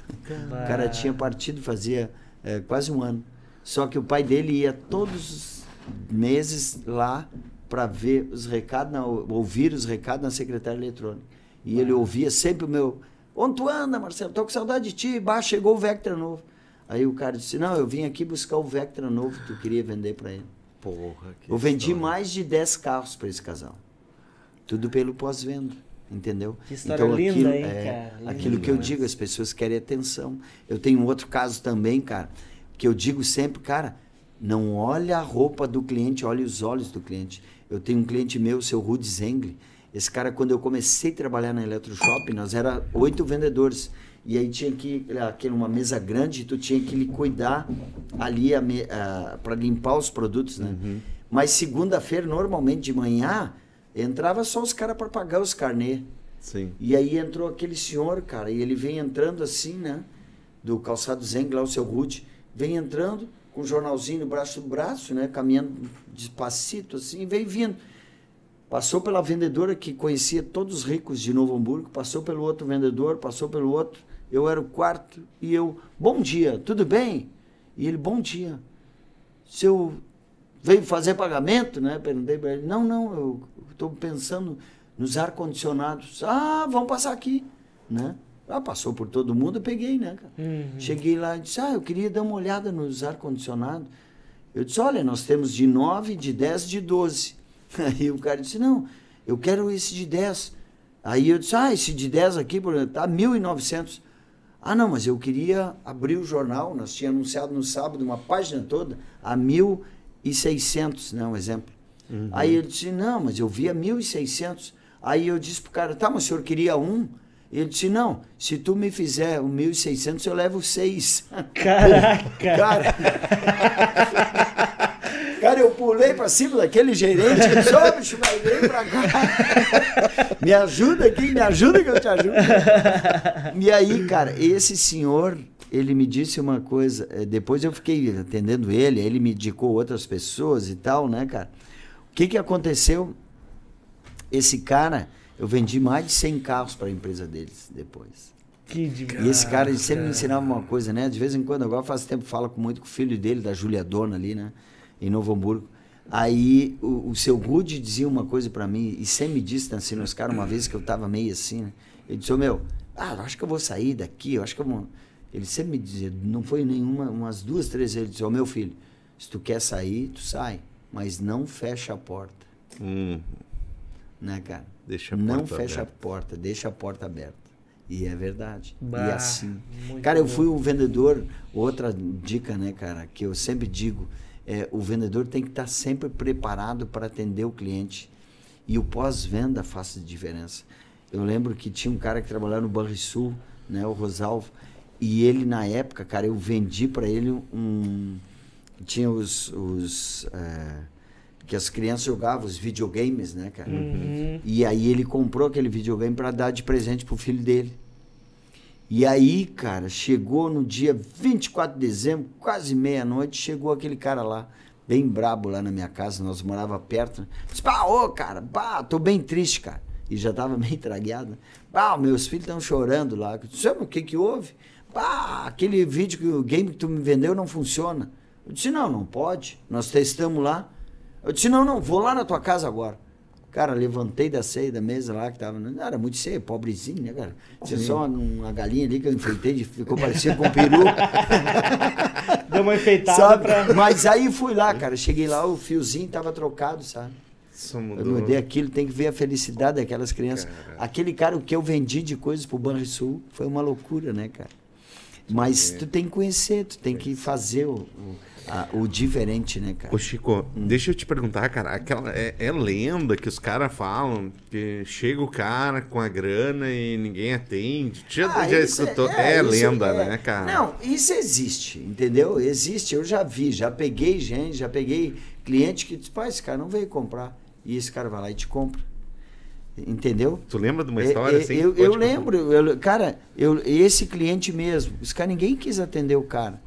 O cara tinha partido fazia é, quase um ano. Só que o pai dele ia todos os meses lá para ver os recados, na- ouvir os recados na secretária eletrônica. E ele ouvia sempre o meu. Onde tu anda, Marcelo? Tô com saudade de ti. Bah, chegou o Vectra novo. Aí o cara disse: Não, eu vim aqui buscar o Vectra novo que tu queria vender para ele. Porra, que Eu vendi história. mais de 10 carros para esse casal. Tudo pelo pós-venda, entendeu? Então, Que história linda, hein, cara? Linda Aquilo que eu digo, as pessoas querem atenção. Eu tenho um outro caso também, cara, que eu digo sempre, cara, não olha a roupa do cliente, olha os olhos do cliente. Eu tenho um cliente meu, o seu Rudi Zengli. Esse cara, quando eu comecei a trabalhar na Eletroshopping, nós era oito vendedores. E aí tinha que, aquele, uma mesa grande, tu tinha que lhe cuidar ali para limpar os produtos, né? Mas segunda-feira, normalmente de manhã, entrava só os caras para pagar os carnê. Sim. E aí entrou aquele senhor, cara, e ele vem entrando assim, né? Do calçado Zeng, lá o seu Ruth, vem entrando com um jornalzinho no braço do braço, né? Caminhando despacito assim, vem vindo. passou pela vendedora que conhecia todos os ricos de Novo Hamburgo, passou pelo outro vendedor, passou pelo outro. Eu era o quarto e eu, bom dia, tudo bem? E ele, bom dia. Se eu veio fazer pagamento, né? Perguntei para ele, não, não, eu estou pensando nos ar-condicionados. Ah, vamos passar aqui, né? Ah, passou por todo mundo, eu peguei, né, cara? Uhum. Cheguei lá e disse, ah, eu queria dar uma olhada nos ar-condicionados. Eu disse, olha, nós temos de 9, de 10, de 12. Aí o cara disse, não, eu quero esse de 10. Aí eu disse, ah, esse de 10 aqui, por exemplo, tá 1.900. Ah, não, mas eu queria abrir o jornal, nós tínhamos anunciado no sábado uma página toda a 1.600, né, um exemplo. Aí ele disse, não, mas eu via 1.600. Aí eu disse pro cara, tá, mas o senhor queria um? Ele disse, não, se tu me fizer o 1.600, eu levo seis. Caraca! Cara, cara, eu pulei pra cima daquele gerente e disse, ô bicho, vai vem pra cá. Me ajuda aqui, me ajuda que eu te ajudo. E aí, cara, esse senhor, ele me disse uma coisa, eh, depois eu fiquei atendendo ele, ele me indicou outras pessoas e tal, né, cara? O que que aconteceu? Esse cara, eu vendi mais de 100 carros para a empresa deles depois. Que demais. E esse cara, ele sempre me ensinava uma coisa, né? De vez em quando, agora faz tempo, fala com muito com o filho dele, da Júlia Dona ali, né? Em Novo Hamburgo. Aí o, o seu Rude dizia uma coisa para mim, e sempre me disse, assim, nos caras, uma vez que eu tava meio assim, né? Ele disse, ô meu, ah, eu acho que eu vou sair daqui, eu acho que eu vou... Ele sempre me dizia, não foi nenhuma, umas duas, três vezes, ele disse, ô meu filho, se tu quer sair, tu sai, mas não fecha a porta, Hum, né, cara? Deixa a não porta fecha aberta. a porta, deixa a porta aberta. E é verdade. e Bah, é assim. Cara, eu fui um vendedor, outra dica, né, cara, que eu sempre digo, é, o vendedor tem que estar sempre preparado para atender o cliente. E o pós-venda faz diferença. Eu lembro que tinha um cara que trabalhava no Banrisul, né, o Rosalvo, e ele na época, cara, eu vendi para ele um tinha os, os é, que as crianças jogavam os videogames, né, cara? Uhum. E aí ele comprou aquele videogame para dar de presente pro filho dele. E aí, cara, chegou no dia 24 de dezembro, quase meia-noite, chegou aquele cara lá, bem brabo lá na minha casa, nós morava perto. Né? Disse, pá, ô, cara, pá, tô bem triste, cara. E já tava meio tragueado. Pá, meus filhos estão chorando lá. Eu disse, "Sabe o que que houve? Pá, aquele vídeo que o game que tu me vendeu não funciona. Eu disse, não, não pode. Nós testamos lá. Eu disse, não, não, vou lá na tua casa agora. Cara, levantei da ceia da mesa lá que tava. Não era muito ceia, pobrezinho, né, cara? Tinha só uma galinha ali que eu enfeitei, de- ficou parecendo com um peru. Deu uma enfeitada sabe? pra. Mas aí fui lá, cara. Cheguei lá, o fiozinho tava trocado, sabe? Isso Eu mudou. mudei aquilo, tem que ver a felicidade daquelas crianças. Aquele cara, o que eu vendi de coisas pro Banrisul foi uma loucura, né, cara? Mas tu tem que conhecer, tu tem que fazer o, o, a- o diferente, né, cara? Ô, Chico, Hum. deixa eu te perguntar, cara. Aquela, é, é lenda que os caras falam que chega o cara com a grana e ninguém atende. Já, Ah, já escutou? É, lenda, é- né, cara? Não, isso existe, entendeu? Existe, eu já vi, já peguei gente, já peguei cliente que diz, pai, esse cara não veio comprar. E esse cara vai lá e te compra. Entendeu? Tu lembra de uma É, história é, assim? Eu, eu lembro, eu- cara, eu, esse cliente mesmo, esse cara ninguém quis atender o cara.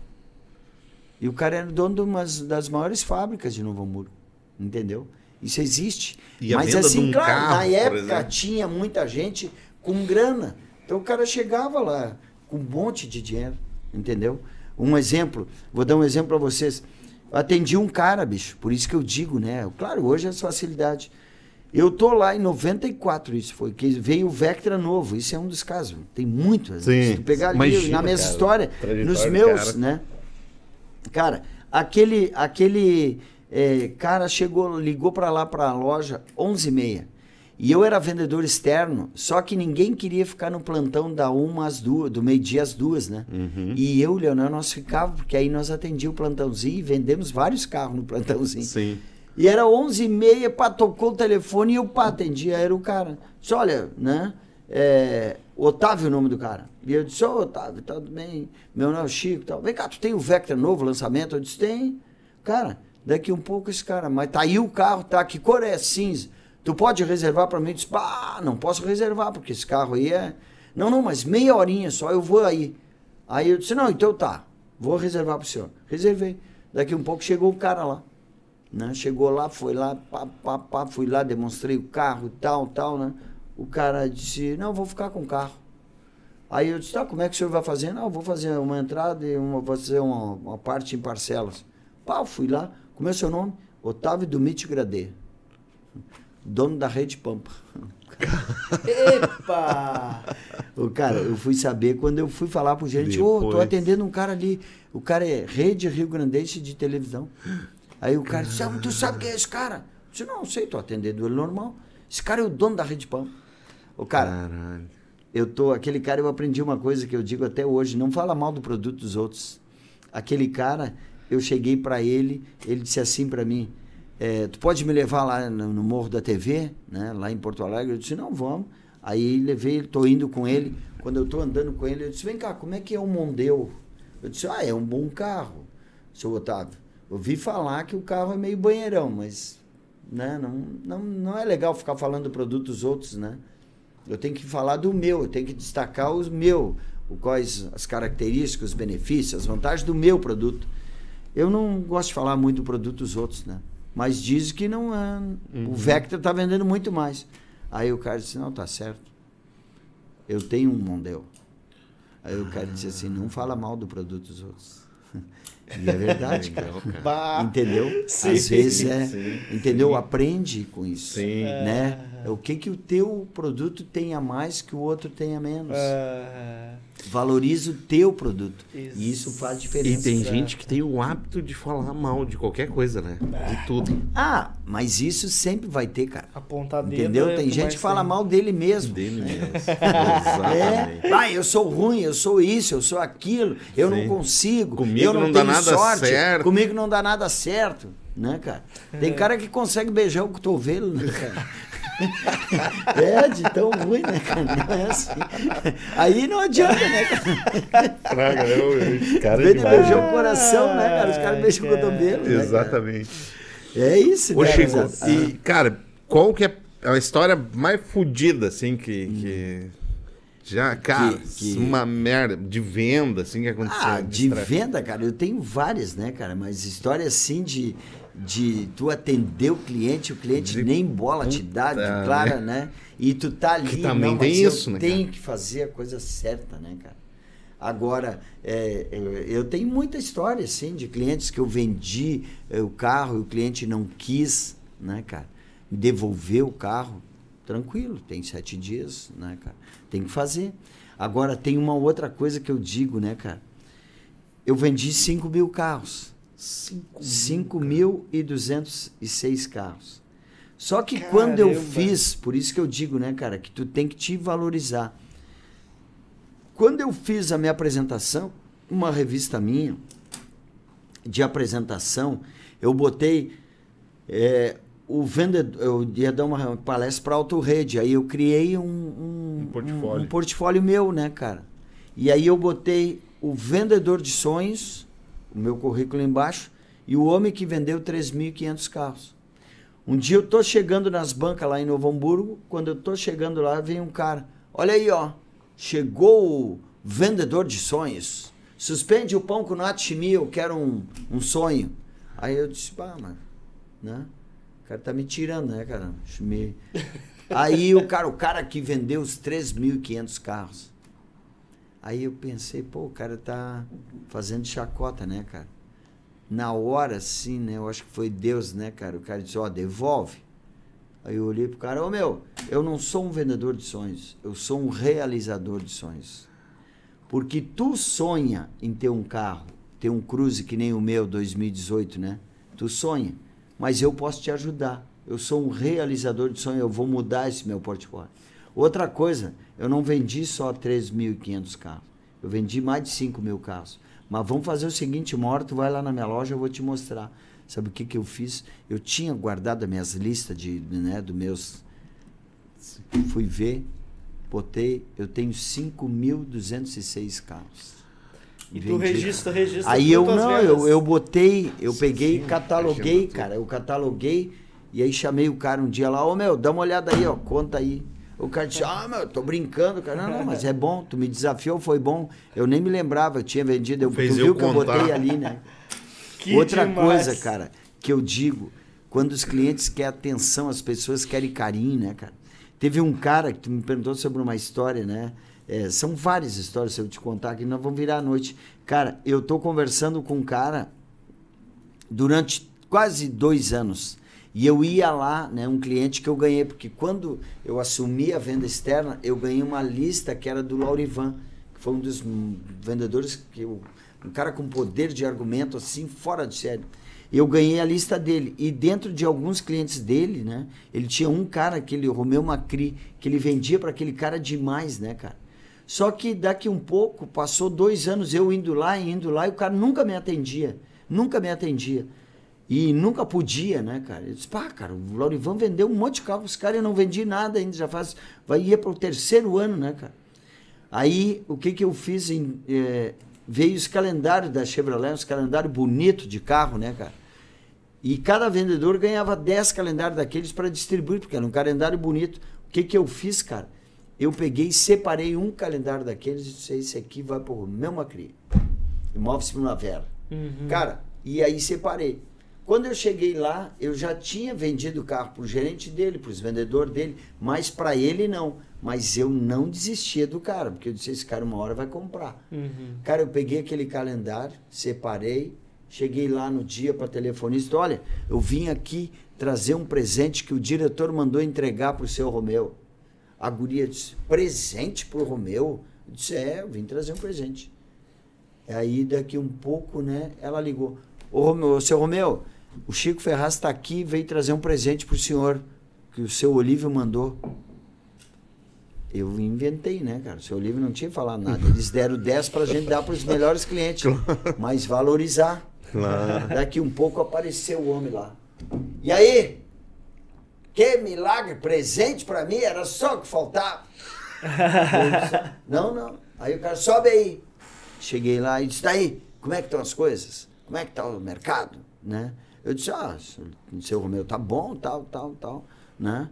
E o cara era dono de uma das maiores fábricas de Novo Hamburgo. Entendeu? Isso existe. E Mas assim, um claro, carro, na época tinha muita gente com grana. Então o cara chegava lá com um monte de dinheiro. Entendeu? Um exemplo, vou dar um exemplo para vocês. Eu atendi um cara, bicho, por isso que eu digo, né? Claro, hoje é facilidade. Eu tô lá em 94, isso foi, que veio o Vectra novo, isso é um dos casos. Tem muito. Sim, Se tu pegar ali imagina, na minha cara, história, nos meus, cara. né? Cara, aquele, aquele é, cara chegou, ligou para lá para a loja 11h30. E eu era vendedor externo, só que ninguém queria ficar no plantão da uma às duas, do meio-dia às duas, né? Uhum. E eu e o Leonel, nós ficávamos, porque aí nós atendíamos o plantãozinho e vendemos vários carros no plantãozinho. Sim. E era 11h30, pá, tocou o telefone e eu, pá, atendia, era o cara. Disse, olha, né, é, Otávio é o nome do cara. E eu disse, ô Otávio, tá tudo bem? Meu nome é Chico e tal. Vem cá, tu tem o Vectra novo, lançamento? Eu disse, tem. Cara, daqui um pouco esse cara, mas tá aí o carro, tá, que cor é? Cinza. Tu pode reservar para mim? Eu disse, pá, não posso reservar, porque esse carro aí é... Não, não, mas meia horinha só, eu vou aí. Aí eu disse, não, então tá, vou reservar pro senhor. Reservei. Daqui um pouco chegou o cara lá. Né? Chegou lá, foi lá, pá, pá, pá, fui lá, demonstrei o carro, tal, tal, né? O cara disse, não, vou ficar com o carro. Aí eu disse, tá, como é que o senhor vai fazer? Não, eu vou fazer uma entrada e uma, vou fazer uma, uma parte em parcelas. Pá, fui lá, como é seu nome? Otávio Dumit Gradê, dono da Rede Pampa. Epa! O cara, eu fui saber quando eu fui falar pro gerente, ô, tô Depois. atendendo um cara ali. O cara é Rede Rio Grandense de televisão. Aí o cara disse, ah, tu sabe quem é esse cara? Eu disse, não, sei, tô atendendo ele normal. Esse cara é o dono da Rede Pampa. O cara, Caralho. eu tô, aquele cara eu aprendi uma coisa que eu digo até hoje, não fala mal do produto dos outros. Aquele cara, eu cheguei para ele, ele disse assim para mim, é, tu pode me levar lá no, no Morro da TV, né, lá em Porto Alegre? Eu disse, não, vamos. Aí levei tô indo com ele. Quando eu tô andando com ele, eu disse, vem cá, como é que é o Mondeo? Eu disse, ah, é um bom carro, seu Otávio. Ouvi falar que o carro é meio banheirão, mas né, não, não, não é legal ficar falando do produto dos outros, né? Eu tenho que falar do meu, eu tenho que destacar os meu, o quais as características, os benefícios, as vantagens do meu produto. Eu não gosto de falar muito do produto dos outros, né? Mas diz que não é. O Vectra está vendendo muito mais. Aí o cara disse, não, tá certo. Eu tenho um Mondeo. Aí o cara disse assim, não fala mal do produto dos outros. E é verdade, cara. Entendeu? Sim. Às vezes é. Sim. Entendeu? Aprende com isso. Sim. Né? O que, que o teu produto tem a mais que o outro tem a menos. Ah, Valoriza o teu produto. E isso faz E diferença. tem gente que tem o hábito de falar mal de qualquer coisa, né? De tudo. Ah, mas isso sempre vai ter, cara. apontar dedo. Entendeu? é Tem gente que fala mal dele mesmo. Dele mesmo. Exatamente. É, ah, eu sou ruim, eu sou isso, eu sou aquilo, eu Sim. não consigo, Comigo eu não, não dá tenho nada sorte, certo. comigo não dá nada certo, né, cara? Tem cara que consegue beijar o cotovelo, né, cara? É, de tão ruim, né, cara? Não é assim. Aí não adianta, né, cara? Praga, eu, cara Em vez de beijar o coração, né, cara? Os caras beijam o cotovelo. né? Exatamente. É isso, Ô, né? Chico, Exato. e, cara, qual que é a história mais fodida, assim, que. que já, cara, que- uma merda de venda, assim, que aconteceu. Ah, de Estra- venda, cara, eu tenho várias, né, cara? Mas história assim de, de tu atender o cliente, o cliente De nem bola te dá, de puta, clara, né? E tu tá ali, Que também não, tem mas eu isso, né, tenho cara? que fazer a coisa certa, né, cara? Agora, é, eu, eu tenho muita história, assim, de clientes que eu vendi é, o carro e o cliente não quis, né, cara? Devolver o carro. Tranquilo, tem sete dias, né, cara? Tem que fazer. Agora, tem uma outra coisa que eu digo, né, cara? Eu vendi 5 mil carros. 5.206 carros. Só que quando eu Caramba. fiz, por isso que eu digo, né, cara, que tu tem que te valorizar. Quando eu fiz a minha apresentação, uma revista minha de apresentação, eu botei é, o vendedor, eu ia dar uma palestra para Auto Rede, aí eu criei um, um, Um portfólio. um portfólio meu, né, cara? E aí eu botei o vendedor de sonhos, o meu currículo embaixo, e o homem que vendeu 3.500 carros. Um dia eu tô chegando nas bancas lá em Novo Hamburgo, quando eu tô chegando lá, vem um cara. Olha aí, ó. Chegou o vendedor de sonhos. Suspende o pão com nata chimia, eu quero um, um sonho. Aí eu disse, pá, mano, né? O cara tá me tirando, né, cara? Chimia. Aí o cara, o cara que vendeu os 3.500 carros. Aí eu pensei, pô, o cara tá fazendo chacota, né, cara? Na hora, assim, né? Eu acho que foi Deus, né, cara? O cara disse, ó, devolve. Aí eu olhei pro cara, ô meu, eu não sou um vendedor de sonhos, eu sou um realizador de sonhos. Porque tu sonha em ter um carro, ter um cruze que nem o meu 2018, né? Tu sonha, mas eu posso te ajudar. Eu sou um realizador de sonhos, eu vou mudar esse meu portfólio. Outra coisa, eu não vendi só 3.500 carros, eu vendi mais de 5 mil carros. Mas vamos fazer o seguinte, tu vai lá na minha loja, eu vou te mostrar. Sabe o que, que eu fiz? Eu tinha guardado as minhas listas de, né, dos meus. Fui ver, botei, eu tenho 5.206 carros. E tu registra, registra. Aí eu não, vendas. eu, eu botei, eu peguei, sim, cataloguei, imagina tudo. cara, eu cataloguei e aí chamei o cara um dia lá, ô meu, dá uma olhada aí, ó, conta aí. O cara disse, ah, meu, tô brincando, cara. Não, não, mas é bom, tu me desafiou, foi bom. Eu nem me lembrava, eu tinha vendido, eu, Fez tu eu viu que eu botei ali, né? Que Outra demais. coisa, cara, que eu digo, quando os clientes querem atenção, as pessoas querem carinho, né, cara? Teve um cara que tu me perguntou sobre uma história, né? É, são várias histórias, se eu te contar aqui, nós vamos virar a noite. Cara, eu tô conversando com um cara durante quase dois anos. E eu ia lá, né, um cliente que eu ganhei, porque quando eu assumi a venda externa, eu ganhei uma lista que era do Laurivan, que foi um dos vendedores que eu, um cara com poder de argumento assim fora de série. Eu ganhei a lista dele e dentro de alguns clientes dele, né, ele tinha um cara aquele Romeu Macri que ele vendia para aquele cara demais, né, cara. Só que daqui um pouco passou dois anos eu indo lá e indo lá e o cara nunca me atendia, nunca me atendia. E nunca podia, né, cara? Eu disse, pá, cara, o Laurivan vendeu um monte de carro os caras, eu não vendi nada ainda, já faz. Vai ir para o terceiro ano, né, cara? Aí, o que que eu fiz? Em, é, veio os calendários da Chevrolet, os calendários bonitos de carro, né, cara? E cada vendedor ganhava 10 calendários daqueles para distribuir, porque era um calendário bonito. O que que eu fiz, cara? Eu peguei e separei um calendário daqueles e disse, esse aqui vai para o meu Macri. Imóveis Primavera. Uhum. Cara, e aí separei. Quando eu cheguei lá, eu já tinha vendido o carro para o gerente dele, para os vendedores dele, mas para ele não. Mas eu não desistia do cara, porque eu disse: esse cara uma hora vai comprar. Uhum. Cara, eu peguei aquele calendário, separei, cheguei lá no dia para telefonista: olha, eu vim aqui trazer um presente que o diretor mandou entregar para o seu Romeu. A guria disse: presente para o Romeu? Eu disse: é, eu vim trazer um presente. Aí daqui um pouco, né, ela ligou. Ô, Romeu, ô, seu Romeu, o Chico Ferraz está aqui e veio trazer um presente para o senhor, que o seu Olívio mandou. Eu inventei, né, cara? O seu Olívio não tinha falado nada. Eles deram 10 para a gente dar para os melhores clientes, mas valorizar. Claro. Daqui um pouco apareceu o homem lá. E aí? Que milagre, presente para mim, era só o que faltava. Não, não. Aí o cara, sobe aí. Cheguei lá e disse, daí, como é que estão as coisas? Como é que está o mercado? Né? Eu disse, ah, seu- Romeu, tá bom, tal, tal, tal, né?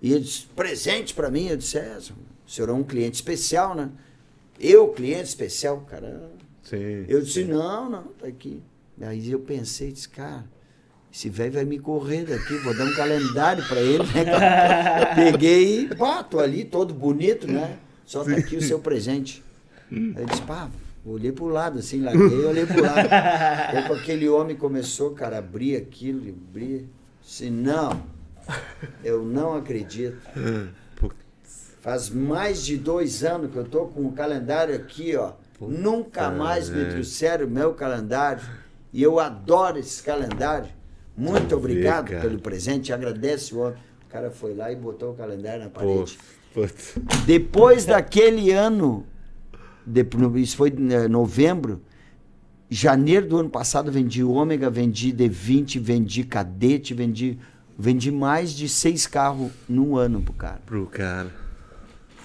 E ele disse, presente para mim? Eu disse, é, o senhor é um cliente especial, né? Eu, cliente especial, cara, Sim. eu disse, não, não, tá aqui. Aí eu pensei, disse, cara, esse velho vai me correr daqui, vou dar um calendário para ele, né? Peguei e, tô ali todo bonito, né? Só tá aqui o seu presente. Aí eu disse, pá, olhei pro lado, assim, larguei, olhei pro lado. Aí com aquele homem começou, cara, a abrir aquilo, abrir. Disse, não, eu não acredito. Faz mais de dois anos que eu tô com o calendário aqui, ó. Nunca mais me trouxeram o meu calendário. E eu adoro esse calendário. Muito obrigado pelo presente. Agradece o homem. O cara foi lá e botou o calendário na Pô, parede. putz. Depois daquele ano, de- isso foi em novembro, janeiro do ano passado vendi Ômega, vendi D20, vendi Cadete, vendi, vendi mais de seis carros num ano pro cara. Pro cara.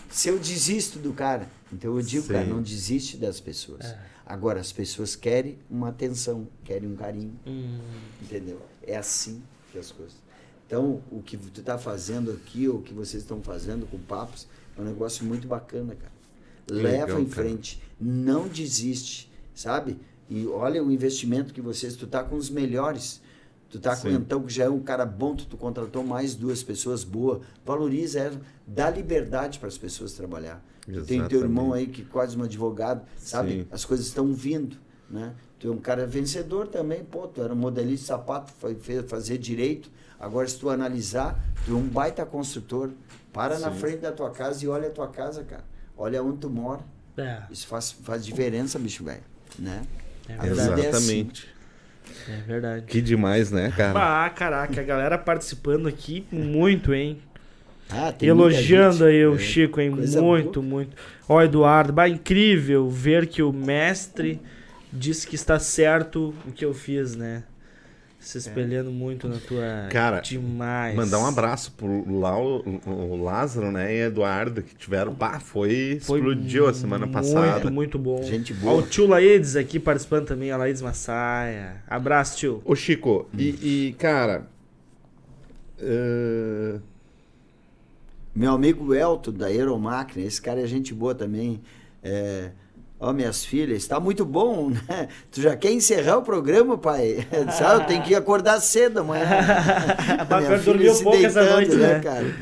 Se eu desisto do cara, então eu digo, cara, Sim. não desiste das pessoas. É. Agora, as pessoas querem uma atenção, querem um carinho, Hum. entendeu? É assim que as coisas. Então, o que tu tá fazendo aqui, ou o que vocês estão fazendo com papos, é um negócio muito bacana, cara. Leva Legal, em cara. frente, não desiste, sabe? E olha o investimento que vocês, tu tá com os melhores. Tu tá com então que já é um cara bom, tu, tu contratou mais duas pessoas boas. Valoriza ela, dá liberdade para as pessoas trabalhar. Tu tem teu irmão aí que quase um advogado, sabe? Sim. As coisas estão vindo, né? Tu é um cara vencedor também, pô, tu era um modelista de sapato, foi fez fazer direito. Agora se tu analisar, tu é um baita construtor. Para na Sim. frente da tua casa e olha a tua casa, cara. Olha onde tu mora. É, Isso faz, faz diferença, bicho velho, né? é verdade. é assim. Exatamente. É verdade. Que demais, né, cara? Ah, caraca, a galera participando aqui muito, hein? Ah, tem muita Elogiando aí o É, Chico, hein? coisa Muito, muito. Ó, Eduardo, bah, incrível ver que o mestre disse que está certo o que eu fiz, né? Se espelhando muito na tua. Cara, demais. Mandar um abraço pro Lau, o Lázaro, né, e Eduardo, que tiveram. Pá, foi. Foi explodiu a semana passada. Muito, muito bom. Gente Ó, boa. o tio Laedes aqui participando também, a Laedes Massaia. Abraço, tio. Ô, Chico, e, e, cara. eh, Meu amigo Elton, da Aeromáquina, esse cara é gente boa também. É, Ó, minhas filhas, está muito bom, né? Tu já quer encerrar o programa, pai? Sabe, eu tenho que acordar cedo amanhã. Pra Minha um se pouco essa deitando, noite, né? cara?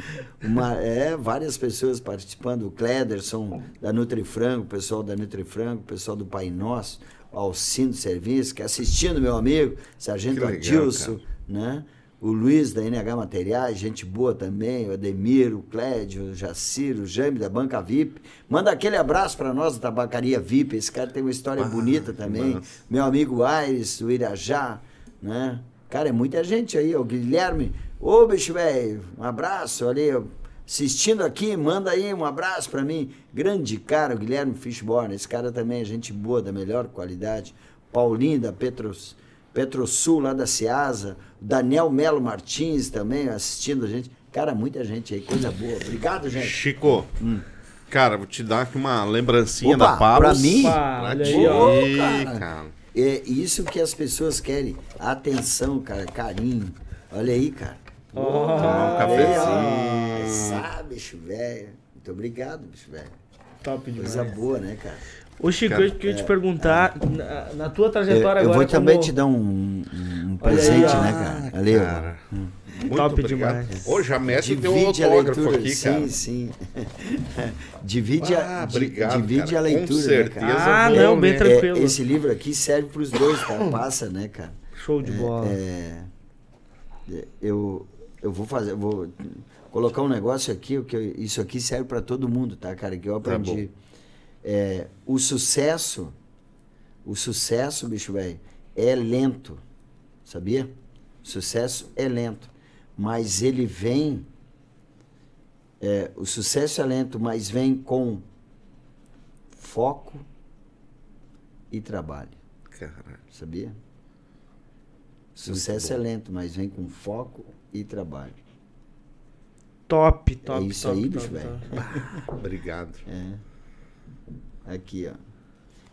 Uma, é, várias pessoas participando, o Clederson, da Nutrifrango, o pessoal da Nutrifrango, o pessoal do Pai Nosso, o Alcindo Serviço, que é assistindo meu amigo, Sargento Adilson, né? O Luiz da NH Materiais, gente boa também, o Ademir, o Clédio, o Jaciro, o Jaime da Banca VIP. Manda aquele abraço para nós da Tabacaria VIP, esse cara tem uma história Ah, bonita também. massa. Meu amigo Aires, o Irajá, né? Cara, é muita gente aí, o Guilherme. Ô, bicho velho, um abraço ali, assistindo aqui, manda aí um abraço pra mim. Grande cara, o Guilherme Fishborn, esse cara também é gente boa, da melhor qualidade. Paulinho da Petros, Petrosul, lá da Ceasa. Daniel Melo Martins também assistindo a gente. Cara, muita gente aí, coisa boa. Obrigado, gente. Chico, cara, vou te dar aqui uma lembrancinha Opa, da Paus. pra mim? Pra ti. Ô, cara. cara. É isso que as pessoas querem. Atenção, cara, carinho. Olha aí, cara. Tomar um cafezinho. Sabe, bicho velho. Muito obrigado, bicho velho. Top demais. Coisa boa, né, cara? Ô, Chico, Cara, eu queria te perguntar, na, na tua trajetória Eu, eu agora vou também como- te dar um, um presente, aí, né, cara? Ali, ó. Cara, muito Top obrigado. demais. Ô, já mete o teu Divide a autógrafo leitura. aqui, sim, cara. sim. divide Ah, a, obrigado, divide cara. a leitura, Com né, certeza. cara? Ah, vou, não, bem né? tranquilo. É, esse livro aqui serve para os dois, tá? Passa, né, cara? Show de bola. É, é, eu, eu vou fazer, eu vou colocar um negócio aqui, o que eu- isso aqui serve para todo mundo, tá, cara? Que eu aprendi. É, o sucesso, o sucesso, bicho velho, é lento, sabia? O sucesso é lento, mas ele vem. é, o sucesso é lento, mas vem com foco e trabalho Cara, sabia? Sucesso é lento, mas vem com foco e trabalho. Top, top, é isso top, aí, top, bicho, velho. top. obrigado. É. Aqui, ó.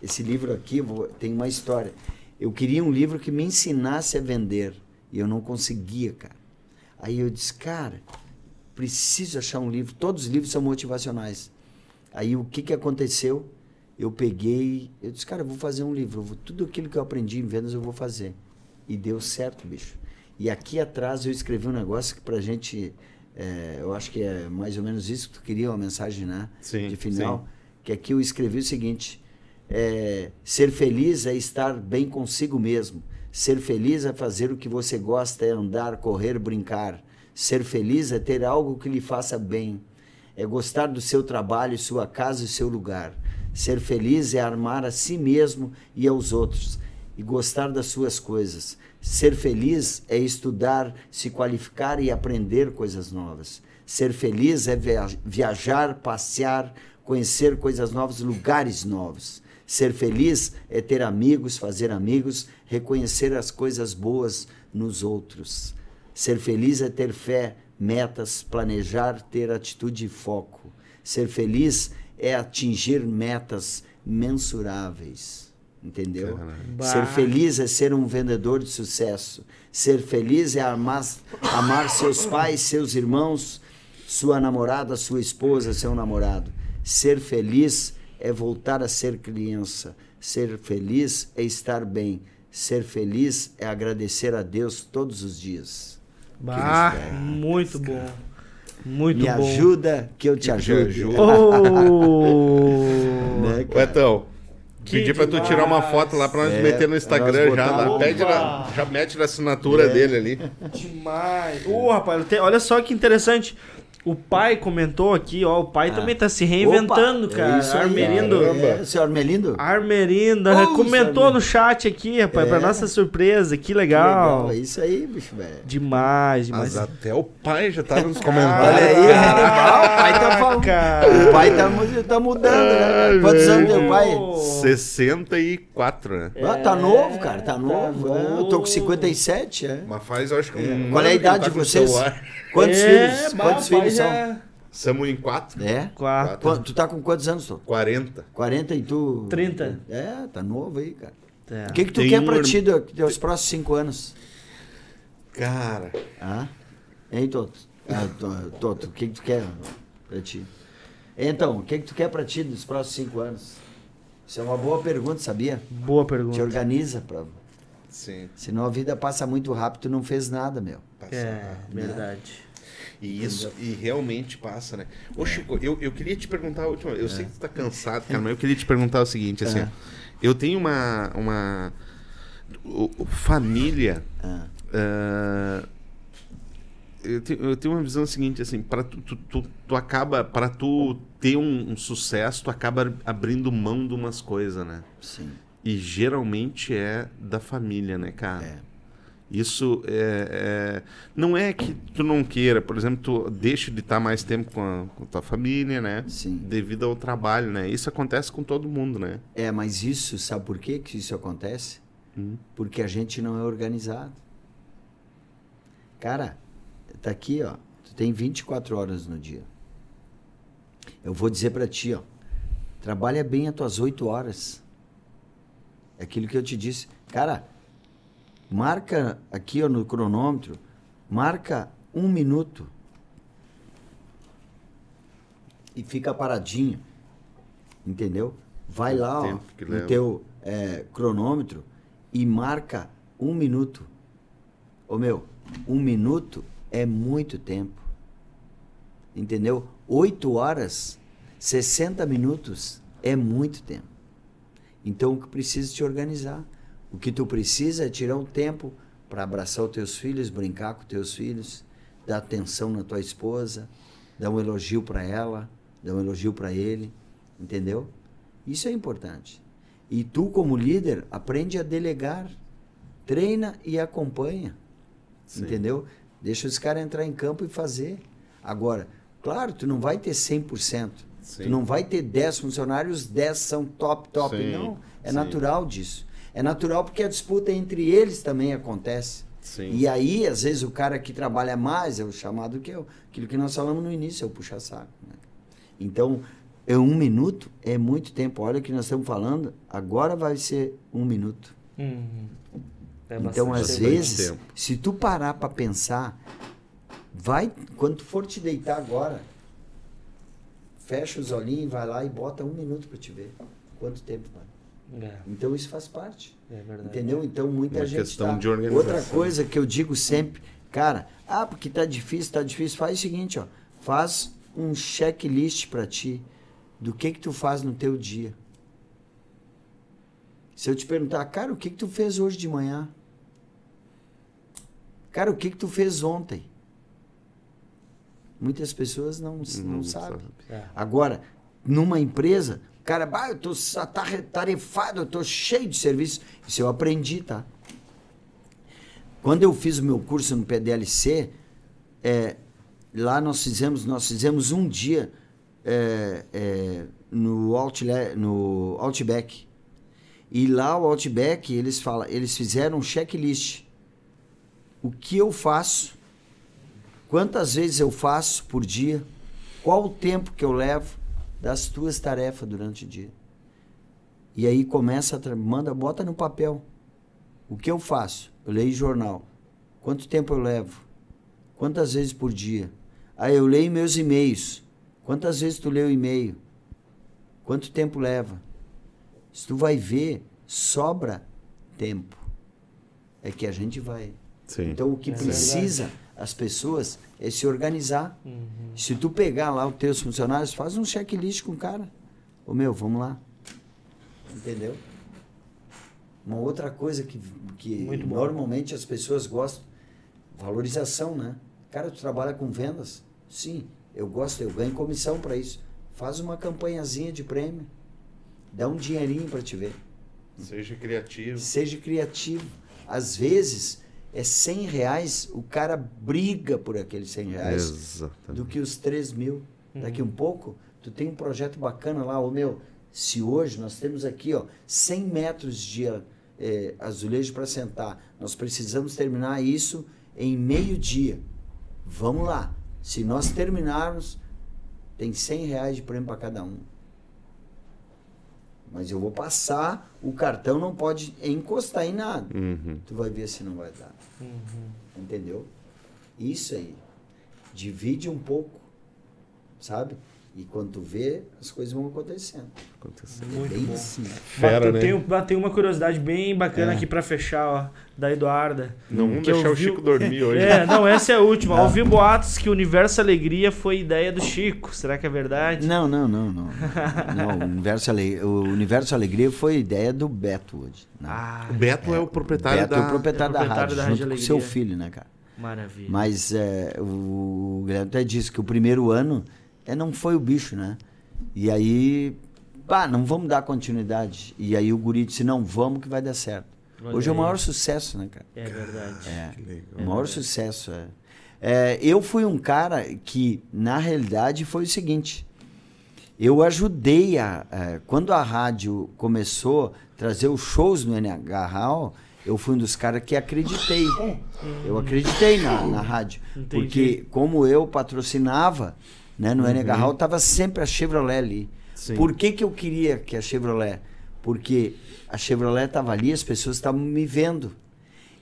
Esse livro aqui vou- tem uma história. Eu queria um livro que me ensinasse a vender e eu não conseguia, cara. Aí eu disse, cara, preciso achar um livro. Todos os livros são motivacionais. Aí o que que aconteceu? Eu peguei, eu disse, cara, eu vou fazer um livro. Vou- tudo aquilo que eu aprendi em vendas eu vou fazer. E deu certo, bicho. E aqui atrás eu escrevi um negócio que pra gente, é, eu acho que é mais ou menos isso que tu queria, uma mensagem, né? Sim, De final. sim. Que aqui eu escrevi o seguinte: é, ser feliz é estar bem consigo mesmo. Ser feliz é fazer o que você gosta, é andar, correr, brincar. Ser feliz é ter algo que lhe faça bem. É gostar do seu trabalho, sua casa e seu lugar. Ser feliz é armar a si mesmo e aos outros e gostar das suas coisas. Ser feliz é estudar, se qualificar e aprender coisas novas. Ser feliz é via- viajar, passear, conhecer coisas novas, lugares novos. Ser feliz é ter amigos, fazer amigos, reconhecer as coisas boas nos outros. Ser feliz é ter fé, metas, planejar, ter atitude e foco. Ser feliz é atingir metas mensuráveis. Entendeu? Bah. Ser feliz é ser um vendedor de sucesso. Ser feliz é amar, amar seus pais, seus irmãos, sua namorada, sua esposa, seu namorado. Ser feliz é voltar a ser criança. Ser feliz é estar bem. Ser feliz é agradecer a Deus todos os dias. Bah, muito bom. Muito Me bom. ajuda que eu te ajudo. Oh! Né, cara? Etão, Que pedi pra tu tirar uma foto lá pra nós É, meter no Instagram já. lá. Pede na- já mete na assinatura É. dele ali. Demais. Ô, rapaz, tem- olha só que interessante. O pai comentou aqui, ó. O pai também tá se reinventando, Opa, cara. É isso aí, Armerindo. É, seu Armelindo? Armerinda Ô, comentou Armerindo. no chat aqui, rapaz, pra É. nossa surpresa. Que Que legal. É isso aí, bicho, velho. Demais, demais. Mas até o pai já tá nos Olha comentários. aí, ah, o pai tá falando. Caraca. O pai tá, tá mudando, né? Ai, Quantos anos velho. teu pai? 64, né? Ah, tá novo, cara, tá tá novo. é, eu tô com novo. 57, é. Mas faz, eu acho que um Qual é a idade tá de o vocês? celular. Quantos É, filhos? bah, Quantos filhos são? já- Somos em quatro. É? Quatro. Quan- Tu tá com quantos anos, tu? 40. 40 e tu? 30. É, tá novo aí, cara. É. O que que tu Tem quer um pra ti do- dos próximos 5 anos? Cara, Ah? Hein, Toto? Ah, to- Toto, o que que tu quer pra ti? Então, o que que tu quer pra ti dos próximos 5 anos? Isso é uma boa pergunta, sabia? Boa Te pergunta. organiza, pra... Sim. senão a vida passa muito rápido, tu não fez nada, meu. Passa É, rápido. verdade. E isso, e realmente passa, né? Ô, Chico, eu, eu queria te perguntar a última. Eu sei que tu tá cansado, cara, mas eu queria te perguntar o seguinte, assim, É. eu tenho uma. uma família. Ah, eu, tenho, eu tenho uma visão seguinte, assim, para tu, tu, tu, tu acaba, para tu ter um, um sucesso, tu acaba abrindo mão de umas coisas, né? sim. E geralmente é da família, né, cara? É. Isso é, é- não é que tu não queira, por exemplo, tu deixa de estar mais tempo com a, com a tua família, né? Sim. Devido ao trabalho, né? Isso acontece com todo mundo, né? É, mas isso, sabe por quê que isso acontece? Hum. Porque a gente não é organizado. Cara, tá aqui, ó. Tu tem 24 horas no dia. Eu vou dizer pra ti, ó. Trabalha bem as tuas 8 horas. É aquilo que eu te disse. Cara, marca aqui ó, no cronômetro, marca um minuto. E fica paradinho. Entendeu? Vai lá, ó, no teu é, cronômetro e marca um minuto. Ô meu, um minuto é muito tempo. Entendeu? Oito horas, 60 minutos é muito tempo. Então o que precisa te organizar. O que tu precisa é tirar um tempo para abraçar os teus filhos, brincar com os teus filhos, dar atenção na tua esposa, dar um elogio para ela, dar um elogio para ele, entendeu? Isso é importante. E tu como líder aprende a delegar, treina e acompanha. Sim. Entendeu? Deixa os caras entrar em campo e fazer. Agora, claro, tu não vai ter 100%. Sim. Tu não vai ter 10 funcionários, 10 são top, top. Sim, não. É sim. natural disso. É natural porque a disputa entre eles também acontece. Sim. E aí, às vezes, o cara que trabalha mais é o chamado que é o- aquilo que nós falamos no início, é o puxa-saco. né? Então, é um minuto é muito tempo. Olha o que nós estamos falando, agora vai ser um minuto. Uhum. É então, às tempo. vezes, tempo. se tu parar para pensar, vai, quando tu for te deitar agora, fecha os olhinhos e vai lá e bota um minuto para te ver quanto tempo vai. É, Então, isso faz parte. é verdade. Entendeu? Então muita Uma gente questão tá... de organização. Outra coisa que eu digo sempre, cara, ah, porque tá difícil, tá difícil, faz o seguinte, ó, faz um checklist para ti do que que tu faz no teu dia. Se eu te perguntar, cara, o que que tu fez hoje de manhã? Cara, o que que tu fez ontem? Muitas pessoas não, não, sabem. sabe. É. Agora, numa empresa, cara, bah, eu tô tarefado, eu tô cheio de serviço. Isso eu aprendi, tá? Quando eu fiz o meu curso no PDLC, é, lá nós fizemos, nós fizemos um dia é, é, no, Outle, no Outback. E lá o Outback, eles, falam, eles fizeram um checklist. O que eu faço, quantas vezes eu faço por dia, qual o tempo que eu levo das tuas tarefas durante o dia. E aí começa, manda, bota no papel. O que eu faço? Eu leio jornal. Quanto tempo eu levo? Quantas vezes por dia? Aí eu leio meus e-mails. Quantas vezes tu lê o e-mail? Quanto tempo leva? Se tu vai ver, sobra tempo. É que a gente vai. Sim. Então o que É precisa as pessoas é se organizar. Uhum. Se tu pegar lá os teus funcionários, faz um checklist com o cara. Ô meu, vamos lá. Entendeu? Uma outra coisa que, que Muito bom. normalmente as pessoas gostam, valorização, né? Cara, tu trabalha com vendas? Sim, eu gosto, eu ganho comissão para isso. Faz uma campanhazinha de prêmio. Dá um dinheirinho para te ver. Seja criativo. Seja criativo. Às vezes, é 100 reais, o cara briga por aqueles 100 reais Exatamente. do que os 3 mil. Daqui um pouco, tu tem um projeto bacana lá, ô meu, se hoje nós temos aqui, ó, 100 metros de eh, azulejo para sentar, nós precisamos terminar isso em meio dia. Vamos lá. Se nós terminarmos, tem 100 reais de prêmio para cada um. Mas eu vou passar, o cartão não pode encostar em nada. Uhum. Tu vai ver se não vai dar. Uhum. Entendeu? Isso aí. Divide um pouco, sabe? E quando tu vê, as coisas vão acontecendo. Aconteceu. Muito Bem bom. assim. Fera, né? tem, tem uma curiosidade bem bacana aqui pra fechar, ó, da Eduarda. Não vamos deixar o Chico dormir hoje. É, não, essa é a última. Ouvi boatos que o Universo Alegria foi ideia do Chico. Será que é verdade? Não, não, não, não. não o, universo Ale... o Universo Alegria foi ideia do Beto hoje. né? Ah, O Beto é, o proprietário Beto da... é o proprietário, é o proprietário da rádio, da junto Rádio com o Alegria. seu filho, né, cara? maravilha. Mas é, o Guilherme até disse que o primeiro ano é, não foi o bicho, né? E aí, pá, não vamos dar continuidade. E aí o guri disse, não, vamos que vai dar certo. Olha Hoje é o aí. maior sucesso, né, cara? É verdade. É, Que legal. o maior sucesso, é. É, Eu fui um cara que, na realidade, foi o seguinte. Eu ajudei a... é, quando a rádio começou a trazer os shows no NH Hall, eu fui um dos caras que acreditei. Eu acreditei na, na rádio. Entendi. Porque como eu patrocinava, né, no NH Hall, tava sempre a Chevrolet ali. Sim. Por que, que eu queria que a Chevrolet? Porque a Chevrolet estava ali, as pessoas estavam me vendo.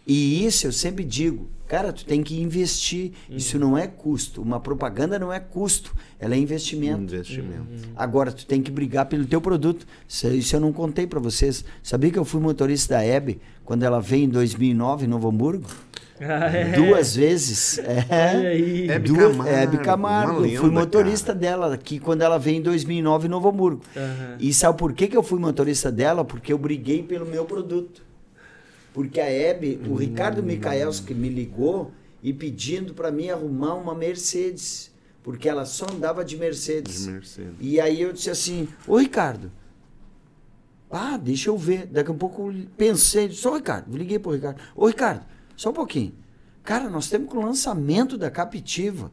E isso eu sempre digo, cara, tu tem que investir. Isso não é custo. Uma propaganda não é custo, ela é investimento. Investimento. Agora, tu tem que brigar pelo teu produto. Isso, isso eu não contei para vocês. Sabia que eu fui motorista da Hebe quando ela veio em 2009 em Novo Hamburgo? Ah, é. Duas vezes. É. Hebe Duas, Camargo, Hebe uma Camargo. lenda, fui motorista cara. dela aqui quando ela veio em 2009 em Novo Hamburgo. Aham. E sabe por que, que eu fui motorista dela? Porque eu briguei pelo meu produto. Porque a Hebe, o Ricardo Micaelski me ligou e pedindo para mim arrumar uma Mercedes. Porque ela só andava de Mercedes. De Mercedes. E aí eu disse assim, ô Ricardo, ah, deixa eu ver. Daqui a pouco eu pensei, ô Ricardo, liguei pro Ricardo. Ô Ricardo, só um pouquinho. Cara, nós temos com o lançamento da Captiva.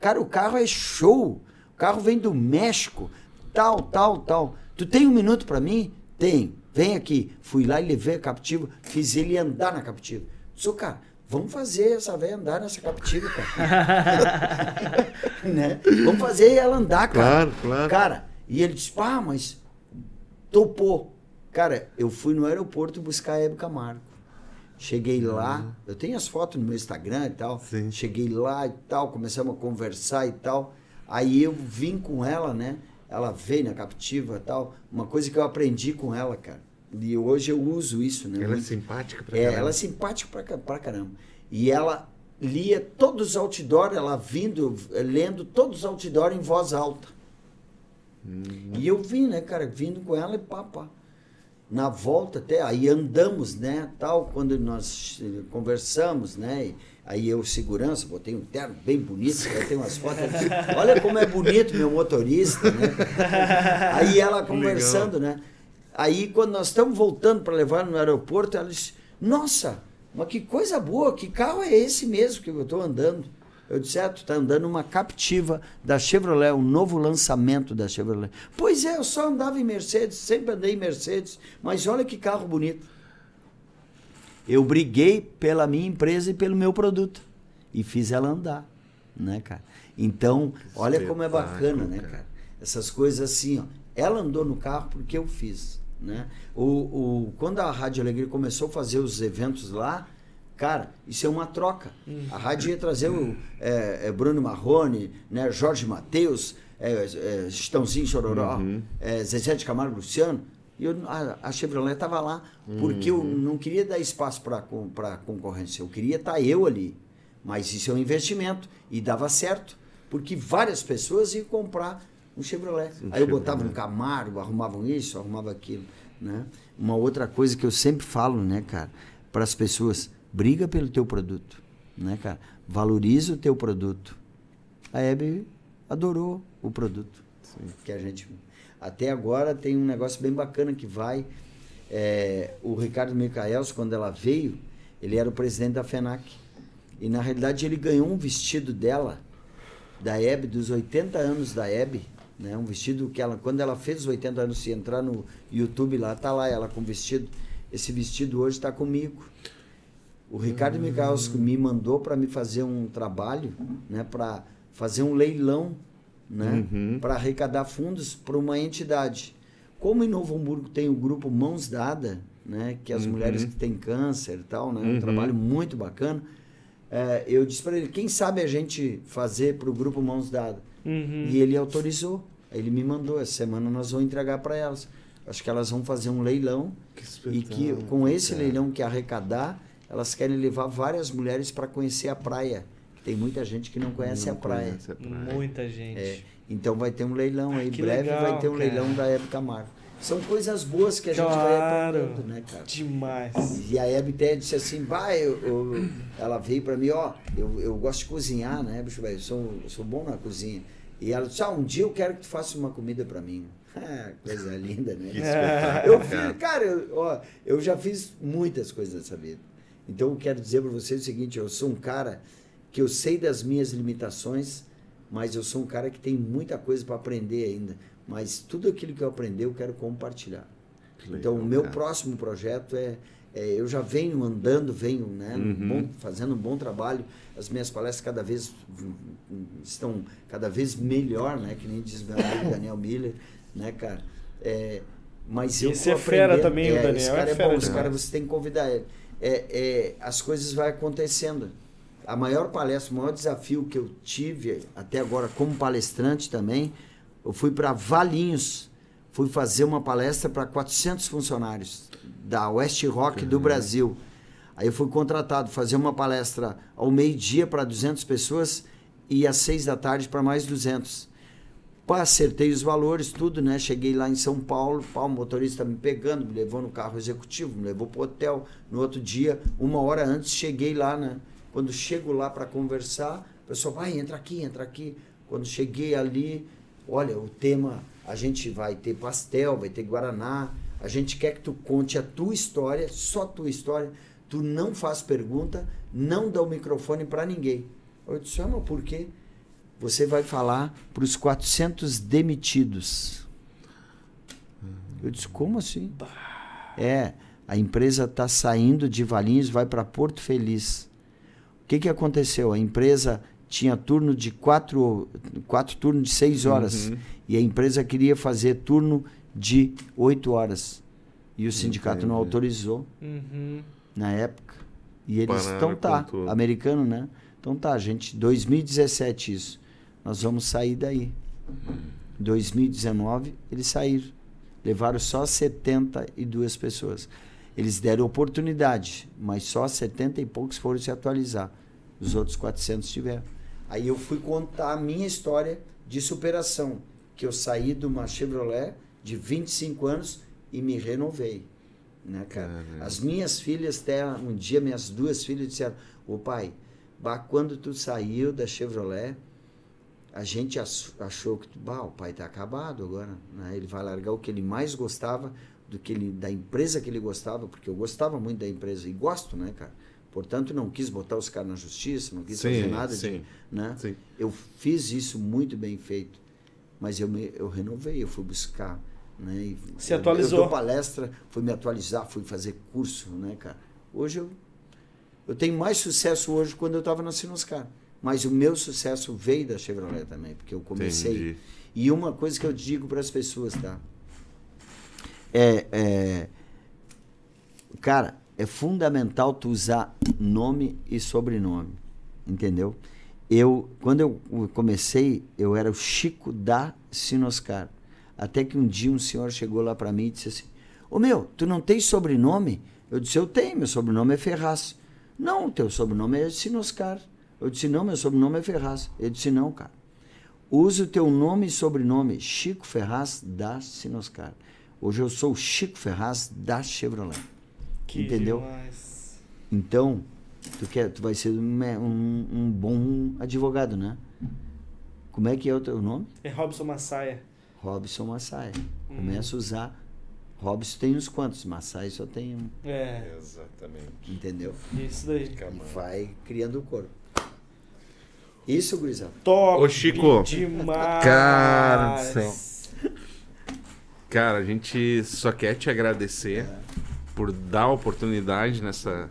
Cara, o carro é show. O carro vem do México. Tal, tal, tal. Tu tem um minuto para mim? Tem. Vem aqui. Fui lá e levei a Captiva. Fiz ele andar na Captiva. Disse, cara, vamos fazer essa velha andar nessa Captiva, cara. né? Vamos fazer ela andar, cara. Claro, claro. Cara, e ele disse, pá, mas topou. Cara, eu fui no aeroporto buscar a Hebe Camargo. Cheguei lá, eu tenho as fotos no meu Instagram e tal. Sim. Cheguei lá e tal, começamos a conversar e tal. Aí eu vim com ela, né? Ela veio na captiva e tal. Uma coisa que eu aprendi com ela, cara. E hoje eu uso isso, né? Ela é simpática pra É, caramba. ela é simpática pra, pra caramba. E ela lia todos os outdoor, ela vindo, eh, lendo todos os outdoor em voz alta. E eu vim, né, cara, vindo com ela e pá, pá. Na volta até, aí andamos, né, tal, quando nós eh, conversamos, né, aí eu segurança, botei um terno bem bonito, aí tem umas fotos, olha como é bonito meu motorista, né. Aí ela conversando, né, aí quando nós estamos voltando para levar no aeroporto, ela disse, nossa, mas que coisa boa, que carro é esse mesmo que eu estou andando? Eu disse, é, tu tá andando uma captiva da Chevrolet, um novo lançamento da Chevrolet. Pois é, eu só andava em Mercedes, sempre andei em Mercedes, mas olha que carro bonito. Eu briguei pela minha empresa e pelo meu produto. E fiz ela andar, né, cara? Então, olha como é bacana, né, cara. cara? Essas coisas assim, ó. Ela andou no carro porque eu fiz, né? O, o, quando a Rádio Alegria começou a fazer os eventos lá, cara, isso é uma troca. A rádio ia trazer o é, é, Bruno Marrone, né, Jorge Mateus, é, é, Chitãozinho Chororó, é, Zezé de Camargo Luciano. E eu, a, a Chevrolet estava lá, porque eu não queria dar espaço para a concorrência. Eu queria estar eu ali. Mas isso é um investimento. E dava certo, porque várias pessoas iam comprar um Chevrolet. Um Aí eu botava Chevrolet. um Camaro, arrumavam isso, arrumavam aquilo. Né? Uma outra coisa que eu sempre falo, né, cara, para as pessoas, briga pelo teu produto, né, cara? Valoriza o teu produto. A Hebe adorou o produto que a gente até agora tem um negócio bem bacana que vai é, o Ricardo Micaels quando ela veio ele era o presidente da FENAC. E na realidade ele ganhou um vestido dela da Hebe dos 80 anos da Hebe né? Um vestido que ela quando ela fez os 80 anos se entrar no YouTube lá tá lá ela com vestido. Esse vestido hoje está comigo o Ricardo Micaels me mandou para me fazer um trabalho, né, para fazer um leilão, né, Uhum. para arrecadar fundos para uma entidade. Como em Novo Hamburgo tem o grupo Mãos Dada, né, que as Uhum. mulheres que têm câncer e tal, né, Uhum. um trabalho muito bacana. É, eu disse para ele, quem sabe a gente fazer para o grupo Mãos Dada? Uhum. E ele autorizou. Ele me mandou, essa semana nós vamos entregar para elas. Acho que elas vão fazer um leilão Que e que com esse cara. leilão que arrecadar, elas querem levar várias mulheres para conhecer a praia. Tem muita gente que não conhece Não a praia. conhece a praia. Muita gente. É, então vai ter um leilão aí, que breve legal, vai ter um cara. leilão da Hebe Camargo. São coisas boas que a gente vai Claro. aprendendo, né, cara? Demais. E a Hebe até disse assim, eu- ela veio pra mim, ó, eu, eu gosto de cozinhar, né, bicho velho, eu sou, eu sou bom na cozinha. E ela disse, ah, um dia eu quero que tu faça uma comida pra mim. Ah, coisa linda, né? Eu cara. fiz, cara, eu, ó, eu já fiz muitas coisas nessa vida. Então eu quero dizer para vocês o seguinte, eu sou um cara que eu sei das minhas limitações, mas eu sou um cara que tem muita coisa para aprender ainda. Mas tudo aquilo que eu aprendi eu quero compartilhar. Que legal, então o meu cara. próximo projeto é, é, eu já venho andando, venho né, Uhum. bom- fazendo um bom trabalho. As minhas palestras cada vez estão cada vez melhor, né? Que nem diz meu amigo Daniel Miller, né, cara? É, mas eu Esse é fera também, o é, Daniel Esse é cara é, fera bom, esse cara você tem que convidar ele. É, é, as coisas vão acontecendo. A maior palestra, o maior desafio que eu tive até agora como palestrante também, eu fui para Valinhos, fui fazer uma palestra para 400 funcionários da West Rock do Brasil. Aí eu fui contratado fazer uma palestra ao meio-dia para 200 pessoas e às seis da tarde para mais 200. Pá, acertei os valores, tudo, né? Cheguei lá em São Paulo, pá, o motorista me pegando, me levou no carro executivo, me levou pro hotel. No outro dia, uma hora antes, cheguei lá, né? Quando chego lá para conversar, o pessoal vai, entra aqui, entra aqui. Quando cheguei ali, olha, o tema, a gente vai ter pastel, vai ter guaraná, a gente quer que tu conte a tua história, só a tua história. Tu não faz pergunta, não dá o microfone para ninguém. Eu disse, ah, mas por quê? Você vai falar para os 400 demitidos. Eu disse, como assim? É, a empresa está saindo de Valinhos, vai para Porto Feliz. O que, que aconteceu? A empresa tinha turno de quatro, quatro turnos de seis horas. Uhum. E a empresa queria fazer turno de oito horas. E o sindicato não Entendi. autorizou Uhum. na época. E eles Pararam então tá, americano, né? Então tá, gente, 2017 isso. Nós vamos sair daí. 2019 eles saíram. Levaram só 72 pessoas. Eles deram oportunidade, mas só 70 e poucos foram se atualizar. Os outros 400 tiveram. Aí eu fui contar a minha história de superação, que eu saí de uma Chevrolet de 25 anos e me renovei, né, cara? Caramba. As minhas filhas até um dia minhas duas filhas disseram: "Ô pai, bah, quando tu saiu da Chevrolet, a gente ach- achou que bah, o pai tá acabado agora, né? Ele vai largar o que ele mais gostava do que ele da empresa que ele gostava, porque eu gostava muito da empresa e gosto, né, cara? Portanto, não quis botar os caras na justiça, não quis fazer nada de, sim, né? sim. Eu fiz isso muito bem feito, mas eu me eu renovei, eu fui buscar, né? E Se eu- atualizou. Eu dou palestra, fui me atualizar, fui fazer curso, né, cara? Hoje eu eu tenho mais sucesso hoje quando eu estava na Sinoscar. Mas o meu sucesso veio da Chevrolet também, porque eu comecei. Entendi. E uma coisa que eu digo para as pessoas, tá? É, é, cara, é fundamental tu usar nome e sobrenome, entendeu? Eu, quando eu comecei, eu era o Chico da Sinoscar. Até que um dia um senhor chegou lá para mim e disse assim: Ô meu, tu não tem sobrenome? Eu disse: Eu tenho, meu sobrenome é Ferraz. Não, teu sobrenome é Sinoscar. Eu disse: Não, meu sobrenome é Ferraz. Ele disse: Não, cara. Usa o teu nome e sobrenome, Chico Ferraz da Sinoscar. Hoje eu sou o Chico Ferraz da Chevrolet. Que Entendeu? demais. Então, tu, quer, tu vai ser um, um- um bom advogado, né? Como é que é o teu nome? É Robson Massaia. Robson Massaia. Hum. Começa a usar. Robson tem uns quantos? Massaia só tem um. É, Exatamente. Entendeu? isso daí. E vai criando o corpo. Isso, gurizada. Top Ô, Chico. demais. Cara do céu. Cara, a gente só quer te agradecer por dar a oportunidade nessa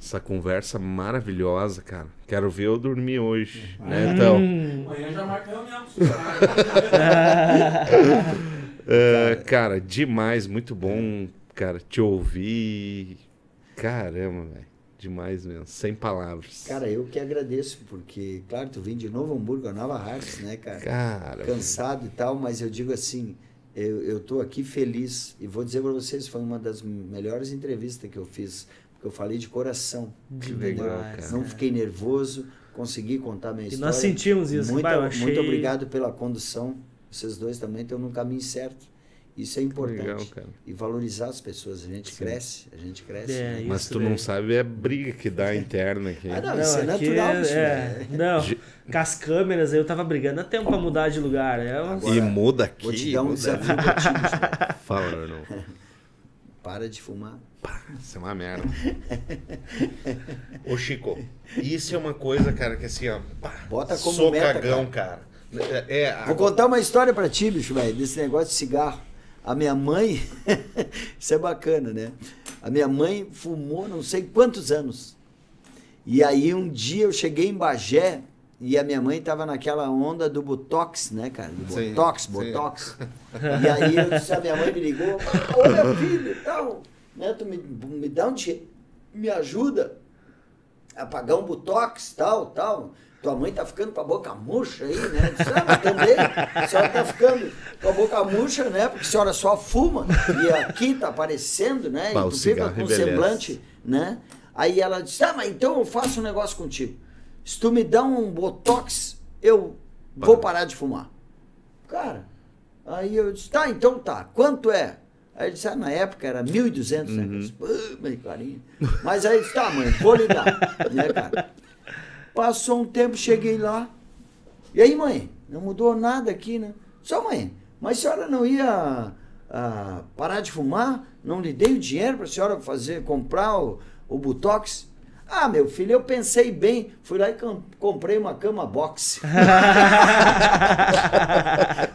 essa conversa maravilhosa, cara. Quero ver eu dormir hoje, né, então? Amanhã já marca reunião com os É, cara, demais, muito bom, cara, te ouvir. Caramba, velho. Demais mesmo. Sem palavras. Cara, eu que agradeço, porque, claro, tu vem de Novo Hamburgo, a Nova Hartz, né, cara? Cara, Cansado e tal, mas eu digo assim, eu, eu tô aqui feliz e vou dizer para vocês, foi uma das melhores entrevistas que eu fiz, porque eu falei de coração. Que entendeu? legal, cara. Não fiquei nervoso, consegui contar minha E história. nós sentimos isso. Muito, eu achei- muito obrigado pela condução. Vocês dois também estão no caminho certo. Isso é importante. legal, cara. E valorizar as pessoas. A gente Sim. cresce, a gente cresce. É, né? Mas isso tu não daí. sabe a briga que dá interna aqui. Ah, não, isso é natural, é- bicho, é, né? Não, com as câmeras eu tava brigando há tempo pra mudar de lugar. É uma... Agora, e muda aqui. Vou te dar um desafio pra ti, bicho. Fala, irmão. Para de fumar. Isso é uma merda. Ô, Chico, isso é uma coisa, cara, que assim, ó. pá, Bota como sou meta, cagão, cara. É, é, Vou contar uma história pra ti, bicho, velho, desse negócio de cigarro. A minha mãe, isso é bacana, né? A minha mãe fumou não sei quantos anos. E aí um dia eu cheguei em Bagé e a minha mãe tava naquela onda do Botox, né, cara? Do Sim, Botox, sim. Botox. E aí eu disse, a minha mãe me ligou, "Ah, olha filho tal, né? Tu me, me dá um dinheiro, me ajuda a pagar um Botox, tal, tal. Tua mãe tá ficando com a boca murcha aí, né? Disse, ah, mas também, a senhora tá ficando com a boca murcha, né? Porque a senhora só fuma e aqui tá aparecendo, né? E tu fica com envelhece. semblante, né? Aí ela disse, ah, mas então eu faço um negócio contigo. Se tu me dá um Botox, eu vou parar de fumar. Cara, aí eu disse, tá, então tá. Quanto é? Aí ele disse, ah, na época era 1.200, né? Eu disse, "Ah, meu carinho. Mas aí ele disse, tá, mãe, vou lhe dar. né, cara? Passou um tempo, cheguei lá. E aí, mãe? Não mudou nada aqui, né? Só, mãe, mas a senhora não ia ah, parar de fumar? Não lhe dei o dinheiro para a senhora fazer, comprar o, o Botox? Ah, meu filho, eu pensei bem. Fui lá e com- comprei uma cama box.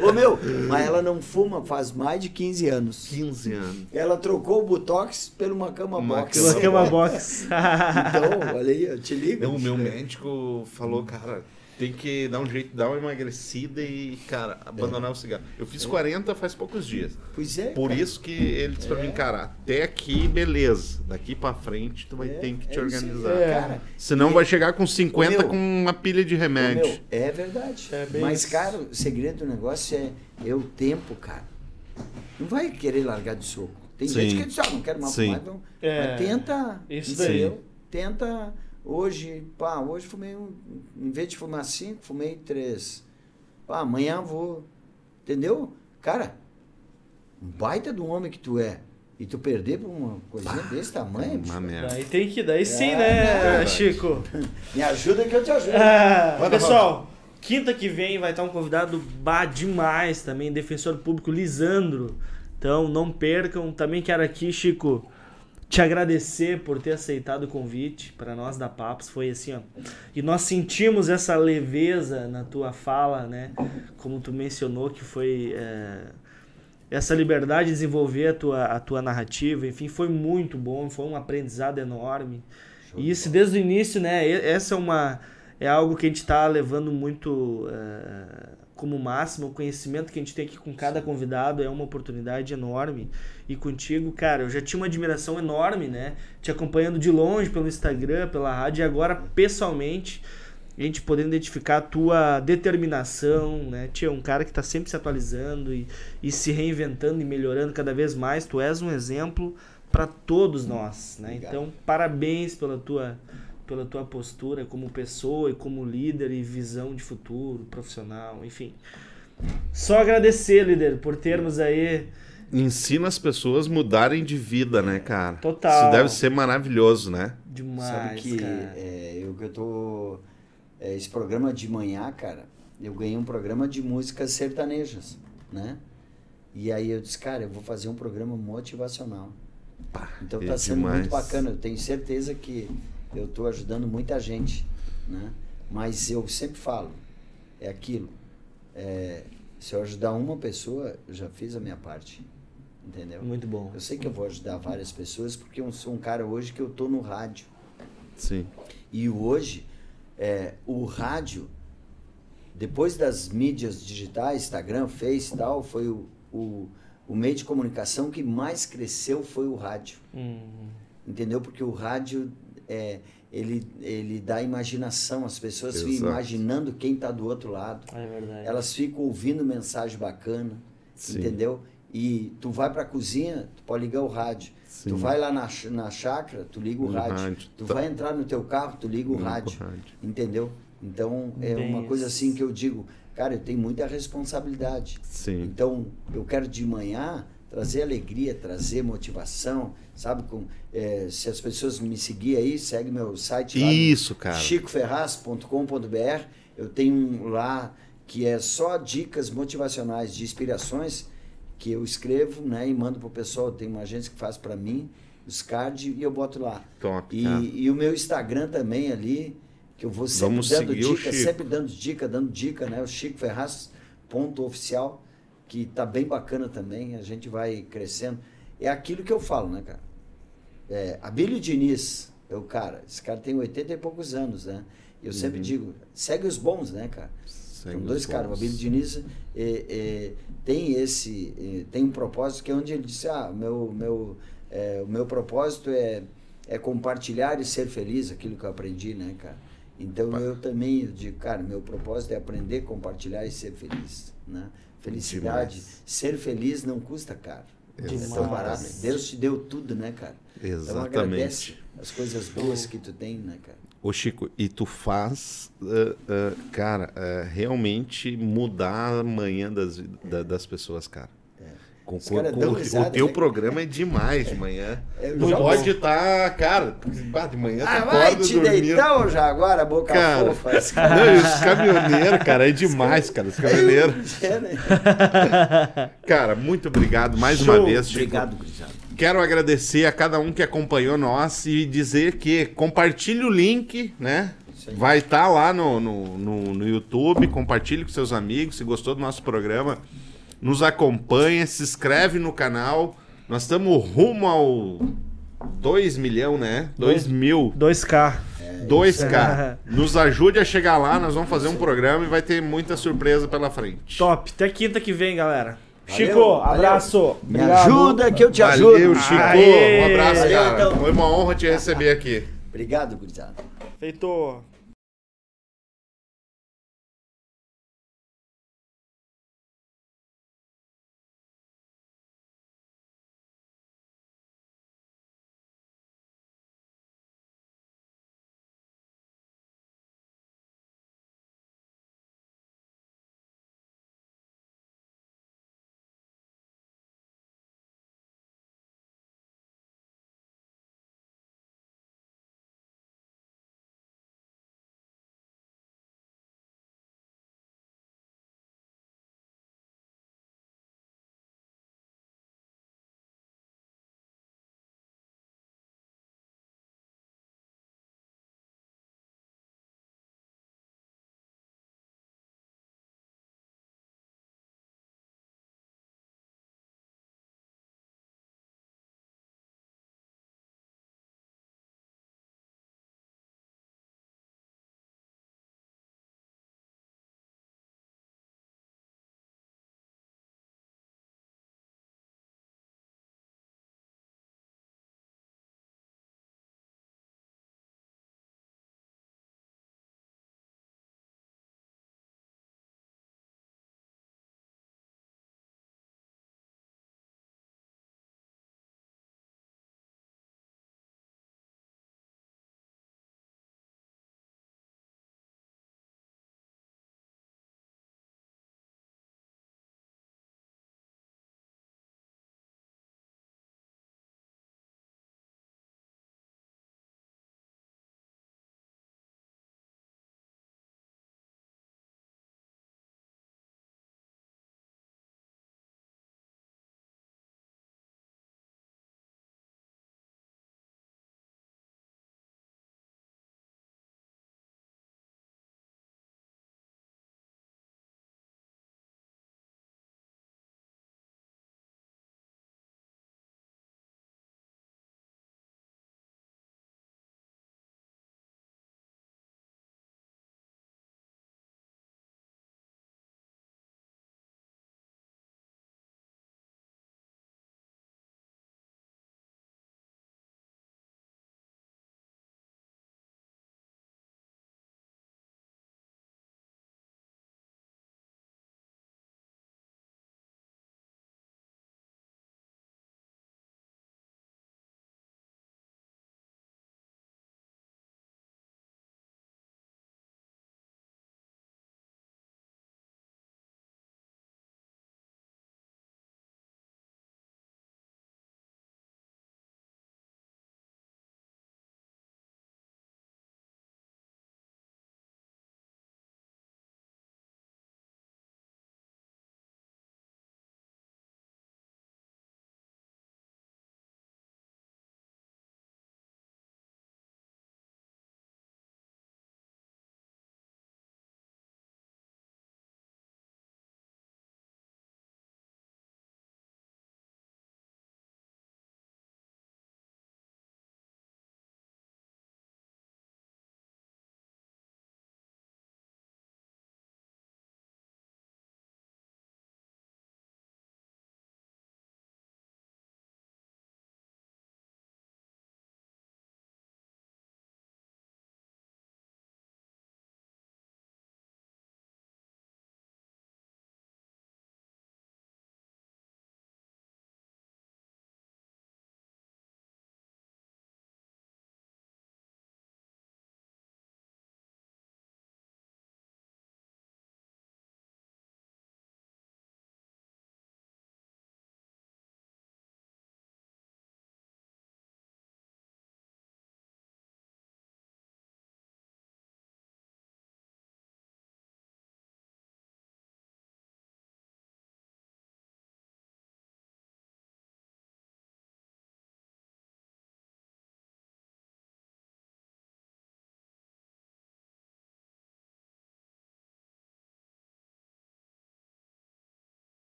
Ô, meu, mas ela não fuma faz mais de 15 anos. 15 anos. Ela trocou o Botox por uma cama Uma box. Pela cama box. Então, olha aí, eu te ligo. Não, o meu médico falou, cara, tem que dar um jeito, dar uma emagrecida e, cara, abandonar o cigarro. Eu fiz 40 faz poucos dias. Pois é. Por cara. isso que ele disse pra mim, cara, até aqui, beleza. Daqui pra frente, tu vai É, ter que te é aí, organizar. cara. Senão E- vai chegar com 50 Meu, com uma pilha de remédio. meu, é verdade. É bem Mas, isso. cara, o segredo do negócio é, é o tempo, cara. Não vai querer largar de soco. Tem Sim. gente que diz, ah, não quero mais Sim. fumar. Então, É, mas tenta, isso entendeu? Tenta, hoje, pá, hoje fumei, um, em vez de fumar cinco, fumei três. Pá, amanhã vou, entendeu? Cara, um baita do homem que tu é, e tu perder por uma coisinha desse tamanho, bicho, Uma merda. Daí tem que, daí sim, É, né, verdade. Chico? me ajuda que eu te ajudo. Ah, pessoal, quinta que vem vai estar um convidado bah, demais também, defensor público Lisandro. Então não percam. Também quero aqui, Chico, te agradecer por ter aceitado o convite para nós da Papos. Foi assim, ó. E nós sentimos essa leveza na tua fala, né? Como tu mencionou, que foi. é, essa liberdade de desenvolver a tua, a tua narrativa, enfim, foi muito bom, foi um aprendizado enorme. E isso desde o início, né? Essa é uma é algo que a gente está levando muito eh, como máximo, o conhecimento que a gente tem aqui com cada convidado é uma oportunidade enorme. E contigo, cara, eu já tinha uma admiração enorme, né? Te acompanhando de longe pelo Instagram, pela rádio, e agora pessoalmente a gente podendo identificar a tua determinação, né? Tia, um cara que está sempre se atualizando e, e se reinventando e melhorando cada vez mais. Tu és um exemplo para todos nós, né? Obrigado. Então, parabéns pela tua pela tua postura como pessoa e como líder e visão de futuro, profissional, enfim. Só agradecer, líder, por termos aí Ensina as pessoas a mudarem de vida, né, cara? Total. Isso deve ser maravilhoso, né? demais, Sabe que cara. é, eu que eu tô. é, esse programa de manhã, cara, eu ganhei um programa de músicas sertanejas, né? E aí eu disse, cara, eu vou fazer um programa motivacional. Então é tá sendo demais. muito bacana. Eu tenho certeza que eu tô ajudando muita gente, né? Mas eu sempre falo, é aquilo. é, se eu ajudar uma pessoa, eu já fiz a minha parte. Entendeu? Muito bom. Eu sei que eu vou ajudar várias pessoas porque eu sou um cara hoje que eu tô no rádio. Sim. E hoje, é, o rádio, depois das mídias digitais, Instagram, Face e tal, foi o, o, o meio de comunicação que mais cresceu foi o rádio. Hum, Entendeu? Porque o rádio é, ele, ele dá imaginação, as pessoas ficam imaginando quem está do outro lado. É verdade. Elas ficam ouvindo mensagem bacana, Sim. entendeu? E tu vai pra cozinha, tu pode ligar o rádio. Sim. Tu vai lá na, na chácara, tu liga o No rádio. rádio. Tu Tá. vai entrar no teu carro, tu liga o rádio. rádio. Entendeu? Então, é Bem uma coisa assim que eu digo, cara, eu tenho muita responsabilidade. Sim. Então, eu quero de manhã trazer alegria, trazer motivação, sabe? Com, eh, se as pessoas me seguirem aí, segue meu site lá. Isso, cara. chicoferraz.com.br. Eu tenho um lá que é só dicas motivacionais de inspirações que eu escrevo, né, e mando pro pessoal. Tem uma agência que faz para mim os cards e eu boto lá. Top, E, cara. e o meu Instagram também ali, que eu vou sempre Vamos dando dica, sempre dando dica, dando dica, né? O Chico Ferraz, ponto oficial, que tá bem bacana também, a gente vai crescendo. É aquilo que eu falo, né, cara? É, Abílio Diniz, é o cara, esse cara tem 80 e poucos anos, né? Eu sempre Uhum. digo, segue os bons, né, cara? Segue São dois caras. O. Abílio Diniz é, é, tem esse, é, tem um propósito que é onde ele disse, ah, meu, meu, é, o meu propósito é, é compartilhar e ser feliz, aquilo que eu aprendi, né, cara? Então eu também eu digo, cara, meu propósito é aprender, compartilhar e ser feliz, né? Felicidade, Demais. ser feliz não custa caro. É tão barato. Deus te deu tudo, né, cara? Então Exatamente. agradece as coisas boas que tu tem, né, cara? Ô Chico, e tu faz, ah, ah, cara, ah, realmente mudar a manhã das, da- das pessoas, cara. Com, risada, o teu né? programa é demais de manhã. Não já- pode estar, cara, bah, de manhã tu Ah, vai te deitar, ô Jaguara, boca Cara, fofa. Não, e os caminhoneiros, cara, é demais, cara. Os caminhoneiros. É, né? Cara, muito obrigado mais Show. uma vez, Chico. Obrigado, gurizada. Quero agradecer a cada um que acompanhou nós e dizer que compartilhe o link, né? Vai estar lá no, no, no, no YouTube, compartilhe com seus amigos. Se gostou do nosso programa, nos acompanha, se inscreve no canal. Nós estamos rumo ao 2 milhão, né? 2 mil. 2K. 2K. Nos ajude a chegar lá, nós vamos fazer um programa e vai ter muita surpresa pela frente. Top. Até quinta que vem, galera. Valeu, Chico, valeu. abraço. Me Obrigado. ajuda que eu te Valeu, ajudo. Chico. Aê. Um abraço, Valeu, cara. então. Foi uma honra te receber aqui. Obrigado, gurizada. Feito.